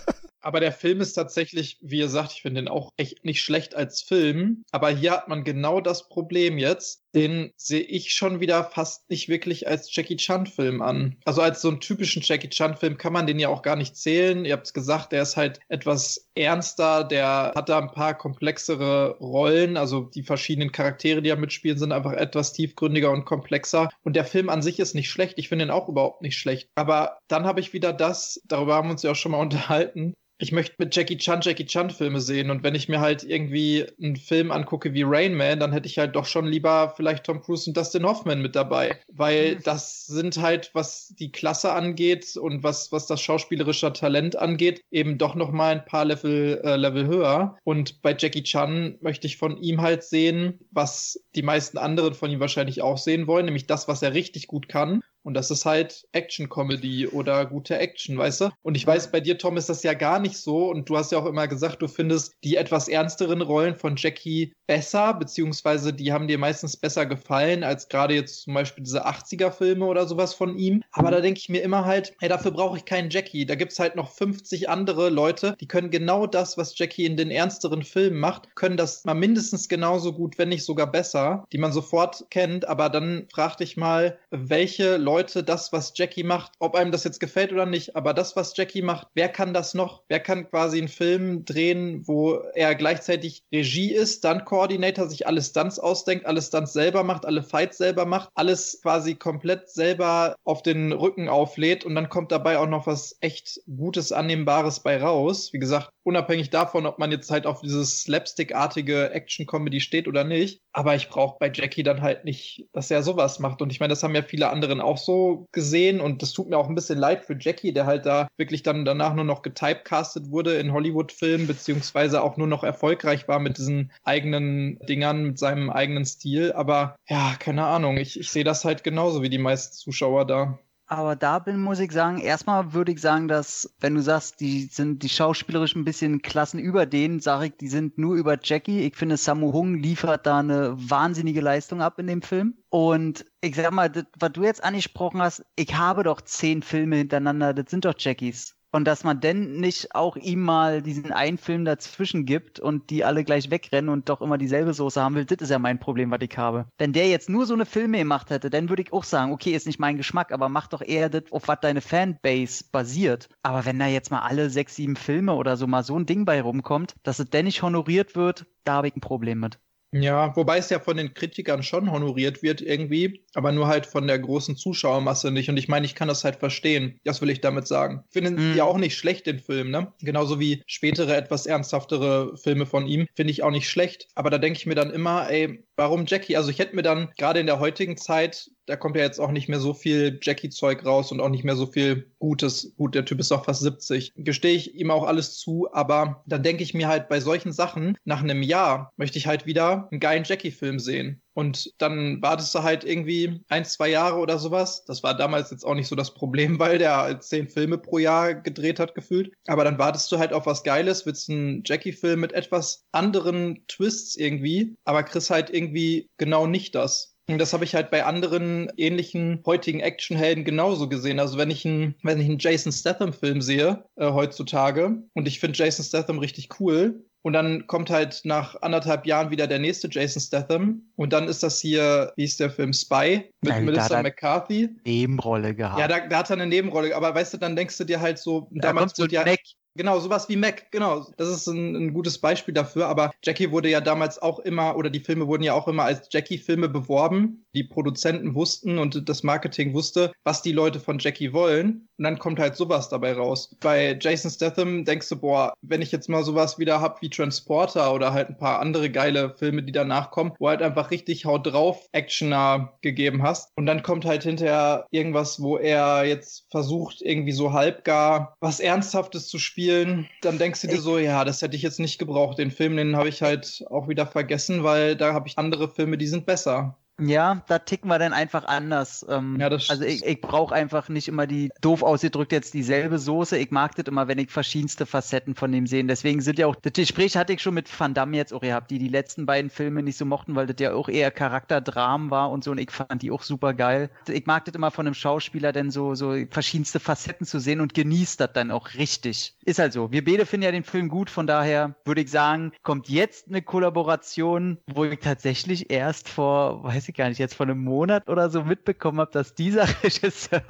Aber der Film ist tatsächlich, wie ihr sagt, ich finde den auch echt nicht schlecht als Film. Aber hier hat man genau das Problem jetzt. Den sehe ich schon wieder fast nicht wirklich als Jackie Chan-Film an. Also als so einen typischen Jackie Chan-Film kann man den ja auch gar nicht zählen. Ihr habt es gesagt, der ist halt etwas ernster, der hat da ein paar komplexere Rollen. Also die verschiedenen Charaktere, die da mitspielen, sind einfach etwas tiefgründiger und komplexer. Und der Film an sich ist nicht schlecht. Ich finde ihn auch überhaupt nicht schlecht. Aber dann habe ich wieder das, darüber haben wir uns ja auch schon mal (laughs) unterhalten, ich möchte mit Jackie Chan Jackie Chan Filme sehen und wenn ich mir halt irgendwie einen Film angucke wie Rain Man, dann hätte ich halt doch schon lieber vielleicht Tom Cruise und Dustin Hoffman mit dabei, weil das sind halt, was die Klasse angeht und was, was das schauspielerische Talent angeht, eben doch noch mal ein paar Level, äh, Level höher. Und bei Jackie Chan möchte ich von ihm halt sehen, was die meisten anderen von ihm wahrscheinlich auch sehen wollen, nämlich das, was er richtig gut kann. Und das ist halt Action-Comedy oder gute Action, weißt du? Und ich weiß, bei dir, Tom, ist das ja gar nicht so. Und du hast ja auch immer gesagt, du findest die etwas ernsteren Rollen von Jackie besser, beziehungsweise die haben dir meistens besser gefallen, als gerade jetzt zum Beispiel diese 80er-Filme oder sowas von ihm. Aber da denke ich mir immer halt, ey, dafür brauche ich keinen Jackie. Da gibt's halt noch 50 andere Leute, die können genau das, was Jackie in den ernsteren Filmen macht, können das mal mindestens genauso gut, wenn nicht sogar besser, die man sofort kennt. Aber dann frag dich mal, welche Leute das, was Jackie macht, ob einem das jetzt gefällt oder nicht, aber das, was Jackie macht, wer kann das noch? Wer kann quasi einen Film drehen, wo er gleichzeitig Regie ist, Stunt-Coordinator, sich alle Stunts ausdenkt, alle Stunts selber macht, alle Fights selber macht, alles quasi komplett selber auf den Rücken auflädt und dann kommt dabei auch noch was echt Gutes, Annehmbares bei raus. Wie gesagt, unabhängig davon, ob man jetzt halt auf dieses Slapstick-artige Action-Comedy steht oder nicht. Aber ich brauche bei Jackie dann halt nicht, dass er sowas macht. Und ich meine, das haben ja viele anderen auch so gesehen. Und das tut mir auch ein bisschen leid für Jackie, der halt da wirklich dann danach nur noch getypecastet wurde in Hollywood-Filmen, beziehungsweise auch nur noch erfolgreich war mit diesen eigenen Dingern, mit seinem eigenen Stil. Aber ja, keine Ahnung. Ich, ich sehe das halt genauso wie die meisten Zuschauer da. Aber da bin, muss ich sagen, erstmal würde ich sagen, dass, wenn du sagst, die sind die schauspielerisch ein bisschen Klassen über denen, sage ich, die sind nur über Jackie. Ich finde, Sammo Hung liefert da eine wahnsinnige Leistung ab in dem Film. Und ich sag mal, das, was du jetzt angesprochen hast, ich habe doch zehn Filme hintereinander, das sind doch Jackies. Und dass man denn nicht auch ihm mal diesen einen Film dazwischen gibt und die alle gleich wegrennen und doch immer dieselbe Soße haben will, das ist ja mein Problem, was ich habe. Wenn der jetzt nur so eine Filme gemacht hätte, dann würde ich auch sagen, okay, ist nicht mein Geschmack, aber mach doch eher das, auf was deine Fanbase basiert. Aber wenn da jetzt mal alle sechs, sieben Filme oder so mal so ein Ding bei rumkommt, dass es denn nicht honoriert wird, da habe ich ein Problem mit. Ja, wobei es ja von den Kritikern schon honoriert wird irgendwie, aber nur halt von der großen Zuschauermasse nicht. Und ich meine, ich kann das halt verstehen. Das will ich damit sagen. Ich finde Mm. ja auch nicht schlecht, den Film, ne? Genauso wie spätere, etwas ernsthaftere Filme von ihm, finde ich auch nicht schlecht. Aber da denke ich mir dann immer, ey, warum Jackie? Also ich hätte mir dann gerade in der heutigen Zeit da kommt ja jetzt auch nicht mehr so viel Jackie-Zeug raus und auch nicht mehr so viel Gutes. Gut, der Typ ist auch fast 70. Gestehe ich ihm auch alles zu, aber dann denke ich mir halt bei solchen Sachen, nach einem Jahr möchte ich halt wieder einen geilen Jackie-Film sehen. Und dann wartest du halt irgendwie ein, zwei Jahre oder sowas. Das war damals jetzt auch nicht so das Problem, (laughs) weil der halt zehn Filme pro Jahr gedreht hat, gefühlt. Aber dann wartest du halt auf was Geiles, willst einen Jackie-Film mit etwas anderen Twists irgendwie, aber kriegst halt irgendwie genau nicht das. Und das habe ich halt bei anderen ähnlichen heutigen Actionhelden genauso gesehen. Also wenn ich einen, wenn ich einen Jason Statham-Film sehe äh, heutzutage und ich finde Jason Statham richtig cool, und dann kommt halt nach anderthalb Jahren wieder der nächste Jason Statham. Und dann ist das hier, wie ist der Film, Spy mit Nein, da Melissa hat McCarthy. Nebenrolle gehabt. Ja, da, da hat er eine Nebenrolle. Aber weißt du, dann denkst du dir halt so, da damals wurde ja, Mac Genau, sowas wie Mac, genau. Das ist ein, ein, gutes Beispiel dafür. Aber Jackie wurde ja damals auch immer, oder die Filme wurden ja auch immer als Jackie-Filme beworben. Die Produzenten wussten und das Marketing wusste, was die Leute von Jackie wollen. Und dann kommt halt sowas dabei raus. Bei Jason Statham denkst du, boah, wenn ich jetzt mal sowas wieder hab wie Transporter oder halt ein paar andere geile Filme, die danach kommen, wo halt einfach richtig Haut drauf Actioner gegeben hast. Und dann kommt halt hinterher irgendwas, wo er jetzt versucht, irgendwie so halbgar was Ernsthaftes zu spielen spielen, dann denkst du dir so, ja, das hätte ich jetzt nicht gebraucht. Den Film, den habe ich halt auch wieder vergessen, weil da habe ich andere Filme, die sind besser. Ja, da ticken wir dann einfach anders. Ähm, ja, das also ich, ich brauche einfach nicht immer die, doof ausgedrückt, jetzt dieselbe Soße. Ich mag das immer, wenn ich verschiedenste Facetten von dem sehe. Deswegen sind ja auch, das Gespräch hatte ich schon mit Van Damme jetzt auch gehabt, die die letzten beiden Filme nicht so mochten, weil das ja auch eher Charakterdram war und so und ich fand die auch super geil. Ich mag das immer von einem Schauspieler denn so, so verschiedenste Facetten zu sehen und genießt das dann auch richtig. Ist halt so. Wir beide finden ja den Film gut, von daher würde ich sagen, kommt jetzt eine Kollaboration, wo ich tatsächlich erst vor, weiß ich ich gar nicht, jetzt vor einem Monat oder so mitbekommen habe, dass dieser (laughs) Regisseur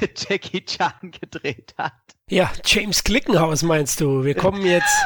mit Jackie Chan gedreht hat. Ja, James Glickenhaus meinst du? Wir kommen jetzt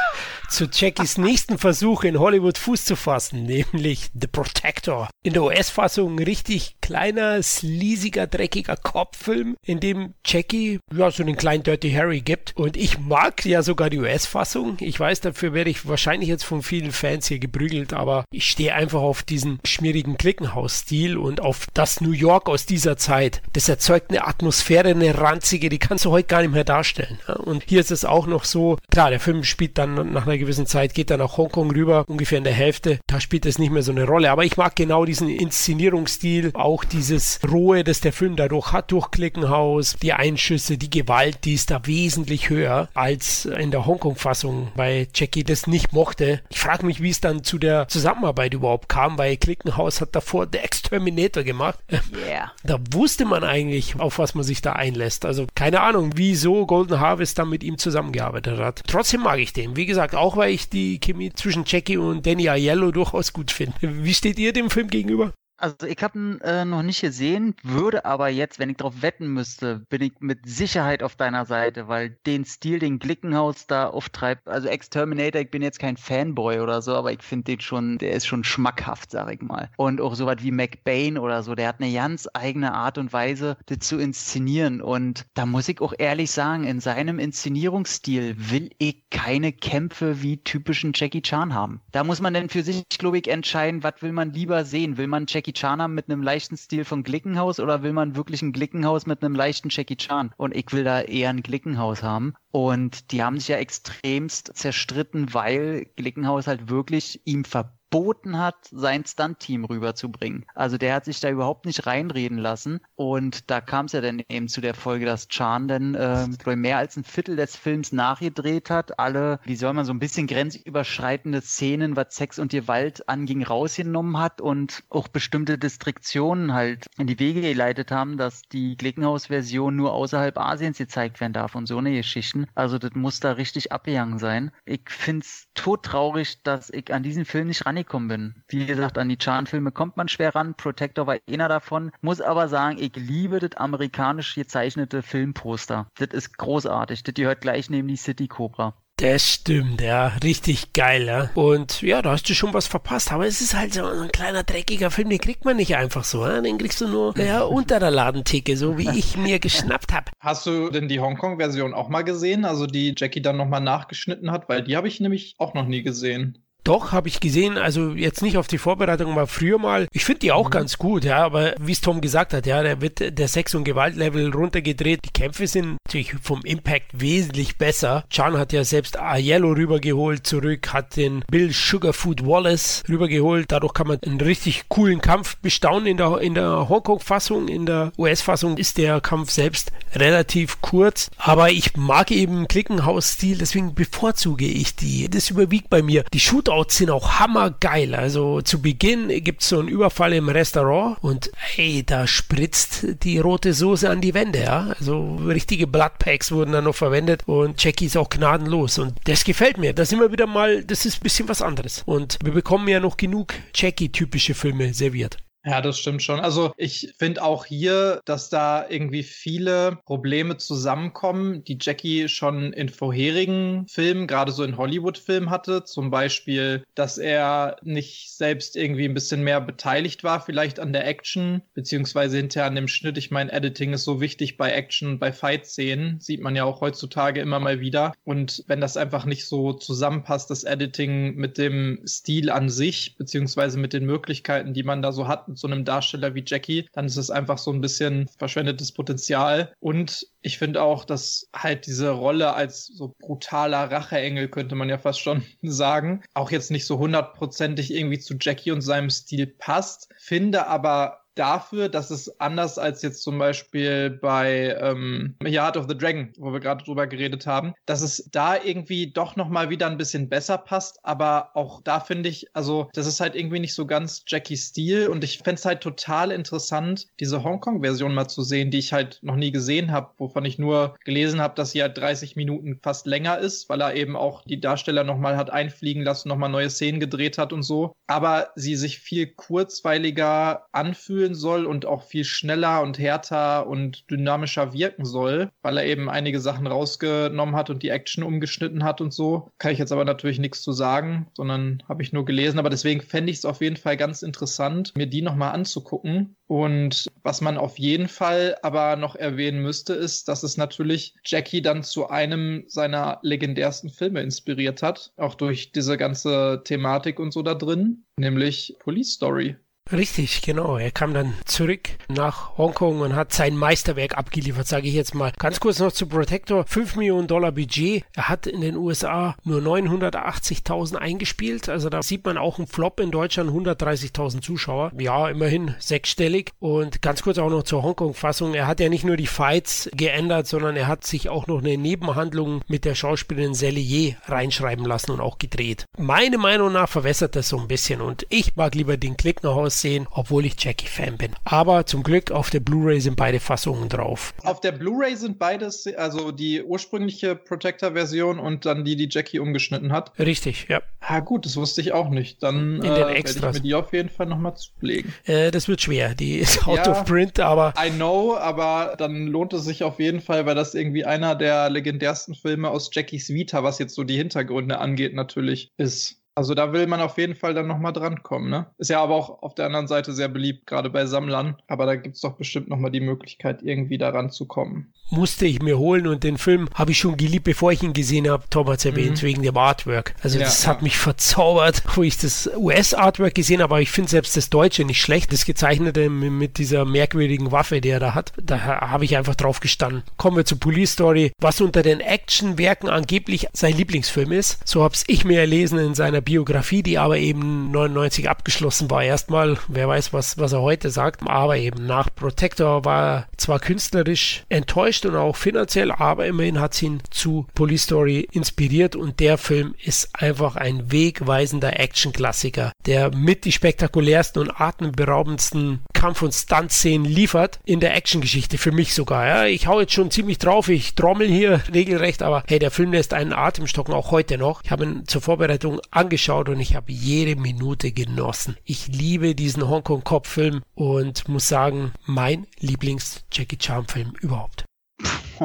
zu Jackies nächsten Versuch in Hollywood Fuß zu fassen, nämlich The Protector. In der US-Fassung richtig kleiner, sleasiger, dreckiger Kopffilm, in dem Jackie ja so einen kleinen Dirty Harry gibt. Und ich mag ja sogar die US-Fassung. Ich weiß, dafür werde ich wahrscheinlich jetzt von vielen Fans hier geprügelt, aber ich stehe einfach auf diesen schmierigen Glickenhaus-Stil und auf das New York aus dieser Zeit. Das erzeugt eine Atmosphäre, eine ranzige, die kannst du heute gar nicht mehr darstellen? Und hier ist es auch noch so, klar, der Film spielt dann nach einer gewissen Zeit, geht dann nach Hongkong rüber, ungefähr in der Hälfte, da spielt es nicht mehr so eine Rolle. Aber ich mag genau diesen Inszenierungsstil, auch dieses Rohe, das der Film dadurch hat, durch Klickenhaus, die Einschüsse, die Gewalt, die ist da wesentlich höher als in der Hongkong-Fassung, weil Jackie das nicht mochte. Ich frage mich, wie es dann zu der Zusammenarbeit überhaupt kam, weil Klickenhaus hat davor The Exterminator gemacht. (laughs) Yeah. Da wusste man eigentlich, auf was man sich da einlässt. Also keine Ahnung, wieso Golden Harvest dann mit ihm zusammengearbeitet hat. Trotzdem mag ich den. Wie gesagt, auch weil ich die Chemie zwischen Jackie und Danny Aiello durchaus gut finde. Wie steht ihr dem Film gegenüber? Also ich habe ihn äh, noch nicht gesehen, würde aber jetzt, wenn ich darauf wetten müsste, bin ich mit Sicherheit auf deiner Seite, weil den Stil, den Glickenhaus da auftreibt, also Exterminator, ich bin jetzt kein Fanboy oder so, aber ich finde den schon, der ist schon schmackhaft, sag ich mal. Und auch sowas wie McBain oder so, der hat eine ganz eigene Art und Weise, das zu inszenieren. Und da muss ich auch ehrlich sagen, in seinem Inszenierungsstil will ich keine Kämpfe wie typischen Jackie Chan haben. Da muss man dann für sich, glaube ich, entscheiden, was will man lieber sehen? Will man Jackie Jackie Chan mit einem leichten Stil von Glickenhaus oder will man wirklich ein Glickenhaus mit einem leichten Jackie Chan? Und ich will da eher ein Glickenhaus haben. Und die haben sich ja extremst zerstritten, weil Glickenhaus halt wirklich ihm verbunden verboten hat, sein Stunt-Team rüberzubringen. Also der hat sich da überhaupt nicht reinreden lassen. Und da kam es ja dann eben zu der Folge, dass Chan dann äh, mehr als ein Viertel des Films nachgedreht hat. Alle, wie soll man so ein bisschen grenzüberschreitende Szenen, was Sex und Gewalt anging, rausgenommen hat und auch bestimmte Distriktionen halt in die Wege geleitet haben, dass die Glickenhaus-Version nur außerhalb Asiens gezeigt werden darf und so eine Geschichten. Also das muss da richtig abgegangen sein. Ich find's todtraurig, dass ich an diesen Film nicht ran angekommen bin. Wie gesagt, an die Chan-Filme kommt man schwer ran. Protector war einer davon. Muss aber sagen, ich liebe das amerikanisch gezeichnete Filmposter. Das ist großartig. Das gehört gleich neben die City Cobra. Das stimmt, ja. Richtig geil, ja. Und ja, da hast du schon was verpasst. Aber es ist halt so ein kleiner dreckiger Film, den kriegt man nicht einfach so. Ja? Den kriegst du nur ja, unter der Ladenticke, so wie ich mir (laughs) geschnappt habe. Hast du denn die Hongkong-Version auch mal gesehen? Also die Jackie dann nochmal nachgeschnitten hat? Weil die habe ich nämlich auch noch nie gesehen. Doch, habe ich gesehen, also jetzt nicht auf die Vorbereitung, aber früher mal. Ich finde die auch mhm. ganz gut, ja, aber wie es Tom gesagt hat, ja, da wird der Sex- und Gewaltlevel runtergedreht. Die Kämpfe sind natürlich vom Impact wesentlich besser. Chan hat ja selbst Aiello rübergeholt zurück, hat den Bill Sugarfood Wallace rübergeholt. Dadurch kann man einen richtig coolen Kampf bestaunen in der, in der Hongkong-Fassung. In der US-Fassung ist der Kampf selbst relativ kurz, aber ich mag eben Klickenhaus-Stil, deswegen bevorzuge ich die. Das überwiegt bei mir. Die Shootout Shootouts sind auch hammergeil. Also zu Beginn gibt es so einen Überfall im Restaurant und hey, da spritzt die rote Soße an die Wände, ja. Also richtige Bloodpacks wurden da noch verwendet und Jackie ist auch gnadenlos und das gefällt mir. Das immer wieder mal, das ist ein bisschen was anderes. Und wir bekommen ja noch genug Jackie-typische Filme serviert. Ja, das stimmt schon. Also ich finde auch hier, dass da irgendwie viele Probleme zusammenkommen, die Jackie schon in vorherigen Filmen, gerade so in Hollywood-Filmen hatte. Zum Beispiel, dass er nicht selbst irgendwie ein bisschen mehr beteiligt war, vielleicht an der Action, beziehungsweise hinterher an dem Schnitt. Ich meine, Editing ist so wichtig bei Action, bei Fight-Szenen. Sieht man ja auch heutzutage immer mal wieder. Und wenn das einfach nicht so zusammenpasst, das Editing mit dem Stil an sich, beziehungsweise mit den Möglichkeiten, die man da so hat, so einem Darsteller wie Jackie, dann ist es einfach so ein bisschen verschwendetes Potenzial. Und ich finde auch, dass halt diese Rolle als so brutaler Racheengel, könnte man ja fast schon (laughs) sagen, auch jetzt nicht so hundertprozentig irgendwie zu Jackie und seinem Stil passt. Finde aber dafür, dass es anders als jetzt zum Beispiel bei ähm, Yard of the Dragon, wo wir gerade drüber geredet haben, dass es da irgendwie doch noch mal wieder ein bisschen besser passt, aber auch da finde ich, also das ist halt irgendwie nicht so ganz Jackies Stil und ich fände es halt total interessant, diese Hongkong-Version mal zu sehen, die ich halt noch nie gesehen habe, wovon ich nur gelesen habe, dass sie halt 30 Minuten fast länger ist, weil er eben auch die Darsteller noch mal hat einfliegen lassen, noch mal neue Szenen gedreht hat und so, aber sie sich viel kurzweiliger anfühlen spielen soll und auch viel schneller und härter und dynamischer wirken soll, weil er eben einige Sachen rausgenommen hat und die Action umgeschnitten hat und so. Kann ich jetzt aber natürlich nichts zu sagen, sondern habe ich nur gelesen. Aber deswegen fände ich es auf jeden Fall ganz interessant, mir die nochmal anzugucken. Und was man auf jeden Fall aber noch erwähnen müsste, ist, dass es natürlich Jackie dann zu einem seiner legendärsten Filme inspiriert hat, auch durch diese ganze Thematik und so da drin, nämlich Police Story. Richtig, genau. Er kam dann zurück nach Hongkong und hat sein Meisterwerk abgeliefert, sage ich jetzt mal. Ganz kurz noch zu Protector. 5 Millionen Dollar Budget. Er hat in den USA nur 980.000 eingespielt. Also da sieht man auch einen Flop in Deutschland, 130.000 Zuschauer. Ja, immerhin sechsstellig. Und ganz kurz auch noch zur Hongkong-Fassung. Er hat ja nicht nur die Fights geändert, sondern er hat sich auch noch eine Nebenhandlung mit der Schauspielerin Cellier reinschreiben lassen und auch gedreht. Meine Meinung nach verwässert das so ein bisschen und ich mag lieber den Klick nach Hause sehen, obwohl ich Jackie-Fan bin. Aber zum Glück auf der Blu-ray sind beide Fassungen drauf. Auf der Blu-ray sind beides, also die ursprüngliche Protector-Version und dann die, die Jackie umgeschnitten hat. Richtig, ja. Ah, gut, das wusste ich auch nicht. Dann äh, werde ich mir die auf jeden Fall nochmal zulegen. Äh, das wird schwer. Die (laughs) ist out Ja. of print, aber I know, aber dann lohnt es sich auf jeden Fall, weil das irgendwie einer der legendärsten Filme aus Jackies Vita, was jetzt so die Hintergründe angeht, natürlich ist. Also da will man auf jeden Fall dann nochmal drankommen, ne? Ist ja aber auch auf der anderen Seite sehr beliebt, gerade bei Sammlern. Aber da gibt's doch bestimmt nochmal die Möglichkeit, irgendwie daran zu kommen. musste ich mir holen und den Film habe ich schon geliebt, bevor ich ihn gesehen habe. Tom hat erwähnt, Mhm. wegen dem Artwork. Also Ja, das ja. hat mich verzaubert, (laughs) wo ich das US-Artwork gesehen habe, aber ich finde selbst das Deutsche nicht schlecht. Das gezeichnete mit dieser merkwürdigen Waffe, die er da hat, da ha- habe ich einfach drauf gestanden. Kommen wir zu Police Story, was unter den Actionwerken angeblich sein Lieblingsfilm ist. So hab's ich mir erlesen in seiner Biografie, die aber eben 99 abgeschlossen war. Erstmal, wer weiß, was, was er heute sagt, aber eben nach Protector war er zwar künstlerisch enttäuscht und auch finanziell, aber immerhin hat ihn zu Police Story inspiriert und der Film ist einfach ein wegweisender Action-Klassiker, der mit die spektakulärsten und atemberaubendsten Kampf- und Stunt-Szenen liefert in der Action-Geschichte, für mich sogar. Ja, ich hau jetzt schon ziemlich drauf, ich trommel hier regelrecht, aber hey, der Film lässt einen Atem stocken, auch heute noch. Ich habe ihn zur Vorbereitung angeschaut und ich habe jede Minute genossen. Ich liebe diesen Hongkong-Cop-Film und muss sagen, mein Lieblings-Jackie Chan-Film überhaupt. (laughs)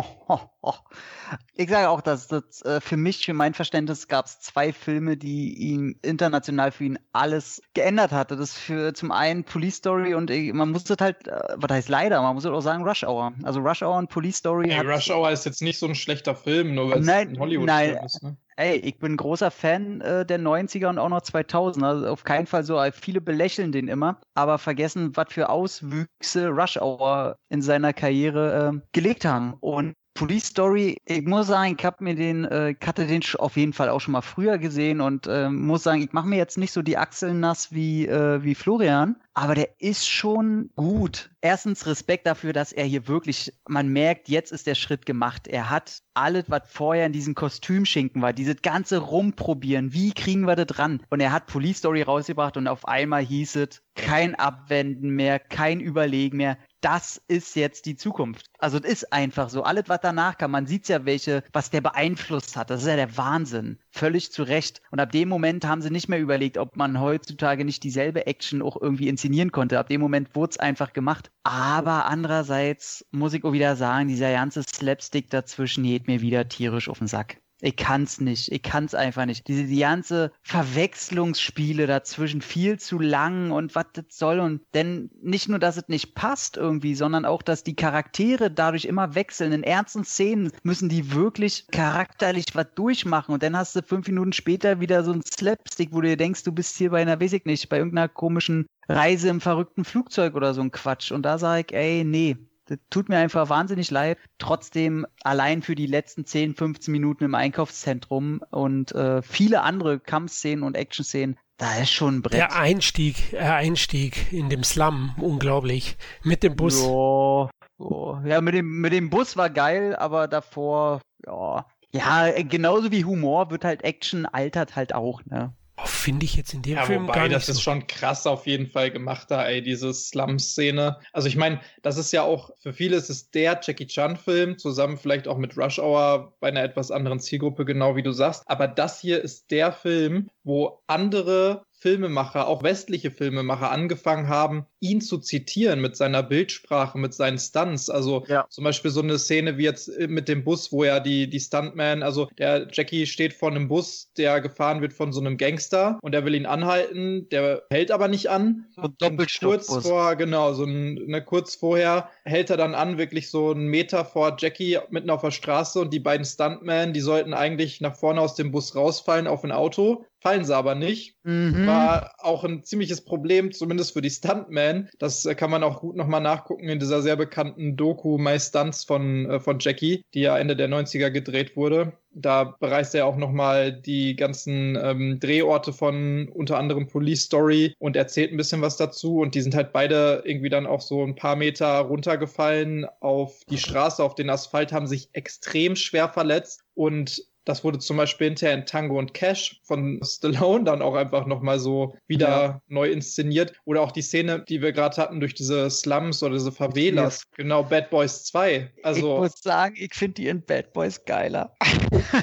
Ich sage auch, dass das äh, für mich, für mein Verständnis, gab es zwei Filme, die ihn international für ihn alles geändert hatte. Das für zum einen Police Story und äh, man muss das halt, äh, was heißt leider, man muss auch sagen Rush Hour. Also Rush Hour und Police Story hat Rush Hour ist jetzt nicht so ein schlechter Film, nur weil es ein hollywood nein. film ist, ne? Ey, ich bin großer Fan äh, der 90er und auch noch 2000. Also auf keinen Fall so. Viele belächeln den immer, aber vergessen, was für Auswüchse Rush Hour in seiner Karriere äh, gelegt haben. Und Police Story, ich muss sagen, ich habe mir den, äh, ich hatte den auf jeden Fall auch schon mal früher gesehen und äh, muss sagen, ich mache mir jetzt nicht so die Achseln nass wie, äh, wie Florian, aber der ist schon gut. Erstens Respekt dafür, dass er hier wirklich, man merkt, jetzt ist der Schritt gemacht. Er hat alles, was vorher in diesem Kostümschinken war, dieses ganze Rumprobieren, wie kriegen wir das dran? Und er hat Police Story rausgebracht und auf einmal hieß es, kein Abwenden mehr, kein Überlegen mehr. Das ist jetzt die Zukunft. Also es ist einfach so. Alles, was danach kam, man sieht ja, welche, was der beeinflusst hat. Das ist ja der Wahnsinn. Völlig zu Recht. Und ab dem Moment haben sie nicht mehr überlegt, ob man heutzutage nicht dieselbe Action auch irgendwie inszenieren konnte. Ab dem Moment wurde es einfach gemacht. Aber andererseits muss ich auch wieder sagen, dieser ganze Slapstick dazwischen geht mir wieder tierisch auf den Sack. Ich kann's nicht. Ich kann's einfach nicht. Diese die ganze Verwechslungsspiele dazwischen viel zu lang und was das soll und denn nicht nur, dass es nicht passt irgendwie, sondern auch, dass die Charaktere dadurch immer wechseln. In ernsten Szenen müssen die wirklich charakterlich was durchmachen und dann hast du fünf Minuten später wieder so ein Slapstick, wo du dir denkst, du bist hier bei einer, weiß ich nicht, bei irgendeiner komischen Reise im verrückten Flugzeug oder so ein Quatsch. Und da sage ich, ey, nee, das tut mir einfach wahnsinnig leid. Trotzdem allein für die letzten 10, 15 Minuten im Einkaufszentrum und äh, viele andere Kampfszenen und Actionszenen, da ist schon ein Brett. Der Einstieg, der Einstieg in dem Slum, unglaublich. Mit dem Bus. Jo, jo. Ja, mit dem, mit dem Bus war geil, aber davor, ja. Ja, genauso wie Humor wird halt Action altert halt auch, ne? Oh, Finde ich jetzt in dem Ja, Film wobei, gar nicht das ist so. schon krass auf jeden Fall gemacht da, ey, diese Slum-Szene. Also ich meine, das ist ja auch, für viele ist es der Jackie Chan-Film, zusammen vielleicht auch mit Rush Hour bei einer etwas anderen Zielgruppe, genau wie du sagst. Aber das hier ist der Film, wo andere Filmemacher, auch westliche Filmemacher, angefangen haben, ihn zu zitieren mit seiner Bildsprache, mit seinen Stunts. Also Ja. zum Beispiel so eine Szene wie jetzt äh, mit dem Bus, wo ja die, die Stuntman, also der Jackie steht vor einem Bus, der gefahren wird von so einem Gangster und der will ihn anhalten, der hält aber nicht an. Und kurz Doppelstockbus. vor, genau, so ein, ne, kurz vorher hält er dann an, wirklich so einen Meter vor Jackie mitten auf der Straße und die beiden Stuntmen, die sollten eigentlich nach vorne aus dem Bus rausfallen auf ein Auto, fallen sie aber nicht. Mhm. War auch ein ziemliches Problem, zumindest für die Stuntmen. Das äh, kann man auch gut nochmal nachgucken in dieser sehr bekannten Doku My Stunts von, äh, von Jackie, die ja Ende der 90er gedreht wurde. Da bereist er auch nochmal die ganzen ähm, Drehorte von unter anderem Police Story und erzählt ein bisschen was dazu. Und die sind halt beide irgendwie dann auch so ein paar Meter runtergefallen auf die Straße, auf den Asphalt, haben sich extrem schwer verletzt. Und das wurde zum Beispiel hinterher in Tango und Cash von Stallone dann auch einfach nochmal so wieder Ja. neu inszeniert. Oder auch die Szene, die wir gerade hatten durch diese Slums oder diese Favelas. Genau, Bad Boys 2. ich Also muss sagen, ich finde die in Bad Boys geiler.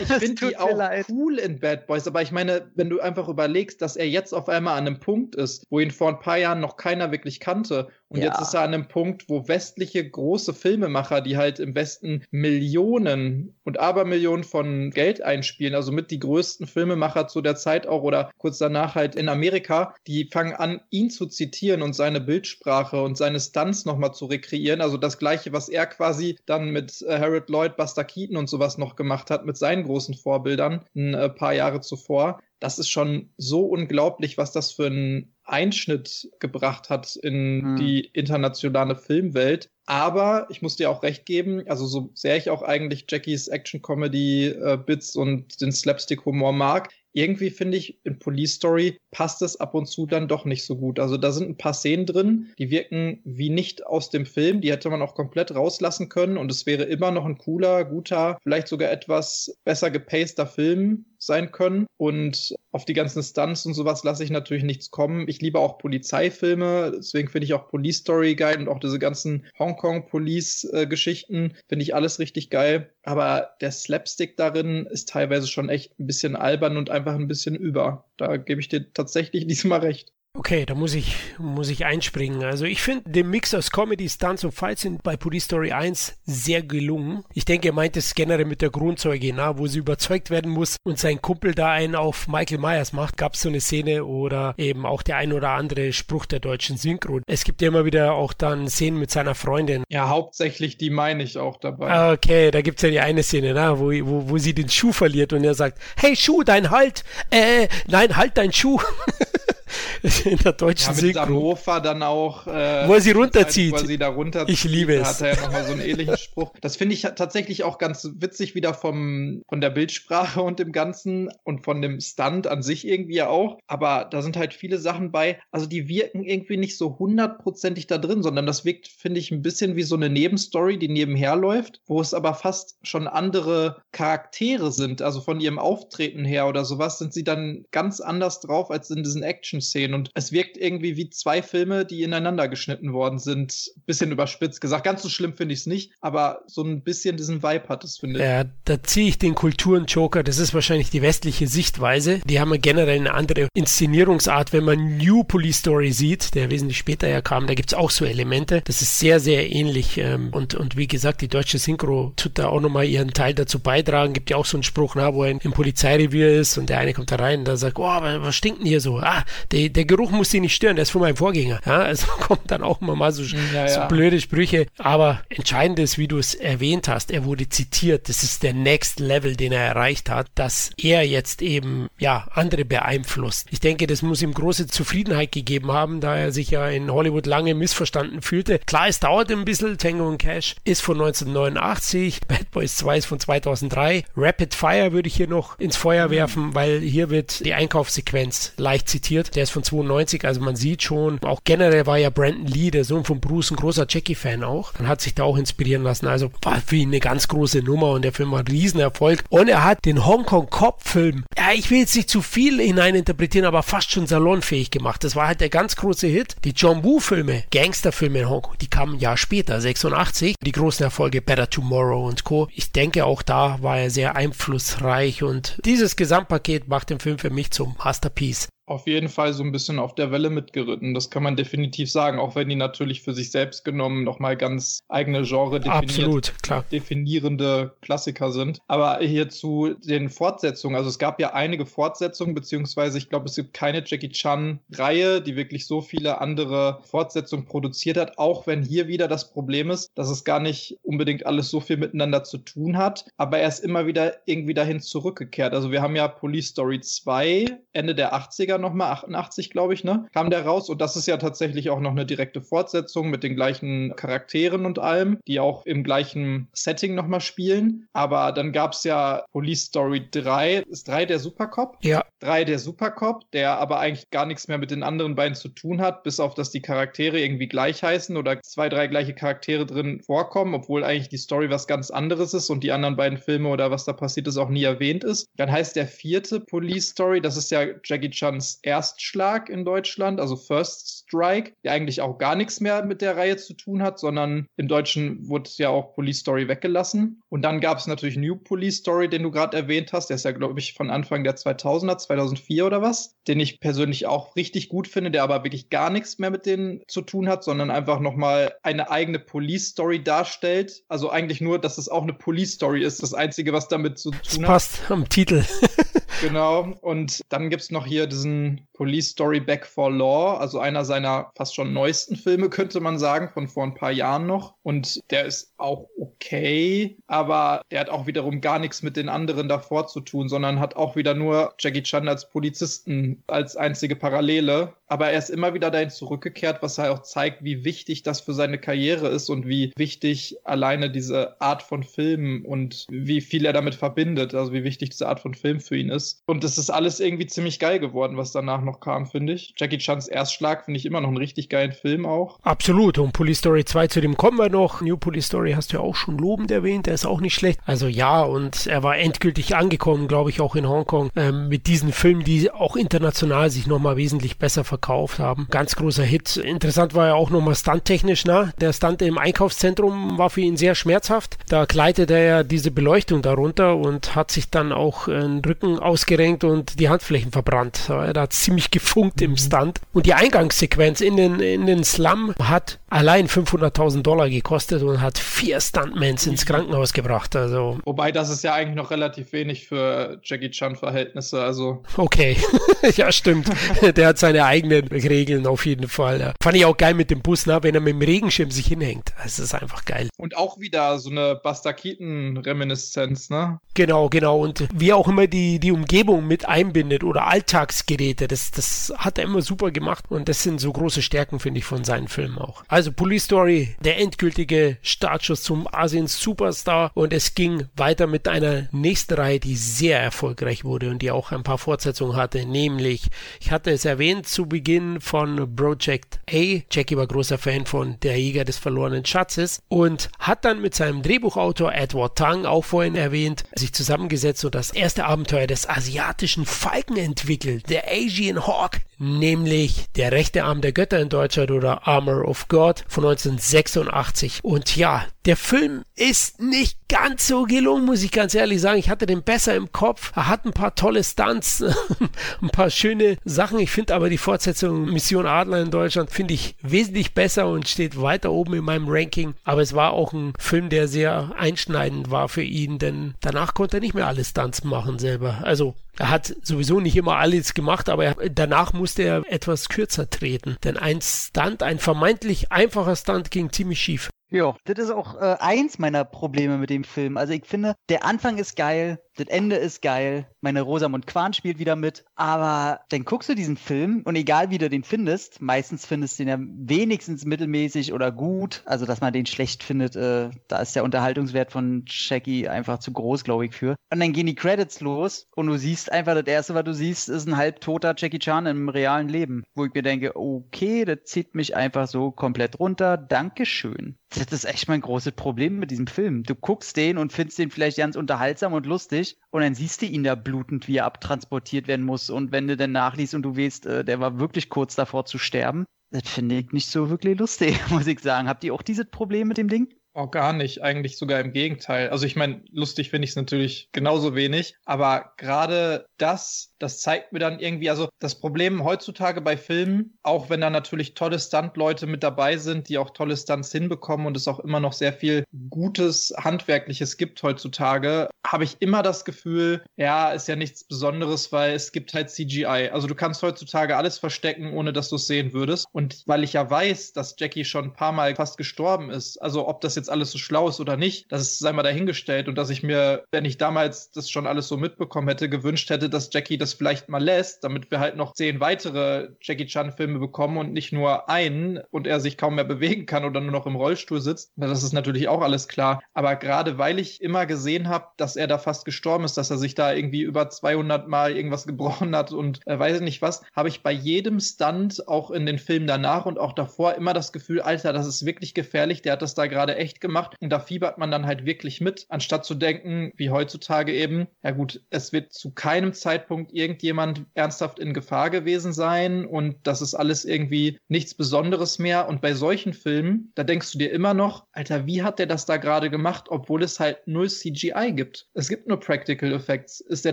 ich (laughs) finde die auch leid. cool in Bad Boys, aber ich meine, wenn du einfach überlegst, dass er jetzt auf einmal an einem Punkt ist, wo ihn vor ein paar Jahren noch keiner wirklich kannte und Ja. jetzt ist er an einem Punkt, wo westliche große Filmemacher, die halt im Westen Millionen und Abermillionen von Geld einspielen, also mit die größten Filmemacher zu der Zeit auch oder kurz danach halt in Amerika, die fangen an, ihn zu zitieren und seine Bildsprache und seine Stunts nochmal zu rekreieren. Also das gleiche, was er quasi dann mit äh, Harold Lloyd, Buster Keaton und sowas noch gemacht hat, mit seinen großen Vorbildern ein äh, paar Jahre zuvor. Das ist schon so unglaublich, was das für einen Einschnitt gebracht hat in Hm. die internationale Filmwelt. Aber ich muss dir auch recht geben, also so sehr ich auch eigentlich Jackies Action-Comedy-Bits und den Slapstick-Humor mag, irgendwie finde ich, in Police Story passt es ab und zu dann doch nicht so gut. Also da sind ein paar Szenen drin, die wirken wie nicht aus dem Film. Die hätte man auch komplett rauslassen können und es wäre immer noch ein cooler, guter, vielleicht sogar etwas besser gepaster Film sein können. Und auf die ganzen Stunts und sowas lasse ich natürlich nichts kommen. Ich liebe auch Polizeifilme, deswegen finde ich auch Police Story geil und auch diese ganzen Hongkong-Police-Geschichten finde ich alles richtig geil. Aber der Slapstick darin ist teilweise schon echt ein bisschen albern und einfach ein bisschen über. Da gebe ich dir tatsächlich (laughs) diesmal recht. Okay, da muss ich, muss ich einspringen. Also ich finde den Mix aus Comedy, Stunts und Fights sind bei Police Story 1 sehr gelungen. Ich denke, er meint es generell mit der Grundzeuge, na, wo sie überzeugt werden muss und sein Kumpel da einen auf Michael Myers macht. Gab es so eine Szene oder eben auch der ein oder andere Spruch der deutschen Synchro. Es gibt ja immer wieder auch dann Szenen mit seiner Freundin. Ja, hauptsächlich die meine ich auch dabei. Ah, Okay, da gibt's ja die eine Szene, na, wo, wo, wo sie den Schuh verliert und er sagt, hey Schuh, dein Halt, äh, nein, halt dein Schuh. (laughs) (laughs) In der deutschen Ja, mit. Sanhofer dann auch. Äh, Wo er sie runterzieht. Wo er sie da runterzieht. Ich liebe Da es. hat er ja nochmal so einen ähnlichen (laughs) Spruch. Das finde ich tatsächlich auch ganz witzig wieder vom, von der Bildsprache und dem Ganzen und von dem Stunt an sich irgendwie auch. Aber da sind halt viele Sachen bei, also die wirken irgendwie nicht so hundertprozentig da drin, sondern das wirkt, finde ich, ein bisschen wie so eine Nebenstory, die nebenher läuft, wo es aber fast schon andere Charaktere sind. Also von ihrem Auftreten her oder sowas sind sie dann ganz anders drauf als in diesen Action-Szenen. Und es wirkt irgendwie wie zwei Filme, die ineinander geschnitten worden sind. Bisschen überspitzt gesagt. Ganz so schlimm finde ich es nicht, aber so ein bisschen diesen Vibe hat es, finde ich. Ja, da ziehe ich den Kulturen-Joker. Das ist wahrscheinlich die westliche Sichtweise. Die haben ja generell eine andere Inszenierungsart. Wenn man New Police Story sieht, der wesentlich später ja kam, da gibt es auch so Elemente. Das ist sehr, sehr ähnlich. Ähm, und, und wie gesagt, die deutsche Synchro tut da auch nochmal ihren Teil dazu beitragen. Gibt ja auch so einen Spruch, na, wo er im Polizeirevier ist und der eine kommt da rein und da sagt, oh, was stinkt denn hier so? Ah, der, der Geruch muss sie nicht stören, der ist von meinem Vorgänger. Ja, also (laughs) kommt dann auch immer mal so, ja, so blöde Sprüche. Aber entscheidend ist, wie du es erwähnt hast, er wurde zitiert. Das ist der Next Level, den er erreicht hat, dass er jetzt eben, ja, andere beeinflusst. Ich denke, das muss ihm große Zufriedenheit gegeben haben, da er sich ja in Hollywood lange missverstanden fühlte. Klar, es dauert ein bisschen. Tango und Cash ist von 1989, Bad Boys 2 ist von 2003. Rapid Fire würde ich hier noch ins Feuer werfen, weil hier wird die Einkaufssequenz leicht zitiert. Der ist von 92, also man sieht schon, auch generell war ja Brandon Lee, der Sohn von Bruce, ein großer Jackie-Fan auch. Man hat sich da auch inspirieren lassen. Also war für ihn eine ganz große Nummer und der Film war ein Riesenerfolg. Und er hat den Hongkong-Cop-Film, ja, ich will jetzt nicht zu viel hineininterpretieren, aber fast schon salonfähig gemacht. Das war halt der ganz große Hit. Die John Woo-Filme, Gangsterfilme in Hongkong, die kamen ein Jahr später, 86. Die großen Erfolge Better Tomorrow und Co. Ich denke, auch da war er sehr einflussreich und dieses Gesamtpaket macht den Film für mich zum Masterpiece auf jeden Fall so ein bisschen auf der Welle mitgeritten. Das kann man definitiv sagen, auch wenn die natürlich für sich selbst genommen nochmal ganz eigene Genre Absolut, definierende Klassiker sind. Aber hier zu den Fortsetzungen, also es gab ja einige Fortsetzungen, beziehungsweise ich glaube, es gibt keine Jackie Chan-Reihe, die wirklich so viele andere Fortsetzungen produziert hat, auch wenn hier wieder das Problem ist, dass es gar nicht unbedingt alles so viel miteinander zu tun hat, aber er ist immer wieder irgendwie dahin zurückgekehrt. Also wir haben ja Police Story 2 Ende der 80er nochmal, 88 glaube ich, ne, kam der raus. Und das ist ja tatsächlich auch noch eine direkte Fortsetzung mit den gleichen Charakteren und allem, die auch im gleichen Setting nochmal spielen. Aber dann gab es ja Police Story 3, ist 3 der Supercop? Ja. 3 der Supercop, der aber eigentlich gar nichts mehr mit den anderen beiden zu tun hat, bis auf, dass die Charaktere irgendwie gleich heißen oder zwei, drei gleiche Charaktere drin vorkommen, obwohl eigentlich die Story was ganz anderes ist und die anderen beiden Filme oder was da passiert ist auch nie erwähnt ist. Dann heißt der vierte Police Story, das ist ja Jackie Chans Erstschlag in Deutschland, also First Strike, der eigentlich auch gar nichts mehr mit der Reihe zu tun hat, sondern im Deutschen wurde ja auch Police Story weggelassen. Und dann gab es natürlich New Police Story, den du gerade erwähnt hast. Der ist ja, glaube ich, von Anfang der 2000er, 2004 oder was, den ich persönlich auch richtig gut finde, der aber wirklich gar nichts mehr mit denen zu tun hat, sondern einfach nochmal eine eigene Police Story darstellt. Also eigentlich nur, dass es auch eine Police Story ist. Das Einzige, was damit zu tun das hat. Passt am Titel. (laughs) genau. Und dann gibt es noch hier diesen Police Story Back for Law, also einer seiner fast schon neuesten Filme, könnte man sagen, von vor ein paar Jahren noch. Und der ist auch okay, aber der hat auch wiederum gar nichts mit den anderen davor zu tun, sondern hat auch wieder nur Jackie Chan als Polizisten als einzige Parallele. Aber er ist immer wieder dahin zurückgekehrt, was halt auch zeigt, wie wichtig das für seine Karriere ist und wie wichtig alleine diese Art von Filmen und wie viel er damit verbindet, also wie wichtig diese Art von Film für ihn ist. Und es ist alles irgendwie ziemlich geil geworden, was danach noch kam, finde ich. Jackie Chans Erstschlag finde ich immer noch einen richtig geilen Film auch. Absolut. Und Police Story 2, zu dem kommen wir noch. New Police Story hast du ja auch schon lobend erwähnt. Der ist auch nicht schlecht. Also ja, und er war endgültig angekommen, glaube ich, auch in Hongkong ähm, mit diesen Filmen, die auch international sich nochmal wesentlich besser verkauft haben. Ganz großer Hit. Interessant war ja auch nochmal stunttechnisch, ne? Der Stunt im Einkaufszentrum war für ihn sehr schmerzhaft. Da gleitet er ja diese Beleuchtung darunter und hat sich dann auch äh, den Rücken ausgerenkt und die Handflächen verbrannt. Da hat ziemlich gefunkt im mhm. Stunt. Und die Eingangssequenz in den, in den Slum hat allein 500.000 Dollar gekostet und hat vier Stuntmans ins Krankenhaus gebracht. Also Wobei das ist ja eigentlich noch relativ wenig für Jackie Chan Verhältnisse. Also okay, (laughs) ja stimmt. (laughs) Der hat seine eigenen Regeln auf jeden Fall. Ja. Fand ich auch geil mit dem Bus, ne? wenn er mit dem Regenschirm sich hinhängt. Das ist einfach geil. Und auch wieder so eine Buster Keaton Reminiszenz, ne? Genau, genau. Und wie auch immer die die Umgebung mit einbindet oder Alltagsgeräte, das das hat er immer super gemacht und das sind so große Stärken finde ich von seinen Filmen auch. Also Police Story, der endgültige Startschuss zum Asiens Superstar und es ging weiter mit einer nächsten Reihe, die sehr erfolgreich wurde und die auch ein paar Fortsetzungen hatte, nämlich, ich hatte es erwähnt zu Beginn von Project A. Jackie war großer Fan von Der Jäger des verlorenen Schatzes und hat dann mit seinem Drehbuchautor Edward Tang, auch vorhin erwähnt, sich zusammengesetzt und das erste Abenteuer des asiatischen Falken entwickelt, der Asian Hawk nämlich Der rechte Arm der Götter in Deutschland oder Armor of God von 1986. Und ja, der Film ist nicht ganz so gelungen, muss ich ganz ehrlich sagen. Ich hatte den besser im Kopf. Er hat ein paar tolle Stunts, (laughs) ein paar schöne Sachen. Ich finde aber die Fortsetzung Mission Adler in Deutschland finde ich wesentlich besser und steht weiter oben in meinem Ranking. Aber es war auch ein Film, der sehr einschneidend war für ihn, denn danach konnte er nicht mehr alle Stunts machen selber. Also er hat sowieso nicht immer alles gemacht, aber er, danach musste er etwas kürzer treten. Denn ein Stunt, ein vermeintlich einfacher Stunt ging ziemlich schief. Ja, das ist auch äh, eins meiner Probleme mit dem Film. Also ich finde, der Anfang ist geil, das Ende ist geil, meine Rosamund Quarn spielt wieder mit, aber dann guckst du diesen Film und egal wie du den findest, meistens findest du den ja wenigstens mittelmäßig oder gut, also dass man den schlecht findet, äh, da ist der Unterhaltungswert von Jackie einfach zu groß, glaube ich, für. Und dann gehen die Credits los und du siehst einfach, das erste, was du siehst, ist ein halbtoter Jackie Chan im realen Leben, wo ich mir denke, okay, das zieht mich einfach so komplett runter, Dankeschön. Das ist echt mein großes Problem mit diesem Film. Du guckst den und findest den vielleicht ganz unterhaltsam und lustig und dann siehst du ihn da blutend, wie er abtransportiert werden muss. Und wenn du dann nachliest und du weißt, äh, der war wirklich kurz davor zu sterben, das finde ich nicht so wirklich lustig, (laughs) muss ich sagen. Habt ihr auch dieses Problem mit dem Ding? Oh, gar nicht. Eigentlich sogar im Gegenteil. Also ich meine, lustig finde ich es natürlich genauso wenig, aber gerade das, das zeigt mir dann irgendwie, also das Problem heutzutage bei Filmen, auch wenn da natürlich tolle Stunt-Leute mit dabei sind, die auch tolle Stunts hinbekommen und es auch immer noch sehr viel gutes Handwerkliches gibt heutzutage, habe ich immer das Gefühl, ja, ist ja nichts Besonderes, weil es gibt halt CGI. Also du kannst heutzutage alles verstecken, ohne dass du es sehen würdest. Und weil ich ja weiß, dass Jackie schon ein paar Mal fast gestorben ist, also ob das jetzt alles so schlau ist oder nicht, das sei mal dahingestellt und dass ich mir, wenn ich damals das schon alles so mitbekommen hätte, gewünscht hätte, dass Jackie das vielleicht mal lässt, damit wir halt noch zehn weitere Jackie Chan Filme bekommen und nicht nur einen und er sich kaum mehr bewegen kann oder nur noch im Rollstuhl sitzt. Das ist natürlich auch alles klar. Aber gerade weil ich immer gesehen habe, dass er da fast gestorben ist, dass er sich da irgendwie über 200 Mal irgendwas (laughs) gebrochen hat und äh, weiß ich nicht was, habe ich bei jedem Stunt, auch in den Filmen danach und auch davor, immer das Gefühl, Alter, das ist wirklich gefährlich, der hat das da gerade echt echt gemacht und da fiebert man dann halt wirklich mit, anstatt zu denken, wie heutzutage eben, ja gut, es wird zu keinem Zeitpunkt irgendjemand ernsthaft in Gefahr gewesen sein und das ist alles irgendwie nichts Besonderes mehr und bei solchen Filmen, da denkst du dir immer noch, Alter, wie hat der das da gerade gemacht, obwohl es halt null CGI gibt? Es gibt nur Practical Effects. Ist der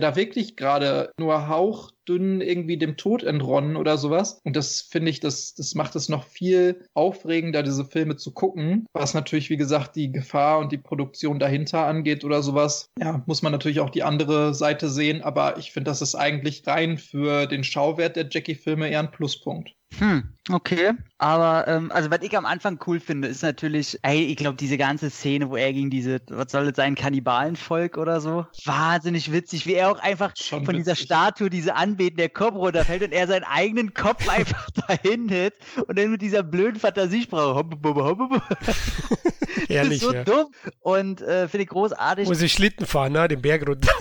da wirklich gerade nur Hauch dünn irgendwie dem Tod entronnen oder sowas. Und das finde ich, das, das macht es noch viel aufregender, diese Filme zu gucken. Was natürlich, wie gesagt, die Gefahr und die Produktion dahinter angeht oder sowas. Ja, muss man natürlich auch die andere Seite sehen. Aber ich finde, das ist eigentlich rein für den Schauwert der Jackie-Filme eher ein Pluspunkt. Hm, okay. Aber, ähm, also was ich am Anfang cool finde, ist natürlich, ey, ich glaube, diese ganze Szene, wo er gegen diese, was soll das sein, Kannibalenvolk oder so, wahnsinnig witzig, wie er auch einfach Schon von witzig. dieser Statue, diese Anbeten der Kopf runterfällt und er seinen eigenen Kopf (laughs) einfach dahin hit und dann mit dieser blöden Fantasiesprache. (laughs) das ist so ja. dumm und äh, finde ich großartig. Wo sie Schlitten fahren, ne, den Berg runter.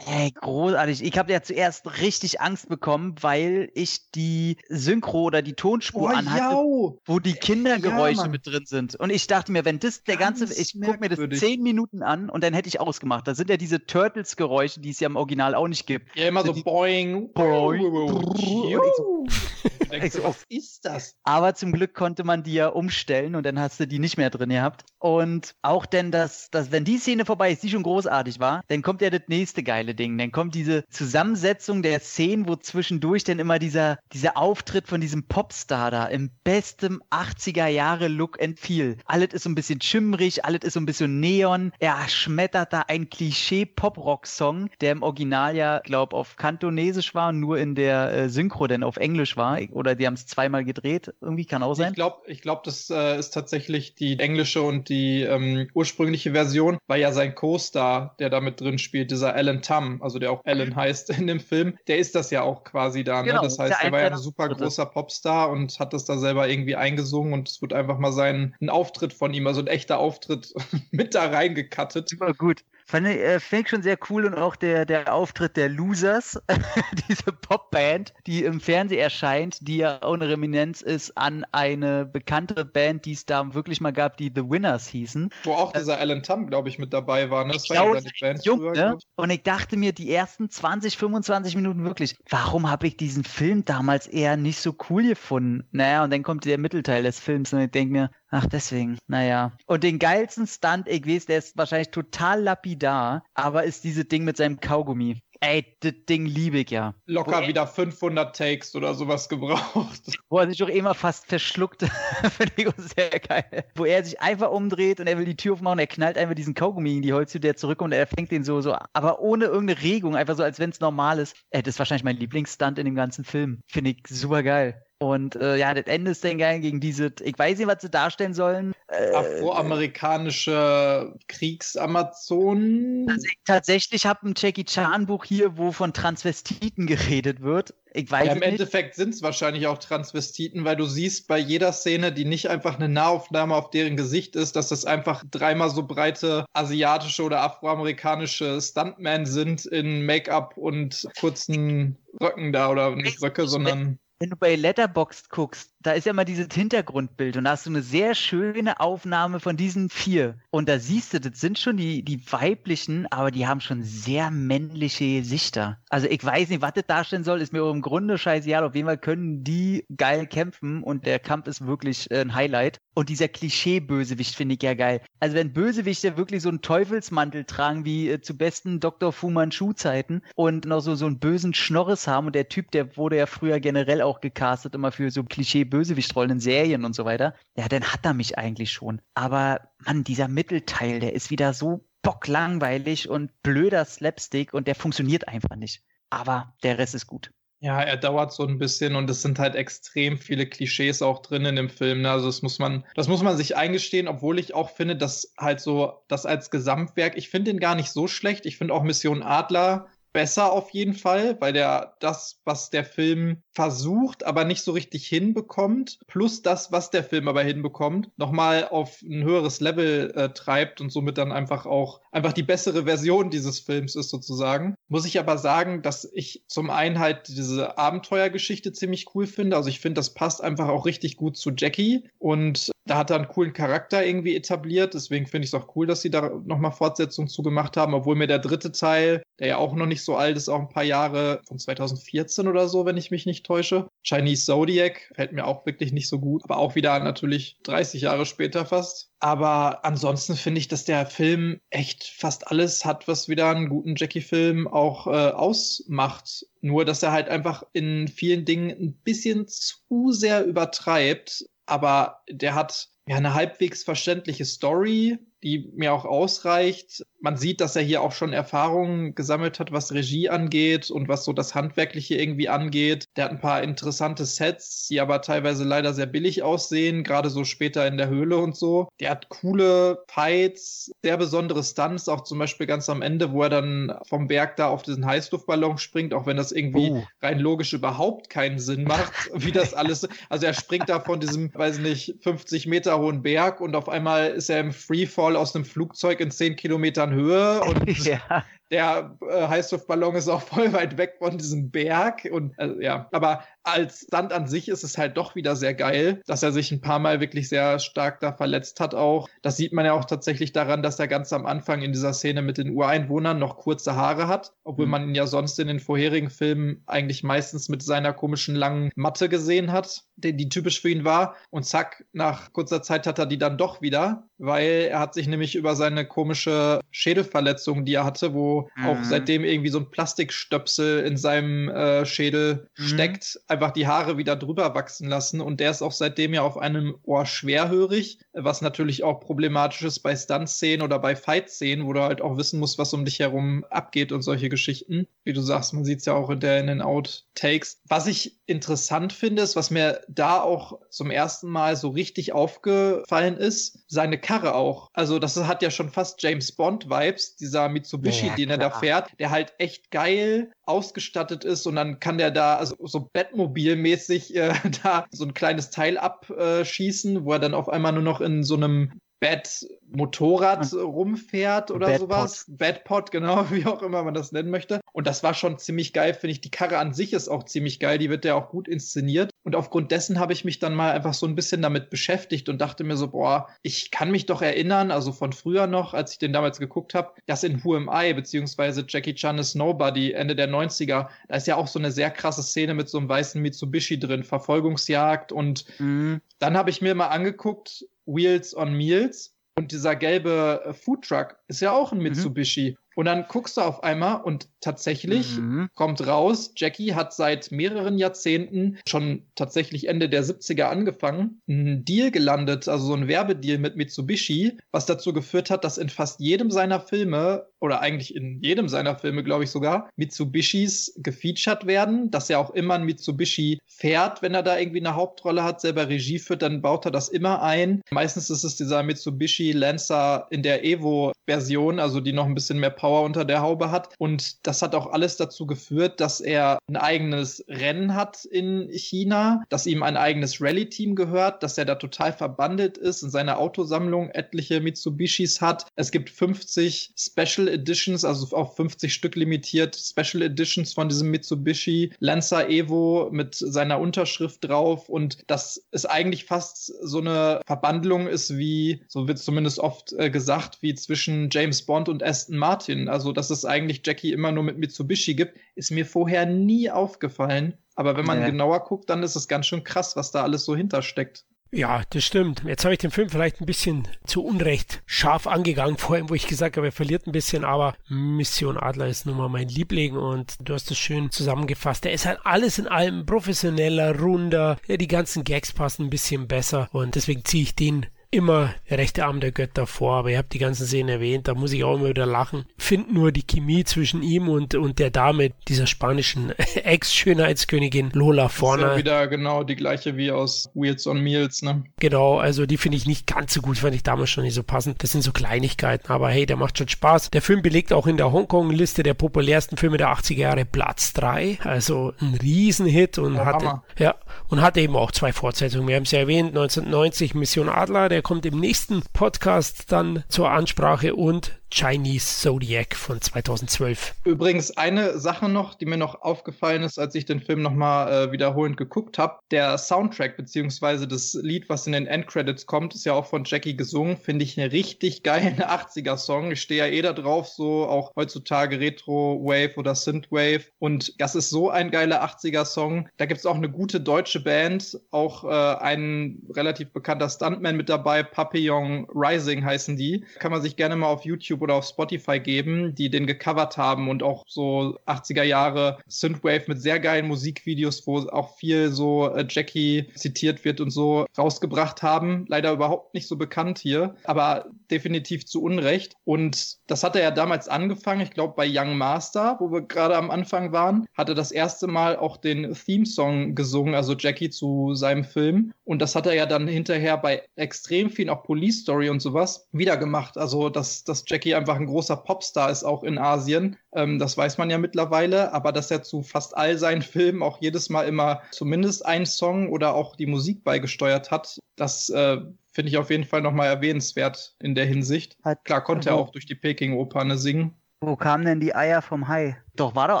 Ey, großartig. Ich habe ja zuerst richtig Angst bekommen, weil ich die Synchro oder die Tonspur oh, anhatte, jau. wo die Kindergeräusche ja, mit drin sind. Und ich dachte mir, wenn das der Ganz ganze, ich gucke mir das zehn Minuten an und dann hätte ich ausgemacht. Da sind ja diese Turtles-Geräusche, die es ja im Original auch nicht gibt. Ja, immer so, so boing, boing. boing (laughs) denkst so, was ist das? Aber zum Glück konnte man die ja umstellen und dann hast du die nicht mehr drin gehabt. Und auch denn, dass, dass wenn die Szene vorbei ist, die schon großartig war, dann kommt ja das nächste geile Ding. Dann kommt diese Zusammensetzung der Szenen, wo zwischendurch dann immer dieser, dieser Auftritt von diesem Popstar da im besten 80er Jahre Look and Feel. Alles ist so ein bisschen schimmrig, alles ist so ein bisschen Neon. Er schmettert da ein Klischee-Pop-Rock-Song, der im Original ja, glaub, auf Kantonesisch war und nur in der äh, Synchro denn auf Englisch war oder die haben es zweimal gedreht. Irgendwie kann auch sein. Ich glaube, ich glaub, das äh, ist tatsächlich die englische und die ähm, ursprüngliche Version, weil ja sein Co-Star, der da mit drin spielt, dieser Alan Tam, also der auch Alan heißt (laughs) in dem Film, der ist das ja auch quasi da. Ne? Genau, das heißt, der, der war ja ein super großer Popstar und hat das da selber irgendwie eingesungen und es wird einfach mal sein ein Auftritt von ihm, also ein echter Auftritt (laughs) mit da reingekattet. Super gut. Fand ich, äh, fand ich schon sehr cool und auch der, der Auftritt der Losers, (laughs) diese Popband, die im Fernsehen erscheint, die ja auch eine Reminenz ist an eine bekannte Band, die es da wirklich mal gab, die The Winners hießen. Wo auch dieser Alan Tam, glaube ich, mit dabei war. Ne? Das war ja seine Band jung, früher, ne? Und ich dachte mir, die ersten 20, 25 Minuten wirklich, warum habe ich diesen Film damals eher nicht so cool gefunden? Naja, und dann kommt der Mittelteil des Films und ich denke mir, ach deswegen, naja. Und den geilsten Stunt, ich weiß, der ist wahrscheinlich total lapidar, aber ist dieses Ding mit seinem Kaugummi. Ey, das Ding liebe ich ja. Locker wieder 500 Takes oder sowas gebraucht. (laughs) Wo er sich doch immer fast verschluckt. (laughs) Finde ich auch sehr geil. Wo er sich einfach umdreht und er will die Tür aufmachen, er knallt einfach diesen Kaugummi in die Holztür, der zurückkommt und er fängt den so, so, aber ohne irgendeine Regung, einfach so, als wenn es normal ist. Ey, das ist wahrscheinlich mein Lieblingsstunt in dem ganzen Film. Finde ich super geil. Und äh, ja, das Ende ist dann geil gegen diese, ich weiß nicht, was sie darstellen sollen. Äh, Afroamerikanische Kriegsamazonen. Also ich tatsächlich habe ein Jackie Chan Buch hier, wo von Transvestiten geredet wird. Ich weiß ja, Im nicht. Endeffekt sind es wahrscheinlich auch Transvestiten, weil du siehst bei jeder Szene, die nicht einfach eine Nahaufnahme auf deren Gesicht ist, dass das einfach dreimal so breite asiatische oder afroamerikanische Stuntmen sind in Make-up und kurzen Röcken da oder nicht Röcke, sondern wenn du bei Letterboxd guckst, da ist ja mal dieses Hintergrundbild und da hast du eine sehr schöne Aufnahme von diesen vier. Und da siehst du, das sind schon die, die weiblichen, aber die haben schon sehr männliche Gesichter. Also ich weiß nicht, was das darstellen soll, ist mir im Grunde scheißegal. Auf jeden Fall können die geil kämpfen und der Kampf ist wirklich äh, ein Highlight. Und dieser Klischee-Bösewicht finde ich ja geil. Also wenn Bösewichte wirklich so einen Teufelsmantel tragen wie äh, zu besten Dr. Fu Manchu-Zeiten und noch so, so einen bösen Schnorres haben und der Typ, der wurde ja früher generell auch gecastet, immer für so Klischee-Bösewichtrollen in Serien und so weiter, ja, dann hat er mich eigentlich schon. Aber Mann, dieser Mittelteil, der ist wieder so bocklangweilig und blöder Slapstick und der funktioniert einfach nicht. Aber der Rest ist gut. Ja, er dauert so ein bisschen und es sind halt extrem viele Klischees auch drin in dem Film. Ne? Also das muss man, das muss man sich eingestehen, obwohl ich auch finde, dass halt so, das als Gesamtwerk, ich finde den gar nicht so schlecht. Ich finde auch Mission Adler besser auf jeden Fall, weil der das, was der Film versucht, aber nicht so richtig hinbekommt, plus das, was der Film aber hinbekommt, nochmal auf ein höheres Level äh, treibt und somit dann einfach auch einfach die bessere Version dieses Films ist sozusagen. Muss ich aber sagen, dass ich zum einen halt diese Abenteuergeschichte ziemlich cool finde. Also ich finde, das passt einfach auch richtig gut zu Jackie und da hat er einen coolen Charakter irgendwie etabliert. Deswegen finde ich es auch cool, dass sie da nochmal Fortsetzung zu gemacht haben, obwohl mir der dritte Teil, der ja auch noch nicht so alt ist, auch ein paar Jahre von 2014 oder so, wenn ich mich nicht täusche. Chinese Zodiac fällt mir auch wirklich nicht so gut, aber auch wieder natürlich 30 Jahre später fast. Aber ansonsten finde ich, dass der Film echt fast alles hat, was wieder einen guten Jackie-Film auch äh, ausmacht. Nur, dass er halt einfach in vielen Dingen ein bisschen zu sehr übertreibt aber der hat ja eine halbwegs verständliche Story, die mir auch ausreicht. Man sieht, dass er hier auch schon Erfahrungen gesammelt hat, was Regie angeht und was so das Handwerkliche irgendwie angeht. Der hat ein paar interessante Sets, die aber teilweise leider sehr billig aussehen, gerade so später in der Höhle und so. Der hat coole Fights, sehr besondere Stunts, auch zum Beispiel ganz am Ende, wo er dann vom Berg da auf diesen Heißluftballon springt, auch wenn das irgendwie uh. rein logisch überhaupt keinen Sinn macht, (laughs) wie das alles. Also er springt da von diesem, weiß nicht, 50 Meter hohen Berg und auf einmal ist er im Freefall aus einem Flugzeug in 10 Kilometern Höhe und (laughs) ja der äh, Heißluftballon ist auch voll weit weg von diesem Berg und also, ja, aber als Stunt an sich ist es halt doch wieder sehr geil, dass er sich ein paar Mal wirklich sehr stark da verletzt hat auch. Das sieht man ja auch tatsächlich daran, dass er ganz am Anfang in dieser Szene mit den Ureinwohnern noch kurze Haare hat, obwohl mhm. man ihn ja sonst in den vorherigen Filmen eigentlich meistens mit seiner komischen langen Matte gesehen hat, die, die typisch für ihn war. Und zack, nach kurzer Zeit hat er die dann doch wieder, weil er hat sich nämlich über seine komische Schädelverletzung, die er hatte, wo mhm. auch seitdem irgendwie so ein Plastikstöpsel in seinem äh, Schädel mhm. steckt, einfach die Haare wieder drüber wachsen lassen. Und der ist auch seitdem ja auf einem Ohr schwerhörig, was natürlich auch problematisch ist bei Stunt-Szenen oder bei Fight-Szenen, wo du halt auch wissen musst, was um dich herum abgeht und solche Geschichten. Wie du sagst, man sieht es ja auch in, der, in den Outtakes. Was ich interessant finde, ist, was mir da auch zum ersten Mal so richtig aufgefallen ist, seine Karre auch. Also das hat ja schon fast James Bond-Vibes, dieser Mitsubishi, ja, den er da fährt, der halt echt geil ausgestattet ist und dann kann der da also so Batmobil-mäßig äh, (laughs) da so ein kleines Teil abschießen, wo er dann auf einmal nur noch in so einem Bett Motorrad rumfährt oder Bad sowas. Badpot, genau, (laughs) wie auch immer man das nennen möchte. Und das war schon ziemlich geil, finde ich. Die Karre an sich ist auch ziemlich geil, die wird ja auch gut inszeniert. Und aufgrund dessen habe ich mich dann mal einfach so ein bisschen damit beschäftigt und dachte mir so, boah, ich kann mich doch erinnern, also von früher noch, als ich den damals geguckt habe, dass in Who Am I, beziehungsweise Jackie Chan is Nobody, Ende der 90er, da ist ja auch so eine sehr krasse Szene mit so einem weißen Mitsubishi drin, Verfolgungsjagd. Und Mhm. dann habe ich mir mal angeguckt, Wheels on Meals. Und dieser gelbe äh, Foodtruck ist ja auch ein Mitsubishi. Und dann guckst du auf einmal und tatsächlich Mhm. kommt raus, Jackie hat seit mehreren Jahrzehnten, schon tatsächlich Ende der 70er angefangen, einen Deal gelandet, also so ein Werbedeal mit Mitsubishi, was dazu geführt hat, dass in fast jedem seiner Filme, oder eigentlich in jedem seiner Filme, glaube ich sogar, Mitsubishis gefeatured werden, dass er auch immer ein Mitsubishi fährt, wenn er da irgendwie eine Hauptrolle hat, selber Regie führt, dann baut er das immer ein. Meistens ist es dieser Mitsubishi Lancer in der Evo-Version, also die noch ein bisschen mehr Power unter der Haube hat. Und das hat auch alles dazu geführt, dass er ein eigenes Rennen hat in China, dass ihm ein eigenes Rallye-Team gehört, dass er da total verbandelt ist, in seiner Autosammlung etliche Mitsubishis hat. Es gibt 50 Special Editions, also auf 50 Stück limitiert, Special Editions von diesem Mitsubishi Lancer Evo mit seiner Unterschrift drauf. Und das ist eigentlich fast so eine Verbandlung ist wie, so wird es zumindest oft äh, gesagt, wie zwischen James Bond und Aston Martin. Also, dass es eigentlich Jackie immer nur mit Mitsubishi gibt, ist mir vorher nie aufgefallen. Aber wenn man Ja. genauer guckt, dann ist es ganz schön krass, was da alles so hintersteckt. Ja, das stimmt. Jetzt habe ich den Film vielleicht ein bisschen zu Unrecht scharf angegangen vorhin, wo ich gesagt habe, er verliert ein bisschen, aber Mission Adler ist nun mal mein Liebling und du hast es schön zusammengefasst. Er ist halt alles in allem professioneller, runder, ja, die ganzen Gags passen ein bisschen besser und deswegen ziehe ich den immer der rechte Arm der Götter vor, aber ihr habt die ganzen Szenen erwähnt, da muss ich auch immer wieder lachen. Find nur die Chemie zwischen ihm und, und der Dame, dieser spanischen (laughs) Ex-Schönheitskönigin Lola Das ist Forner. ja wieder genau die gleiche wie aus Wheels on Meals, ne? Genau, also die finde ich nicht ganz so gut, fand ich damals schon nicht so passend. Das sind so Kleinigkeiten, aber hey, der macht schon Spaß. Der Film belegt auch in der Hongkong-Liste der populärsten Filme der 80er Jahre Platz 3, also ein Riesenhit und Oh, hatte, Hammer. ja, und hatte eben auch zwei Fortsetzungen. Wir haben es ja erwähnt, 1990 Mission Adler, der kommt im nächsten Podcast dann zur Ansprache und Chinese Zodiac von 2012. Übrigens eine Sache noch, die mir noch aufgefallen ist, als ich den Film nochmal äh, wiederholend geguckt habe. Der Soundtrack beziehungsweise das Lied, was in den Endcredits kommt, ist ja auch von Jackie gesungen. Finde ich eine richtig geile 80er-Song. (laughs) Ich stehe ja eh da drauf, so auch heutzutage Retro-Wave oder Synth-Wave. Und das ist so ein geiler 80er-Song. Da gibt es auch eine gute deutsche Band, auch äh, ein relativ bekannter Stuntman mit dabei, Papillon Rising heißen die. Kann man sich gerne mal auf YouTube oder auf Spotify geben, die den gecovert haben und auch so 80er Jahre Synthwave mit sehr geilen Musikvideos, wo auch viel so äh, Jackie zitiert wird und so rausgebracht haben. Leider überhaupt nicht so bekannt hier, aber definitiv zu Unrecht. Und das hat er ja damals angefangen, ich glaube bei Young Master, wo wir gerade am Anfang waren, hat er das erste Mal auch den Theme-Song gesungen, also Jackie zu seinem Film. Und das hat er ja dann hinterher bei extrem vielen, auch Police Story und sowas, wieder gemacht. Also, dass, dass Jackie einfach ein großer Popstar ist, auch in Asien. Ähm, das weiß man ja mittlerweile. Aber dass er zu fast all seinen (laughs) Filmen auch jedes Mal immer zumindest einen Song oder auch die Musik beigesteuert hat, das äh, finde ich auf jeden Fall nochmal erwähnenswert in der Hinsicht. Hat- Klar konnte er wo- auch durch die Peking-Oper ne singen. Wo kamen denn die Eier vom Hai? Doch, war doch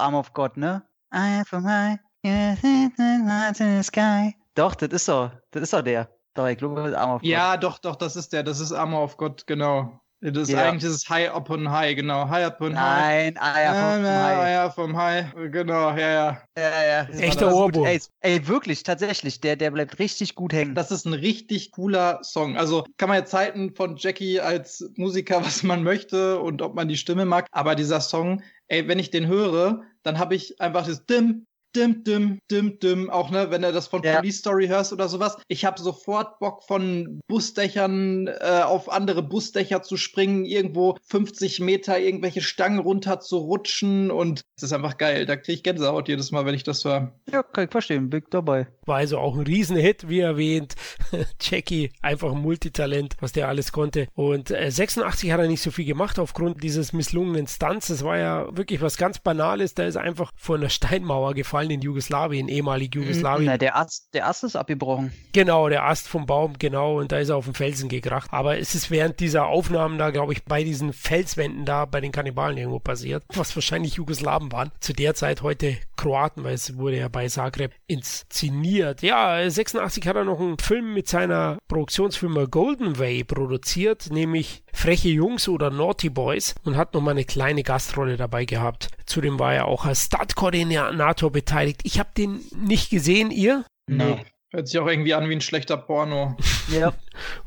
Arm of God, ne? Eier vom Hai, yes, it's in the sky. Doch, das ist so, das ist doch der. Doch, ich glaube, das ist Arm of God. Ja, doch, doch, das ist der. Das ist Armor of God, genau. Das ist Ja. eigentlich dieses High upon High, genau. High upon High. Nein, Eier vom ja, Hai. ja, vom High. Genau, ja, ja. Ja, ja. das Echter das. Ohrwurm. Ey, ey, wirklich, tatsächlich, der, der bleibt richtig gut hängen. Das ist ein richtig cooler Song. Also kann man jetzt halten von Jackie als Musiker, (laughs) was man möchte und ob man die Stimme mag. Aber dieser Song, ey, wenn ich den höre, dann habe ich einfach das Dim, Dim, Dim, Dim, Dim. Auch ne, wenn du das von Ja. Police Story hörst oder sowas. Ich habe sofort Bock von Busdächern äh, auf andere Busdächer zu springen, irgendwo 50 Meter irgendwelche Stangen runter zu rutschen und es ist einfach geil. Da kriege ich Gänsehaut jedes Mal, wenn ich das höre. ja, kann ich verstehen, bin ich dabei. War also auch ein Riesenhit, wie erwähnt. (laughs) Jackie, einfach ein Multitalent, was der alles konnte. Und äh, 86 hat er nicht so viel gemacht aufgrund dieses misslungenen Stunts. Das war ja wirklich was ganz Banales. Da ist einfach vor einer Steinmauer gefallen in Jugoslawien, ehemalig Jugoslawien. Na, der Ast, der Ast ist abgebrochen. Genau, der Ast vom Baum, genau. Und da ist er auf den Felsen gekracht. Aber es ist während dieser Aufnahmen da, glaube ich, bei diesen Felswänden da bei den Kannibalen irgendwo passiert, was wahrscheinlich Jugoslawen waren. Zu der Zeit heute Kroaten, weil es wurde ja bei Zagreb inszeniert. Ja, 86 hat er noch einen Film mit seiner Produktionsfirma Golden Way produziert, nämlich Freche Jungs oder Naughty Boys und hat nochmal eine kleine Gastrolle dabei gehabt. Zudem war er auch als Startkoordinator beteiligt. Ich habe den nicht gesehen, ihr? Nee. Hört sich auch irgendwie an wie ein schlechter Porno. (laughs) Ja.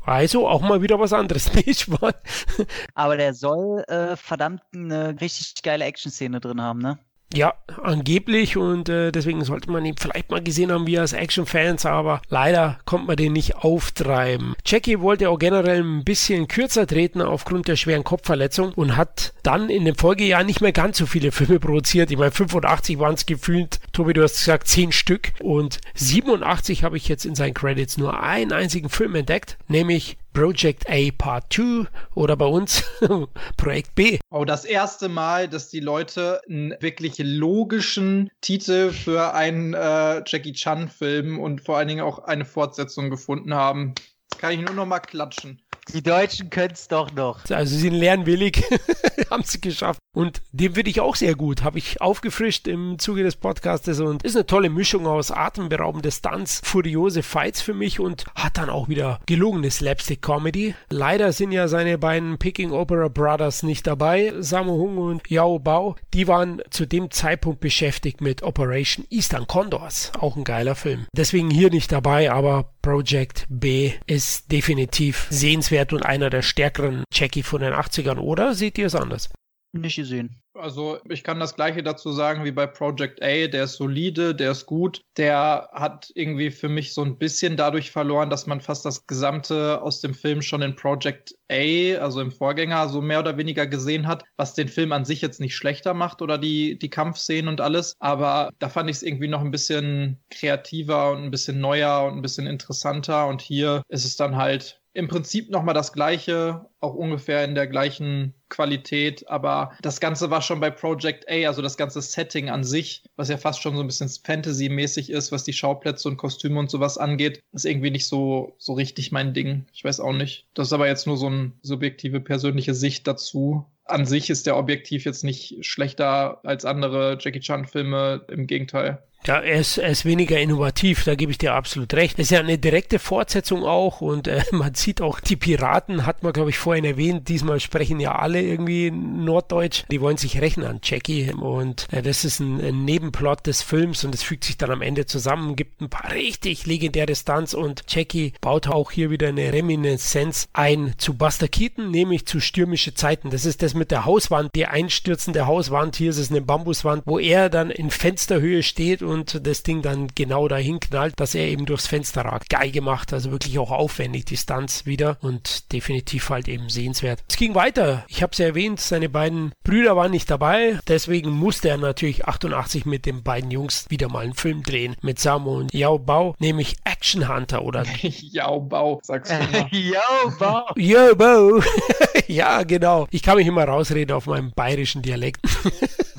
Also auch mal wieder was anderes. (laughs) Aber der soll äh, verdammt eine richtig geile Action-Szene drin haben, ne? Ja, angeblich und äh, deswegen sollte man ihn vielleicht mal gesehen haben, wir als Action-Fans, aber leider kommt man den nicht auftreiben. Jackie wollte auch generell ein bisschen kürzer treten aufgrund der schweren Kopfverletzung und hat dann in dem Folgejahr nicht mehr ganz so viele (laughs) Filme produziert. Ich meine, 85 waren es gefühlt, Tobi, du hast gesagt, 10 Stück und 87 habe ich jetzt in seinen Credits nur einen einzigen Film entdeckt, nämlich Project A Part 2 oder bei uns (laughs) Projekt B. Oh, das erste Mal, dass die Leute einen wirklich logischen Titel für einen äh, Jackie Chan-Film und vor allen Dingen auch eine Fortsetzung gefunden haben. Kann ich nur noch mal klatschen. Die Deutschen können es doch noch. Also sie sind lernwillig, (laughs) haben sie geschafft. Und dem finde ich auch sehr gut. Habe ich aufgefrischt im Zuge des Podcastes und ist eine tolle Mischung aus atemberaubende Stunts, furiose Fights für mich und hat dann auch wieder gelungene Slapstick-Comedy. Leider sind ja seine beiden Picking Opera Brothers nicht dabei, Sammo Hung und Yao Bao. Die waren zu dem Zeitpunkt beschäftigt mit Operation Eastern Condors. Auch ein geiler Film. Deswegen hier nicht dabei, aber Project B ist definitiv sehenswert und einer der stärkeren Jackie von den 80ern, oder seht ihr es anders? Nicht gesehen. Also ich kann das gleiche dazu sagen wie bei Project A. Der ist solide, der ist gut. Der hat irgendwie für mich so ein bisschen dadurch verloren, dass man fast das Gesamte aus dem Film schon in Project A, also im Vorgänger, so mehr oder weniger gesehen hat, was den Film an sich jetzt nicht schlechter macht oder die, die Kampfszenen und alles. Aber da fand ich es irgendwie noch ein bisschen kreativer und ein bisschen neuer und ein bisschen interessanter. Und hier ist es dann halt im Prinzip nochmal das gleiche, auch ungefähr in der gleichen Qualität, aber das Ganze war schon bei Project A, also das ganze Setting an sich, was ja fast schon so ein bisschen Fantasy-mäßig ist, was die Schauplätze und Kostüme und sowas angeht, ist irgendwie nicht so, so richtig mein Ding. Ich weiß auch nicht. Das ist aber jetzt nur so eine subjektive persönliche Sicht dazu. An sich ist der Objektiv jetzt nicht schlechter als andere Jackie Chan-Filme, im Gegenteil. Ja, er ist, er ist weniger innovativ, da gebe ich dir absolut recht. Es ist ja eine direkte Fortsetzung auch und äh, (laughs) man sieht auch, die Piraten, hat man glaube ich vorhin erwähnt, diesmal sprechen ja alle irgendwie Norddeutsch. Die wollen sich rächen an Jackie und äh, das ist ein, ein, Nebenplot des Films und es fügt sich dann am Ende zusammen, gibt ein paar richtig legendäre Stunts und Jackie baut auch hier wieder eine Reminiszenz ein zu Buster Keaton, nämlich zu stürmische Zeiten. Das ist das mit der Hauswand, die einstürzende Hauswand. Hier ist es eine Bambuswand, wo er dann in Fensterhöhe steht das Ding dann genau dahin knallt, dass er eben durchs Fenster ragt. Geil gemacht, also wirklich auch aufwendig, die Stunts wieder und definitiv halt eben sehenswert. Es ging weiter. Ich habe es ja erwähnt, seine beiden Brüder waren nicht dabei, deswegen musste er natürlich 88 mit den beiden Jungs wieder mal einen Film drehen mit Samo und Yao Bao, nämlich Action Hunter oder (laughs) Yao Bao, sagst du mal. (laughs) Yao Bao. Yao Bao. (laughs) ja, genau. Ich kann mich immer rausreden auf meinem bayerischen Dialekt.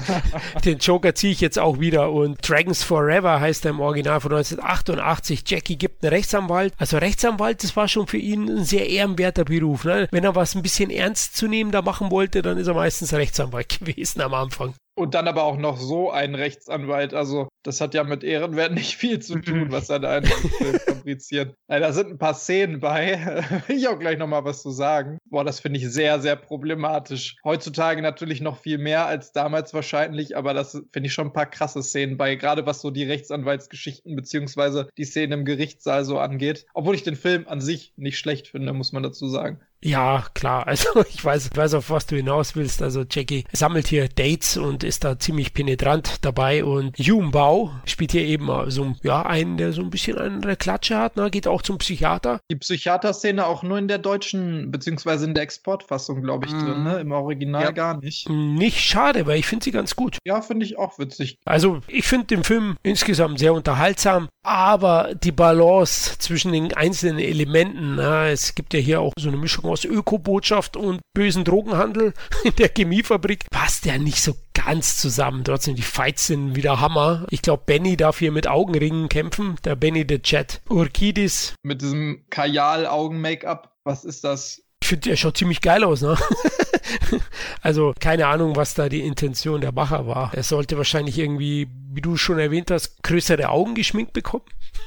(laughs) Den Joker ziehe ich jetzt auch wieder und Dragons Forever heißt er im Original von 1988. Jackie gibt einen Rechtsanwalt. Also Rechtsanwalt, das war schon für ihn ein sehr ehrenwerter Beruf. Ne? Wenn er was ein bisschen ernst zu nehmen da machen wollte, dann ist er meistens Rechtsanwalt (laughs) gewesen am Anfang. Und dann aber auch noch so ein Rechtsanwalt. Also, das hat ja mit Ehrenwert nicht viel zu tun, was er da in Film (laughs) fabriziert. Da sind ein paar Szenen bei. (laughs) Will ich auch gleich nochmal was zu sagen. Boah, das finde ich sehr, sehr problematisch. Heutzutage natürlich noch viel mehr als damals wahrscheinlich, aber das finde ich schon ein paar krasse Szenen bei. Gerade was so die Rechtsanwaltsgeschichten beziehungsweise die Szenen im Gerichtssaal so angeht. Obwohl ich den Film an sich nicht schlecht finde, muss man dazu sagen. Ja, klar. (laughs) Also ich weiß, ich weiß, auf was du hinaus willst. Also Jackie sammelt hier Dates und ist da ziemlich penetrant dabei. Und Yum Bao spielt hier eben so ja einen, der so ein bisschen eine Klatsche hat. Ne? Geht auch zum Psychiater. Die Psychiater-Szene auch nur in der deutschen beziehungsweise in der Exportfassung, glaube ich, mm. drin. Ne? Im Original ja. gar nicht. Nicht schade, weil ich finde sie ganz gut. Ja, finde ich auch witzig. Also ich finde den Film insgesamt sehr unterhaltsam, aber die Balance zwischen den einzelnen Elementen. Na, es gibt ja hier auch so eine Mischung aus Ökobotschaft und bösen Drogenhandel (laughs) in der Chemiefabrik. Passt ja nicht so ganz zusammen. Trotzdem, die Fights sind wieder Hammer. Ich glaube, Benny darf hier mit Augenringen kämpfen. Der Benny the Chat. Urkidis. Mit diesem Kajal-Augen-Make-up. Was ist das? Ich finde, der schaut ziemlich geil aus, ne? (laughs) also keine Ahnung, was da die Intention der Macher war. Er sollte wahrscheinlich irgendwie, wie du schon erwähnt hast, größere Augen geschminkt bekommen.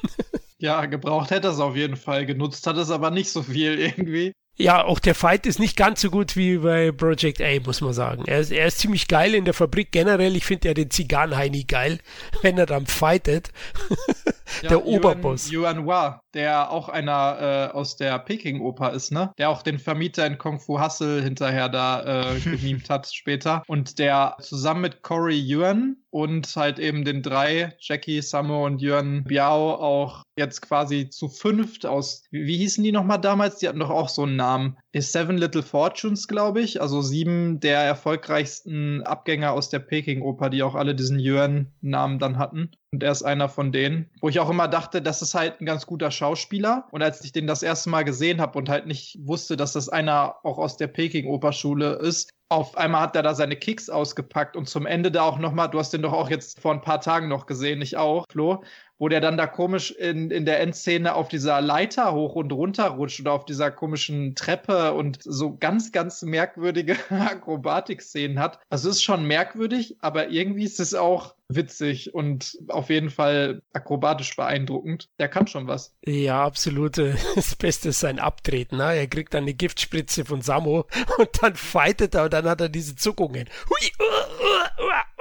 (laughs) ja, gebraucht hätte er es auf jeden Fall. Genutzt hat es aber nicht so viel irgendwie. Ja, auch der Fight ist nicht ganz so gut wie bei Project A, muss man sagen. Er ist, er ist ziemlich geil in der Fabrik generell. Ich finde ja den Zigarrenheini geil, (laughs) wenn er dann fightet. (laughs) Ja, der Oberboss. Yuan Hua, der auch einer äh, aus der Peking-Oper ist, ne? Der auch den Vermieter in Kung Fu Hustle hinterher da äh, (laughs) gemimt hat später. Und der zusammen mit Corey Yuan und halt eben den drei, Jackie, Samo und Yuan Biao, auch jetzt quasi zu fünft aus, wie hießen die nochmal damals? Die hatten doch auch so einen Namen. Ist Seven Little Fortunes, glaube ich. Also sieben der erfolgreichsten Abgänger aus der Peking-Oper, die auch alle diesen Yuan-Namen dann hatten. Und er ist einer von denen, wo ich auch immer dachte, das ist halt ein ganz guter Schauspieler. Und als ich den das erste Mal gesehen habe und halt nicht wusste, dass das einer auch aus der Peking-Operschule ist, auf einmal hat er da seine Kicks ausgepackt und zum Ende da auch nochmal, du hast den doch auch jetzt vor ein paar Tagen noch gesehen, ich auch, Flo, wo der dann da komisch in, in der Endszene auf dieser Leiter hoch und runter rutscht oder auf dieser komischen Treppe und so ganz, ganz merkwürdige (laughs) Akrobatik-Szenen hat. Also es ist schon merkwürdig, aber irgendwie ist es auch witzig und auf jeden Fall akrobatisch beeindruckend. Der kann schon was. Ja, absolut. (laughs) Das Beste ist sein Abtreten. Ne? Er kriegt dann eine Giftspritze von Samo (laughs) und dann fightet er und dann hat er diese Zuckungen. Hui, uh, uh, uh.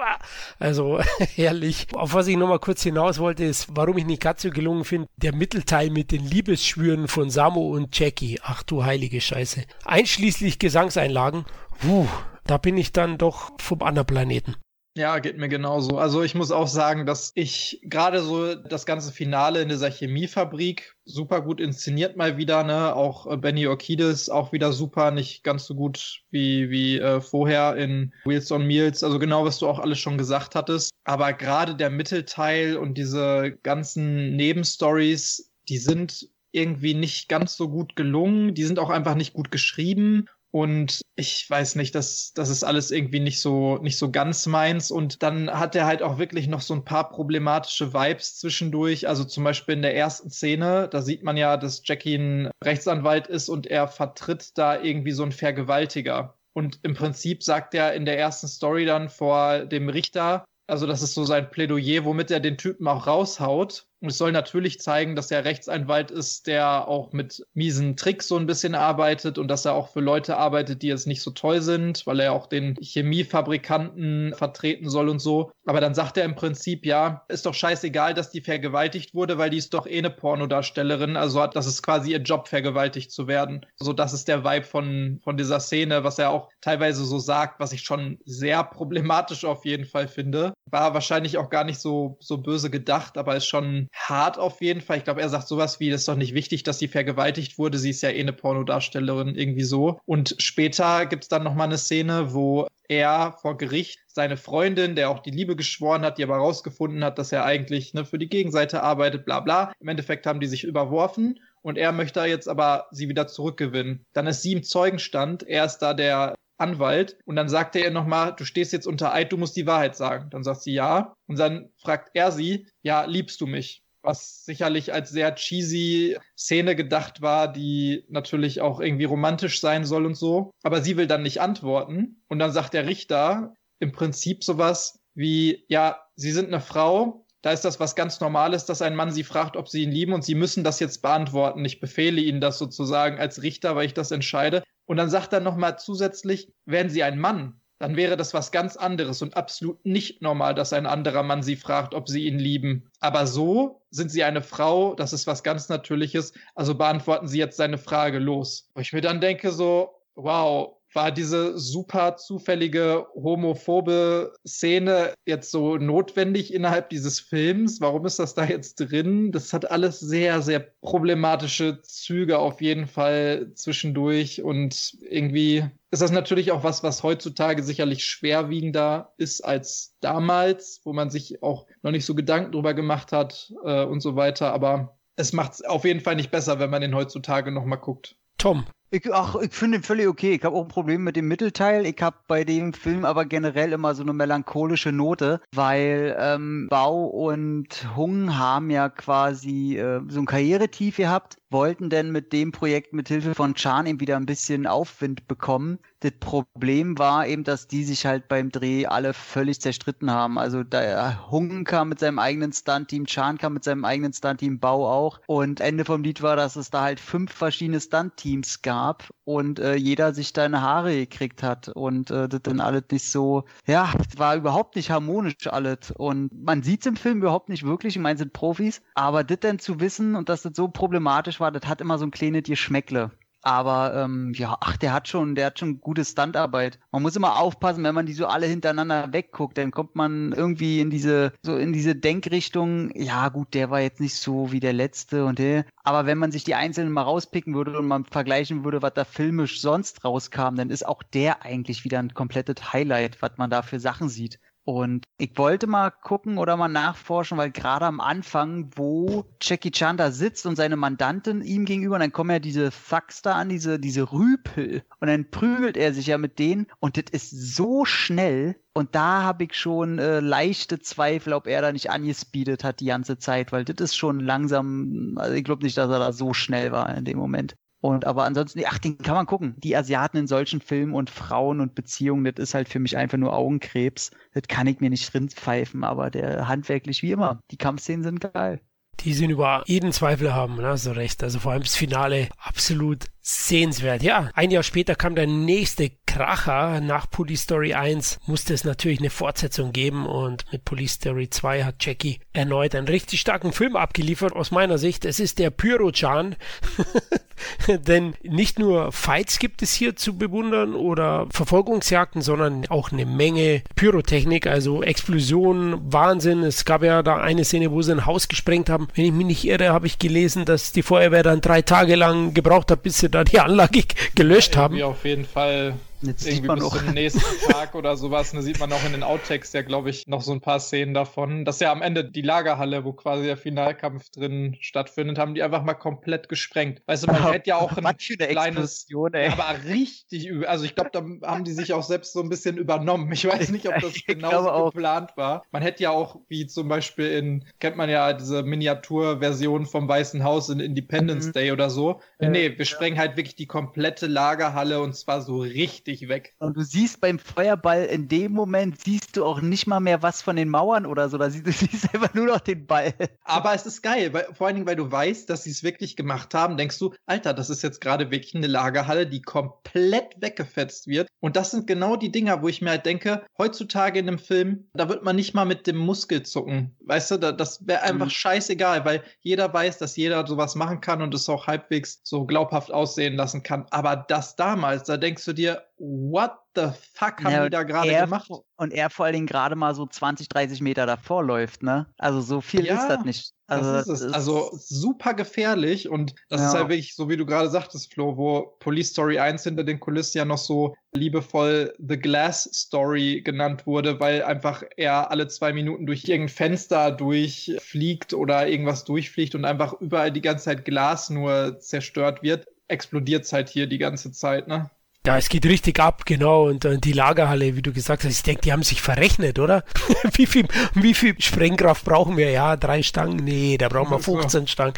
Also (laughs) herrlich. Auf was ich nochmal kurz hinaus wollte, ist, warum ich Nikatsu gelungen finde, der Mittelteil mit den Liebesschwüren von Samu und Jackie. Ach du heilige Scheiße. Einschließlich Gesangseinlagen. Puh, da bin ich dann doch vom anderen Planeten. Ja, geht mir genauso. Also ich muss auch sagen, dass ich gerade so das ganze Finale in dieser Chemiefabrik super gut inszeniert mal wieder, ne? Auch äh, Benny Orkides auch wieder super, nicht ganz so gut wie, wie äh, vorher in Wheels on Meals. Also genau, was du auch alles schon gesagt hattest. Aber gerade der Mittelteil und diese ganzen Nebenstories, die sind irgendwie nicht ganz so gut gelungen. Die sind auch einfach nicht gut geschrieben. Und ich weiß nicht, das, das ist alles irgendwie nicht so, nicht so ganz meins. Und dann hat er halt auch wirklich noch so ein paar problematische Vibes zwischendurch. Also zum Beispiel in der ersten Szene, da sieht man ja, dass Jackie ein Rechtsanwalt ist und er vertritt da irgendwie so einen Vergewaltiger. Und im Prinzip sagt er in der ersten Story dann vor dem Richter, also das ist so sein Plädoyer, womit er den Typen auch raushaut. Und es soll natürlich zeigen, dass er Rechtsanwalt ist, der auch mit miesen Tricks so ein bisschen arbeitet und dass er auch für Leute arbeitet, die jetzt nicht so toll sind, weil er auch den Chemiefabrikanten vertreten soll und so. Aber dann sagt er im Prinzip, ja, ist doch scheißegal, dass die vergewaltigt wurde, weil die ist doch eh eine Pornodarstellerin. Also hat, das ist quasi ihr Job, vergewaltigt zu werden. So, das ist der Vibe von, von dieser Szene, was er auch teilweise so sagt, was ich schon sehr problematisch auf jeden Fall finde. War wahrscheinlich auch gar nicht so, so böse gedacht, aber ist schon hart auf jeden Fall. Ich glaube, er sagt sowas wie, das ist doch nicht wichtig, dass sie vergewaltigt wurde. Sie ist ja eh eine Pornodarstellerin, irgendwie so. Und später gibt es dann nochmal eine Szene, wo er vor Gericht seine Freundin, der auch die Liebe geschworen hat, die aber rausgefunden hat, dass er eigentlich ne, für die Gegenseite arbeitet, bla bla. Im Endeffekt haben die sich überworfen und er möchte jetzt aber sie wieder zurückgewinnen. Dann ist sie im Zeugenstand. Er ist da der Anwalt und dann sagt er ihr nochmal, du stehst jetzt unter Eid, du musst die Wahrheit sagen. Dann sagt sie ja und dann fragt er sie, ja, liebst du mich? Was sicherlich als sehr cheesy Szene gedacht war, die natürlich auch irgendwie romantisch sein soll und so. Aber sie will dann nicht antworten. Und dann sagt der Richter im Prinzip sowas wie, ja, Sie sind eine Frau, da ist das was ganz Normales, dass ein Mann sie fragt, ob sie ihn lieben und sie müssen das jetzt beantworten. Ich befehle ihnen das sozusagen als Richter, weil ich das entscheide. Und dann sagt er nochmal zusätzlich, werden sie ein Mann, dann wäre das was ganz anderes und absolut nicht normal, dass ein anderer Mann sie fragt, ob sie ihn lieben. Aber so sind sie eine Frau, das ist was ganz Natürliches, also beantworten sie jetzt seine Frage los. Wo ich mir dann denke so, wow, war diese super zufällige homophobe Szene jetzt so notwendig innerhalb dieses Films? Warum ist das da jetzt drin? Das hat alles sehr, sehr problematische Züge auf jeden Fall zwischendurch und irgendwie ist das natürlich auch was, was heutzutage sicherlich schwerwiegender ist als damals, wo man sich auch noch nicht so Gedanken drüber gemacht hat äh, und so weiter. Aber es macht es auf jeden Fall nicht besser, wenn man den heutzutage noch mal guckt. Tom, ich, ach, ich finde ihn völlig okay. Ich habe auch ein Problem mit dem Mittelteil. Ich habe bei dem Film aber generell immer so eine melancholische Note, weil ähm, Bau und Hung haben ja quasi äh, so ein Karrieretief gehabt wollten denn mit dem Projekt mit Hilfe von Chan eben wieder ein bisschen Aufwind bekommen. Das Problem war eben, dass die sich halt beim Dreh alle völlig zerstritten haben. Also da Hung kam mit seinem eigenen Stunt-Team, Chan kam mit seinem eigenen Stunt-Team, Bau auch. Und Ende vom Lied war, dass es da halt fünf verschiedene Stunt-Teams gab und äh, jeder sich da eine Haare gekriegt hat und äh, das dann alles nicht so, ja, war überhaupt nicht harmonisch alles. Und man sieht es im Film überhaupt nicht wirklich, ich meine, sind Profis, aber das dann zu wissen und dass das so problematisch war, das hat immer so ein kleines Geschmäckle. Aber ähm, ja, ach, der hat schon, der hat schon gute Standarbeit. Man muss immer aufpassen, wenn man die so alle hintereinander wegguckt, dann kommt man irgendwie in diese, so in diese Denkrichtung, ja gut, der war jetzt nicht so wie der letzte und der. Aber wenn man sich die einzelnen mal rauspicken würde und man vergleichen würde, was da filmisch sonst rauskam, dann ist auch der eigentlich wieder ein komplettes Highlight, was man da für Sachen sieht. Und ich wollte mal gucken oder mal nachforschen, weil gerade am Anfang, wo Jackie Chan da sitzt und seine Mandantin ihm gegenüber, und dann kommen ja diese Thugs da an, diese, diese Rüpel, und dann prügelt er sich ja mit denen, und das ist so schnell, und da habe ich schon äh, leichte Zweifel, ob er da nicht angespeedet hat die ganze Zeit, weil das ist schon langsam, also ich glaube nicht, dass er da so schnell war in dem Moment. Und aber ansonsten, ach, den kann man gucken. Die Asiaten in solchen Filmen und Frauen und Beziehungen, das ist halt für mich einfach nur Augenkrebs. Das kann ich mir nicht drin pfeifen, aber der handwerklich wie immer. Die Kampfszenen sind geil. Die sind über jeden Zweifel haben, ne? so recht. Also vor allem das Finale absolut sehenswert. Ja, ein Jahr später kam der nächste Kracher. Nach Police Story 1 musste es natürlich eine Fortsetzung geben und mit Police Story 2 hat Jackie erneut einen richtig starken Film abgeliefert. Aus meiner Sicht, es ist der Pyro-Chan. (laughs) Denn nicht nur Fights gibt es hier zu bewundern oder Verfolgungsjagden, sondern auch eine Menge Pyrotechnik, also Explosionen, Wahnsinn. Es gab ja da eine Szene, wo sie ein Haus gesprengt haben. Wenn ich mich nicht irre, habe ich gelesen, dass die Feuerwehr dann drei Tage lang gebraucht hat, bis sie da die Anlage (laughs) gelöscht haben. Auf jeden Fall Jetzt irgendwie bis auch. zum nächsten Tag oder sowas. Da sieht man auch in den Outtakes ja, glaube ich, noch so ein paar Szenen davon. Das ist ja am Ende die Lagerhalle, wo quasi der Finalkampf drin stattfindet, haben die einfach mal komplett gesprengt. Weißt du, man hätte ja auch (laughs) ein kleines ey. Ja, aber richtig übel. Also ich glaube, da haben die sich auch selbst so ein bisschen übernommen. Ich weiß nicht, ob das auch. geplant war. Man hätte ja auch, wie zum Beispiel in, kennt man ja diese Miniaturversion vom Weißen Haus in Independence Mhm. Day oder so. Ja. nee, wir sprengen halt wirklich die komplette Lagerhalle und zwar so richtig weg. Und du siehst beim Feuerball in dem Moment, siehst du auch nicht mal mehr was von den Mauern oder so. Da siehst du (laughs) siehst einfach nur noch den Ball. Aber es ist geil, weil, vor allen Dingen, weil du weißt, dass sie es wirklich gemacht haben, denkst du, Alter, das ist jetzt gerade wirklich eine Lagerhalle, die komplett weggefetzt wird. Und das sind genau die Dinger, wo ich mir halt denke, heutzutage in einem Film, da wird man nicht mal mit dem Muskel zucken. Weißt du, da, das wäre einfach Mhm. scheißegal, weil jeder weiß, dass jeder sowas machen kann und es auch halbwegs so glaubhaft aussehen lassen kann. Aber das damals, da denkst du dir, what the fuck haben Ja, die da gerade er- gemacht? Und er vor allen Dingen gerade mal so 20, 30 Meter davor läuft, ne? Also so viel Ja, ist das nicht. Also, das ist es. Also super gefährlich und das Ja. ist halt wirklich, so wie du gerade sagtest, Flo, wo Police Story 1 hinter den Kulissen ja noch so liebevoll The Glass Story genannt wurde, weil einfach er alle zwei Minuten durch irgendein Fenster durchfliegt oder irgendwas durchfliegt und einfach überall die ganze Zeit Glas nur zerstört wird, explodiert es halt hier die ganze Zeit, ne? Ja, es geht richtig ab, genau. Und äh, die Lagerhalle, wie du gesagt hast, ich denke, die haben sich verrechnet, oder? (laughs) wie, viel, wie viel Sprengkraft brauchen wir? Ja, drei Stangen? Nee, da brauchen wir Ach so. 15 Stangen.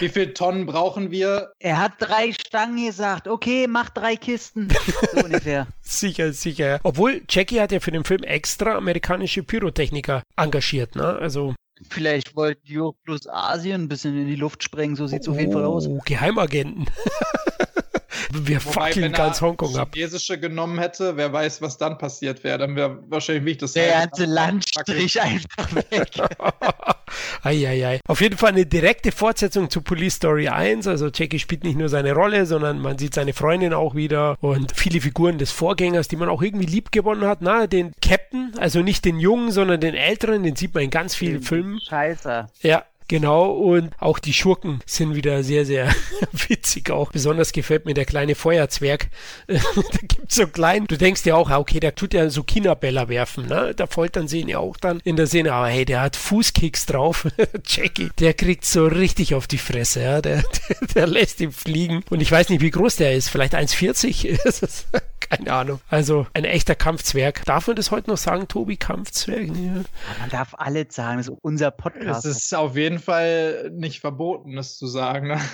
Wie viel Tonnen brauchen wir? er hat drei Stangen gesagt. Okay, mach drei Kisten. So (laughs) ungefähr. sicher, sicher. Obwohl, Jackie hat ja für den Film extra amerikanische Pyrotechniker engagiert, ne? Also, Vielleicht wollten die auch bloß Asien ein bisschen in die Luft sprengen. So sieht's auf jeden Fall aus. Oh, Geheimagenten. (laughs) (laughs) Wir Wobei, fackeln wenn ganz er Hongkong ab. chinesische genommen hätte, wer weiß, was dann passiert wäre. Dann wäre wahrscheinlich wichtig, dass Der halt- ganze Landstrich einfach weg. (laughs) Eieiei. Auf jeden Fall eine direkte Fortsetzung zu Police Story 1. Also Jackie spielt nicht nur seine Rolle, sondern man sieht seine Freundin auch wieder und viele Figuren des Vorgängers, die man auch irgendwie lieb gewonnen hat. Na, den Captain, also nicht den Jungen, sondern den Älteren, den sieht man in ganz vielen Filmen. Scheiße. Ja, genau. Und auch die Schurken sind wieder sehr, sehr (laughs) witzig auch. Besonders gefällt mir der kleine Feuerzwerg. (laughs) da gibt's so klein. Du denkst ja auch, okay, der tut ja so China-Bäller werfen. Ne? Da foltern sie ihn ja auch dann in der Szene. Aber hey, der hat Fußkicks drauf. (laughs) Jackie, der kriegt so richtig auf die Fresse. Ja? Der, der, der lässt ihn fliegen. Und ich weiß nicht, wie groß der ist. Vielleicht 1,40? Das ist- Keine Ahnung. Also ein echter Kampfzwerg. Darf man das heute noch sagen, Tobi? Kampfzwerg? Nee. Man darf alles sagen, das ist unser Es Podcast. ist auf jeden Fall nicht verboten, das zu sagen. Ne? (laughs)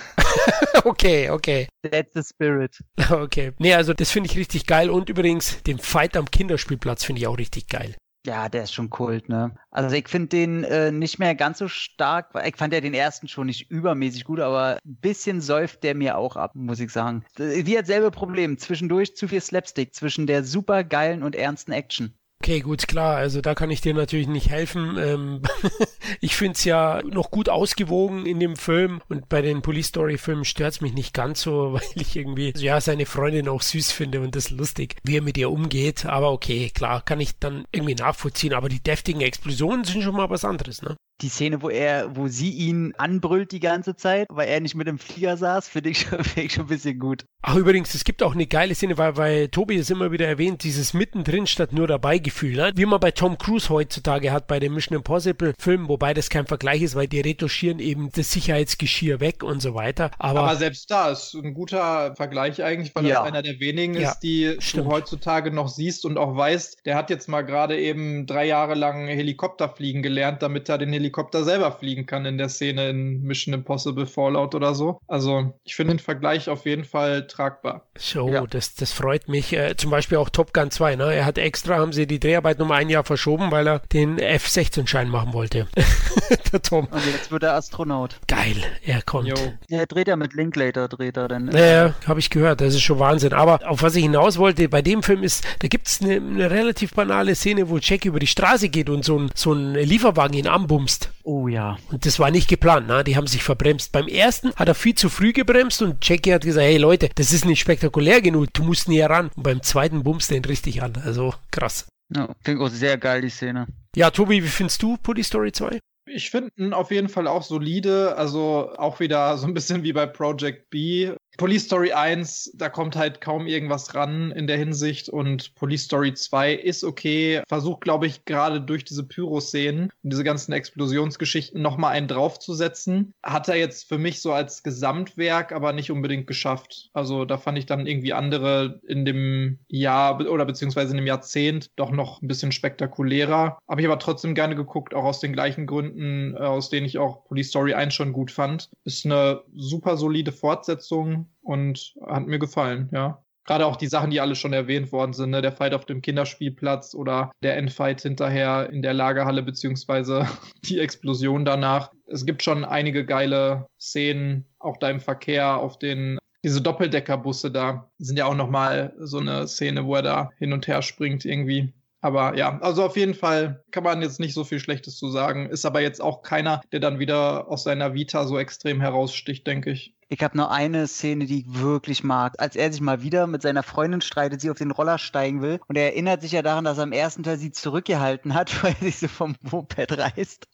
Okay, okay. That's the spirit. (laughs) Okay. Nee, also das finde ich richtig geil. Und übrigens, den Fight am Kinderspielplatz finde ich auch richtig geil. Ja, der ist schon Kult, ne? Also ich finde den äh, nicht mehr ganz so stark. Ich fand ja den ersten schon nicht übermäßig gut, aber ein bisschen säuft der mir auch ab, muss ich sagen. Wie hat selbe Problem. Zwischendurch zu viel Slapstick zwischen der super geilen und ernsten Action. Okay, gut, klar. Also da kann ich dir natürlich nicht helfen. Ähm, (laughs) ich finde es ja noch gut ausgewogen in dem Film und bei den Police Story Filmen stört es mich nicht ganz so, (laughs) weil ich irgendwie ja seine Freundin auch süß finde und das lustig, wie er mit ihr umgeht. Aber okay, klar, kann ich dann irgendwie nachvollziehen. Aber die deftigen Explosionen sind schon mal was anderes, ne? Die Szene, wo er, wo sie ihn anbrüllt die ganze Zeit, weil er nicht mit dem Flieger saß, (laughs) finde ich, schon- find ich schon ein bisschen gut. Ach, übrigens, es gibt auch eine geile Szene, weil, weil Tobi es immer wieder erwähnt, dieses mittendrin statt nur dabei Gefühl, ne? wie man bei Tom Cruise heutzutage hat bei den Mission Impossible Filmen, wobei das kein Vergleich ist, weil die retuschieren eben das Sicherheitsgeschirr weg und so weiter. Aber, Aber selbst da ist ein guter Vergleich eigentlich, weil Ja. das einer der wenigen Ja, ist, die stimmt. du heutzutage noch siehst und auch weißt, der hat jetzt mal gerade eben drei Jahre lang Helikopter fliegen gelernt, damit er den Helikopter selber fliegen kann in der Szene in Mission Impossible Fallout oder so. Also ich finde den Vergleich auf jeden Fall tragbar. so, Ja. das, das freut mich. Äh, zum Beispiel auch Top Gun 2, ne? Er hat extra, haben sie die Dreharbeit um ein Jahr verschoben, weil er den F-16-Schein machen wollte. (laughs) der Tom. Und jetzt wird er Astronaut. Geil, er kommt. Jo. Der dreht ja mit Linklater, dreht er dann. Naja, habe ich gehört, das ist schon Wahnsinn. Aber auf was ich hinaus wollte, bei dem Film ist, da gibt es eine, eine relativ banale Szene, wo Jack über die Straße geht und so ein, so ein Lieferwagen ihn anbumst. Oh ja. Und das war nicht geplant, ne? die haben sich verbremst. Beim ersten hat er viel zu früh gebremst und Jackie hat gesagt, hey Leute, das ist nicht spektakulär genug, du musst näher ran. Und beim zweiten bumst er ihn richtig an. Also krass. ja Finde ich auch sehr geil, die Szene. Ja, Tobi, wie findest du Police Story 2? Ich finde ihn auf jeden Fall auch solide, also auch wieder so ein bisschen wie bei Project B. Police Story 1, da kommt halt kaum irgendwas ran in der Hinsicht und Police Story 2 ist okay. Versucht, glaube ich, gerade durch diese Pyro-Szenen und diese ganzen Explosionsgeschichten nochmal einen draufzusetzen. Hat er jetzt für mich so als Gesamtwerk aber nicht unbedingt geschafft. Also da fand ich dann irgendwie andere in dem Jahr oder beziehungsweise in dem Jahrzehnt doch noch ein bisschen spektakulärer. Habe ich aber trotzdem gerne geguckt, auch aus den gleichen Gründen, äh, aus denen ich auch Police Story 1 schon gut fand. Ist eine super solide Fortsetzung und hat mir gefallen, ja. Gerade auch die Sachen, die alle schon erwähnt worden sind, ne? der Fight auf dem Kinderspielplatz oder der Endfight hinterher in der Lagerhalle, beziehungsweise (laughs) die Explosion danach. Es gibt schon einige geile Szenen, auch da im Verkehr auf den diese Doppeldeckerbusse da sind ja auch noch mal so eine Szene, wo er da hin und her springt irgendwie. Aber ja, also auf jeden Fall kann man jetzt nicht so viel Schlechtes zu sagen. Ist aber jetzt auch keiner, der dann wieder aus seiner Vita so extrem heraussticht, denke ich. Ich habe noch eine Szene, die ich wirklich mag. Als er sich mal wieder mit seiner Freundin streitet, sie auf den Roller steigen will. Und er erinnert sich ja daran, dass er am ersten Teil sie zurückgehalten hat, (laughs) weil er sich so vom Moped reißt.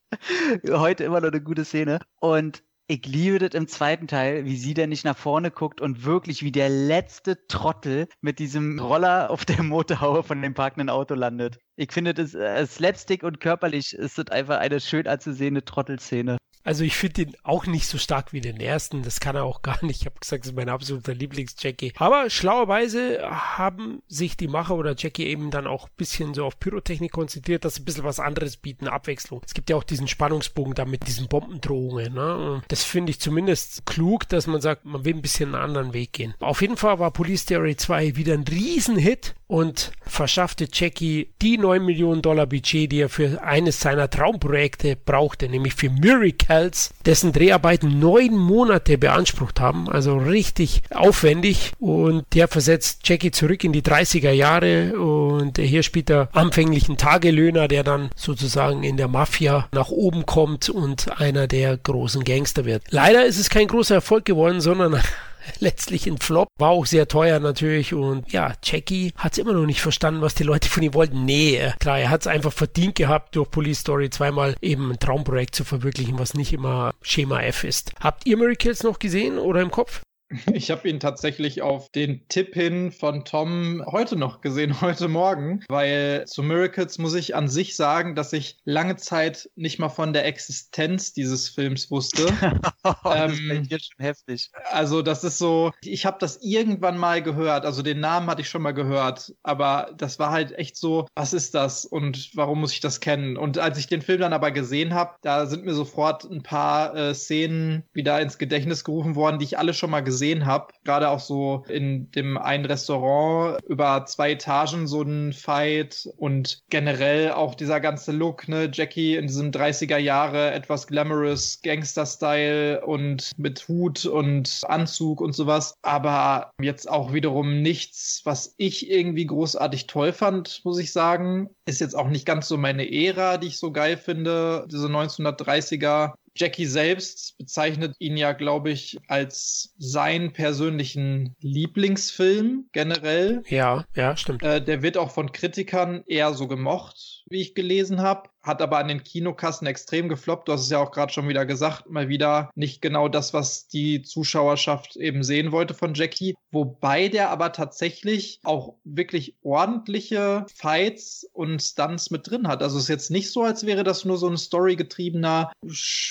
Heute immer noch eine gute Szene. Und ich liebe das im zweiten Teil, wie sie dann nicht nach vorne guckt und wirklich wie der letzte Trottel mit diesem Roller auf der Motorhaube von dem parkenden Auto landet. Ich finde das äh, Slapstick und körperlich ist das einfach eine schön anzusehende Trottelszene. Also ich finde ihn auch nicht so stark wie den ersten. Das kann er auch (laughs) gar nicht. Ich habe gesagt, das ist mein absoluter Lieblings-Jackie. Aber schlauerweise haben sich die Macher oder Jackie eben dann auch ein bisschen so auf Pyrotechnik konzentriert, dass sie ein bisschen was anderes bieten, Abwechslung. Es gibt ja auch diesen Spannungsbogen da mit diesen Bombendrohungen. Ne? Das finde ich zumindest klug, dass man sagt, man will ein bisschen einen anderen Weg gehen. Auf jeden Fall war Police Theory 2 wieder ein Riesenhit und verschaffte Jackie die 9 Millionen Dollar Budget, die er für eines seiner Traumprojekte brauchte, nämlich für Miracles, dessen Dreharbeiten neun Monate beansprucht haben, also richtig aufwendig und der versetzt Jackie zurück in die 30er Jahre und hier spielt er anfänglichen Tagelöhner, der dann sozusagen in der Mafia nach oben kommt und einer der großen Gangster wird. Leider ist es kein großer Erfolg geworden, sondern letztlich ein Flop. War auch sehr teuer natürlich und ja, Jackie hat es immer noch nicht verstanden, was die Leute von ihm wollten. Nee, äh, klar, er hat es einfach verdient gehabt, durch Police Story zweimal eben ein Traumprojekt zu verwirklichen, was nicht immer Schema F ist. Habt ihr Miracles noch gesehen oder im Kopf? Ich habe ihn tatsächlich auf den Tipp hin von Tom heute noch gesehen, (laughs) heute Morgen, weil zu Miracles muss ich an sich sagen, dass ich lange Zeit nicht mal von der Existenz dieses Films wusste. (laughs) das ähm, ist schon heftig. Also das ist so, ich habe das irgendwann mal gehört, also den Namen hatte ich schon mal gehört, aber das war halt echt so, was ist das und warum muss ich das kennen? Und als ich den Film dann aber gesehen habe, da sind mir sofort ein paar äh, Szenen wieder ins Gedächtnis gerufen worden, die ich alle schon mal gesehen gesehen habe. Gerade auch so in dem einen Restaurant über zwei Etagen so ein Fight und generell auch dieser ganze Look, ne? Jackie in diesem 30er Jahre etwas glamorous Gangster-Style und mit Hut und Anzug und sowas. Aber jetzt auch wiederum nichts, was ich irgendwie großartig toll fand, muss ich sagen. Ist jetzt auch nicht ganz so meine Ära, die ich so geil finde. Diese 1930er Jackie selbst bezeichnet ihn ja, glaube ich, als seinen persönlichen Lieblingsfilm generell. Ja, ja, stimmt. Äh, der wird auch von Kritikern eher so gemocht, wie ich gelesen habe hat aber an den Kinokassen extrem gefloppt. Du hast es ja auch gerade schon wieder gesagt, mal wieder nicht genau das, was die Zuschauerschaft eben sehen wollte von Jackie. Wobei der aber tatsächlich auch wirklich ordentliche Fights und Stunts mit drin hat. Also es ist jetzt nicht so, als wäre das nur so ein storygetriebener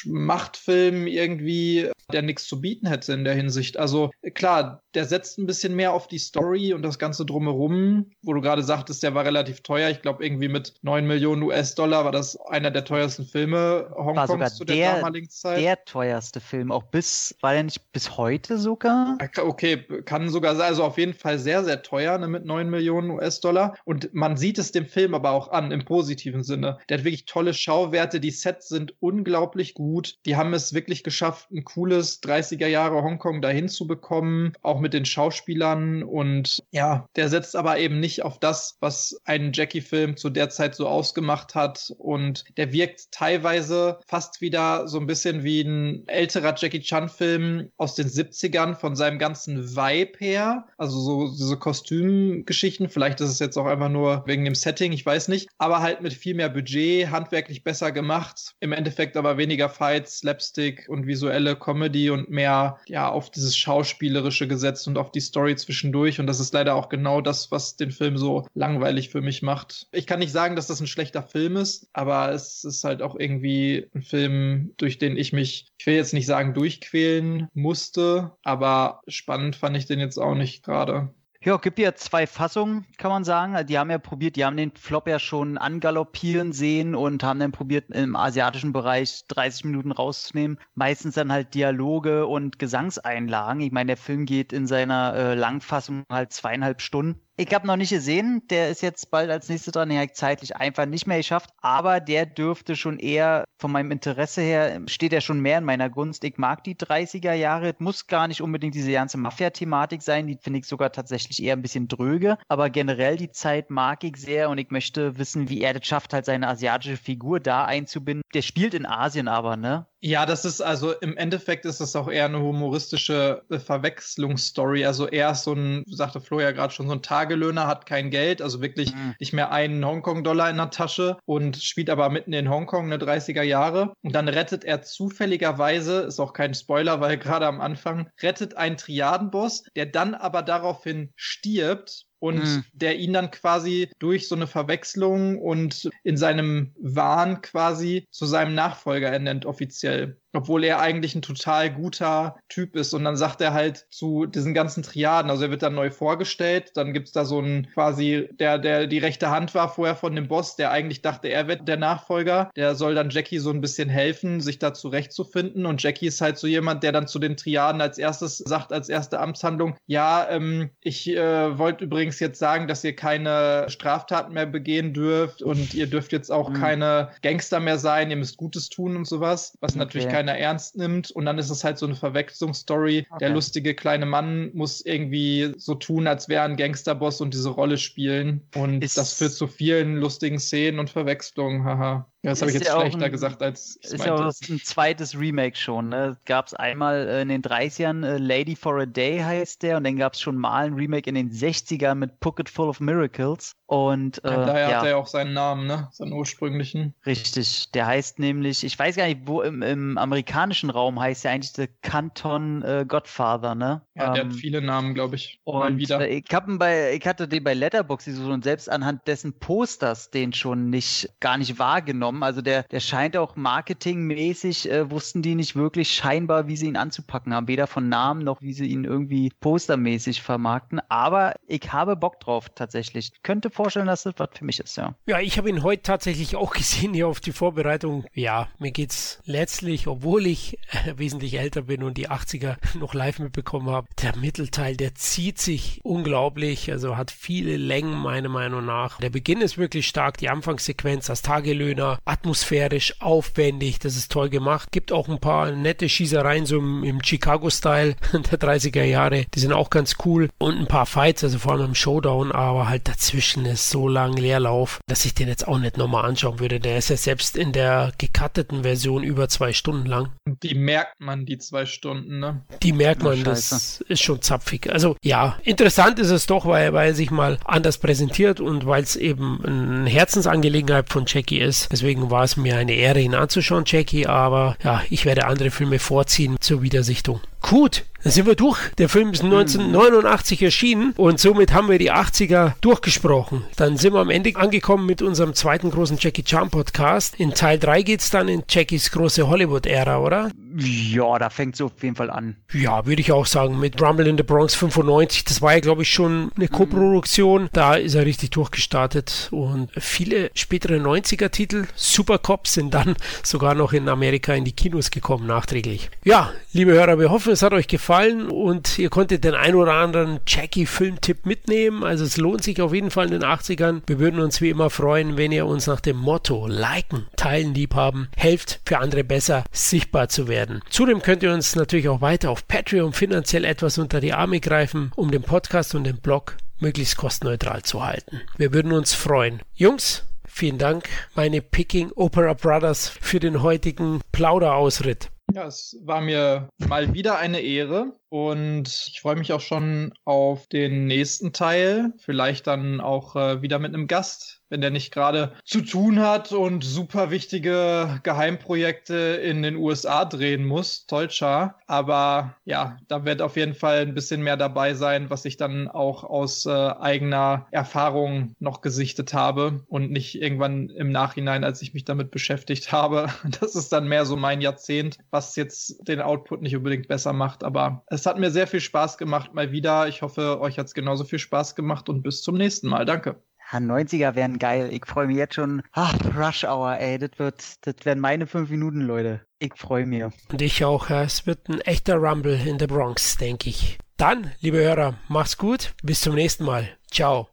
Machtfilm irgendwie, der nichts zu bieten hätte in der Hinsicht. Also klar, der setzt ein bisschen mehr auf die Story und das Ganze drumherum, wo du gerade sagtest, der war relativ teuer. Ich glaube irgendwie mit 9 Millionen US-Dollar war das einer der teuersten Filme Hongkongs zu der, der, damaligen Zeit. Der teuerste Film, auch bis, war der nicht bis heute sogar? Okay, kann sogar sein, also auf jeden Fall sehr, sehr teuer, ne, mit 9 Millionen US-Dollar. Und man sieht es dem Film aber auch an, im positiven Sinne. Der hat wirklich tolle Schauwerte, die Sets sind unglaublich gut. Die haben es wirklich geschafft, ein cooles 30er Jahre Hongkong dahin zu bekommen, auch mit den Schauspielern. Und ja, der setzt aber eben nicht auf das, was einen Jackie-Film zu der Zeit so ausgemacht hat und der wirkt teilweise fast wieder so ein bisschen wie ein älterer Jackie Chan-Film aus den 70ern von seinem ganzen Vibe her. Also so diese Kostümgeschichten. Vielleicht ist es jetzt auch einfach nur wegen dem Setting, ich weiß nicht. Aber halt mit viel mehr Budget, handwerklich besser gemacht. Im Endeffekt aber weniger Fights, Slapstick und visuelle Comedy und mehr ja auf dieses Schauspielerische gesetzt und auf die Story zwischendurch. Und das ist leider auch genau das, was den Film so langweilig für mich macht. Ich kann nicht sagen, dass das ein schlechter Film ist, aber es ist halt auch irgendwie ein Film, durch den ich mich, ich will jetzt nicht sagen durchquälen musste, aber spannend fand ich den jetzt auch nicht gerade. Ja, gibt ja zwei Fassungen, kann man sagen. Die haben ja probiert, die haben den Flop ja schon angaloppieren sehen und haben dann probiert, im asiatischen Bereich 30 Minuten rauszunehmen. Meistens dann halt Dialoge und Gesangseinlagen. Ich meine, der Film geht in seiner äh, Langfassung halt zweieinhalb Stunden. Ich habe noch nicht gesehen, der ist jetzt bald als nächstes dran, den habe ich zeitlich einfach nicht mehr geschafft, aber der dürfte schon eher von meinem Interesse her, steht er schon mehr in meiner Gunst. Ich mag die 30er Jahre, muss gar nicht unbedingt diese ganze Mafia-Thematik sein, die finde ich sogar tatsächlich eher ein bisschen dröge, aber generell die Zeit mag ich sehr und ich möchte wissen, wie er das schafft, halt seine asiatische Figur da einzubinden. Der spielt in Asien aber, ne? Ja, das ist also im Endeffekt ist es auch eher eine humoristische Verwechslungsstory. Also er ist so ein, sagte Flo ja gerade schon, so ein Tagelöhner, hat kein Geld, also wirklich mhm. nicht mehr einen Hongkong-Dollar in der Tasche und spielt aber mitten in Hongkong eine 30er Jahre. Und dann rettet er zufälligerweise, ist auch kein Spoiler, weil (laughs) gerade am Anfang, rettet einen Triadenboss, der dann aber daraufhin stirbt und mhm. der ihn dann quasi durch so eine Verwechslung und in seinem Wahn quasi zu seinem Nachfolger ernennt offiziell. Obwohl er eigentlich ein total guter Typ ist. Und dann sagt er halt zu diesen ganzen Triaden, also er wird dann neu vorgestellt, dann gibt's da so einen quasi, der, der die rechte Hand war vorher von dem Boss, der eigentlich dachte, er wird der Nachfolger, der soll dann Jackie so ein bisschen helfen, sich da zurechtzufinden. Und Jackie ist halt so jemand, der dann zu den Triaden als erstes sagt, als erste Amtshandlung, ja, ähm, ich äh, wollte übrigens jetzt sagen, dass ihr keine Straftaten mehr begehen dürft und ihr dürft jetzt auch mhm. keine Gangster mehr sein, ihr müsst Gutes tun und sowas, was okay. natürlich keiner ernst nimmt. Und dann ist es halt so eine Verwechslungsstory. Okay. Der lustige kleine Mann muss irgendwie so tun, als wäre ein Gangsterboss und diese Rolle spielen. Und ist das führt zu vielen lustigen Szenen und Verwechslungen, haha. Ja, das habe ich jetzt schlechter ein, gesagt als ich Ist ja auch ein zweites Remake schon. Ne? Gab es einmal äh, in den 30ern, äh, Lady for a Day heißt der, und dann gab es schon mal ein Remake in den 60ern mit Pocket Full of Miracles. Und äh, ja, daher ja. hat er ja auch seinen Namen, ne? Seinen ursprünglichen. Richtig. Der heißt nämlich, ich weiß gar nicht, wo im, im amerikanischen Raum heißt er eigentlich der Canton äh, Godfather, ne? Ja, ähm, der hat ähm, viele Namen, glaube ich. Und wieder. Äh, ich, bei, ich hatte den bei Letterboxd so und selbst anhand dessen Posters den schon nicht gar nicht wahrgenommen. Also der, der scheint auch marketingmäßig, äh, wussten die nicht wirklich scheinbar, wie sie ihn anzupacken haben. Weder von Namen noch wie sie ihn irgendwie postermäßig vermarkten. Aber ich habe Bock drauf tatsächlich. Könnte vorstellen, dass das was für mich ist, ja. Ja, ich habe ihn heute tatsächlich auch (laughs) gesehen hier auf die Vorbereitung. Ja, mir geht's letztlich, obwohl ich äh, wesentlich älter bin und die 80er (laughs) noch live mitbekommen habe, der Mittelteil, der zieht sich unglaublich, also hat viele Längen meiner Meinung nach. Der Beginn ist wirklich stark, die Anfangssequenz als Tagelöhner, atmosphärisch, aufwendig, das ist toll gemacht. Gibt auch ein paar nette Schießereien so im, im Chicago-Style (laughs) der 30er Jahre, die sind auch ganz cool und ein paar Fights, also vor allem im Showdown, aber halt dazwischen ist so lang Leerlauf, dass ich den jetzt auch nicht nochmal anschauen würde. Der ist ja selbst in der gecutteten Version über zwei Stunden lang. Die merkt man, die zwei Stunden, ne? Die merkt man, das ist schon zapfig. Also ja, interessant ist es doch, weil, weil er sich mal anders präsentiert und weil es eben eine Herzensangelegenheit von Jackie ist. Deswegen war es mir eine Ehre, ihn anzuschauen, Jackie, aber ja, ich werde andere Filme vorziehen zur Wiedersichtung. Gut, dann sind wir durch. Der Film ist 1989 erschienen und somit haben wir die 80er durchgesprochen. Dann sind wir am Ende angekommen mit unserem zweiten großen Jackie Chan Podcast. In Teil 3 geht es dann in Jackies große Hollywood-Ära, oder? Ja, da fängt es auf jeden Fall an. Ja, würde ich auch sagen. Mit Rumble in the Bronx 95, das war ja, glaube ich, schon eine Co-Produktion. Da ist er richtig durchgestartet und viele spätere 90er-Titel, Supercops, sind dann (laughs) sogar noch in Amerika in die Kinos gekommen, nachträglich. Ja, liebe Hörer, wir hoffen, es hat euch gefallen und ihr konntet den ein oder anderen Jackie-Filmtipp mitnehmen. Also es lohnt sich auf jeden Fall in den 80ern. Wir würden uns wie immer freuen, wenn ihr uns nach dem Motto liken, teilen, liebhaben, helft für andere besser sichtbar zu werden. Zudem könnt ihr uns natürlich auch weiter auf Patreon finanziell etwas unter die Arme greifen, um den Podcast und den Blog möglichst kostenneutral zu halten. Wir würden uns freuen. Jungs, vielen Dank, meine Picking Opera Brothers, für den heutigen Plauderausritt. Ja, es war mir mal wieder eine Ehre und ich freue mich auch schon auf den nächsten Teil. Vielleicht dann auch äh, wieder mit einem Gast wenn der nicht gerade zu tun hat und super wichtige Geheimprojekte in den USA drehen muss. Tolcha. Aber ja, da wird auf jeden Fall ein bisschen mehr dabei sein, was ich dann auch aus äh, eigener Erfahrung noch gesichtet habe und nicht irgendwann im Nachhinein, als ich mich damit beschäftigt (laughs) habe. Das ist dann mehr so mein Jahrzehnt, was jetzt den Output nicht unbedingt besser macht. Aber es hat mir sehr viel Spaß gemacht, mal wieder. Ich hoffe, euch hat es genauso viel Spaß gemacht und bis zum nächsten Mal. Danke. Ja, 90er wären geil. Ich freue mich jetzt schon. Ach, Rush Hour, ey. Das wird, das werden meine fünf Minuten, Leute. Ich freue mich. Und ich auch. Es wird ein echter Rumble in der Bronx, denke ich. Dann, liebe Hörer, macht's gut. Bis zum nächsten Mal. Ciao.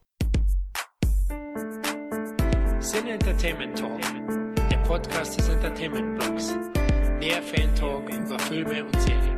Sin Entertainment Talk. Der Podcast des Entertainment Blogs. Der Fan Talk über Filme und Serien.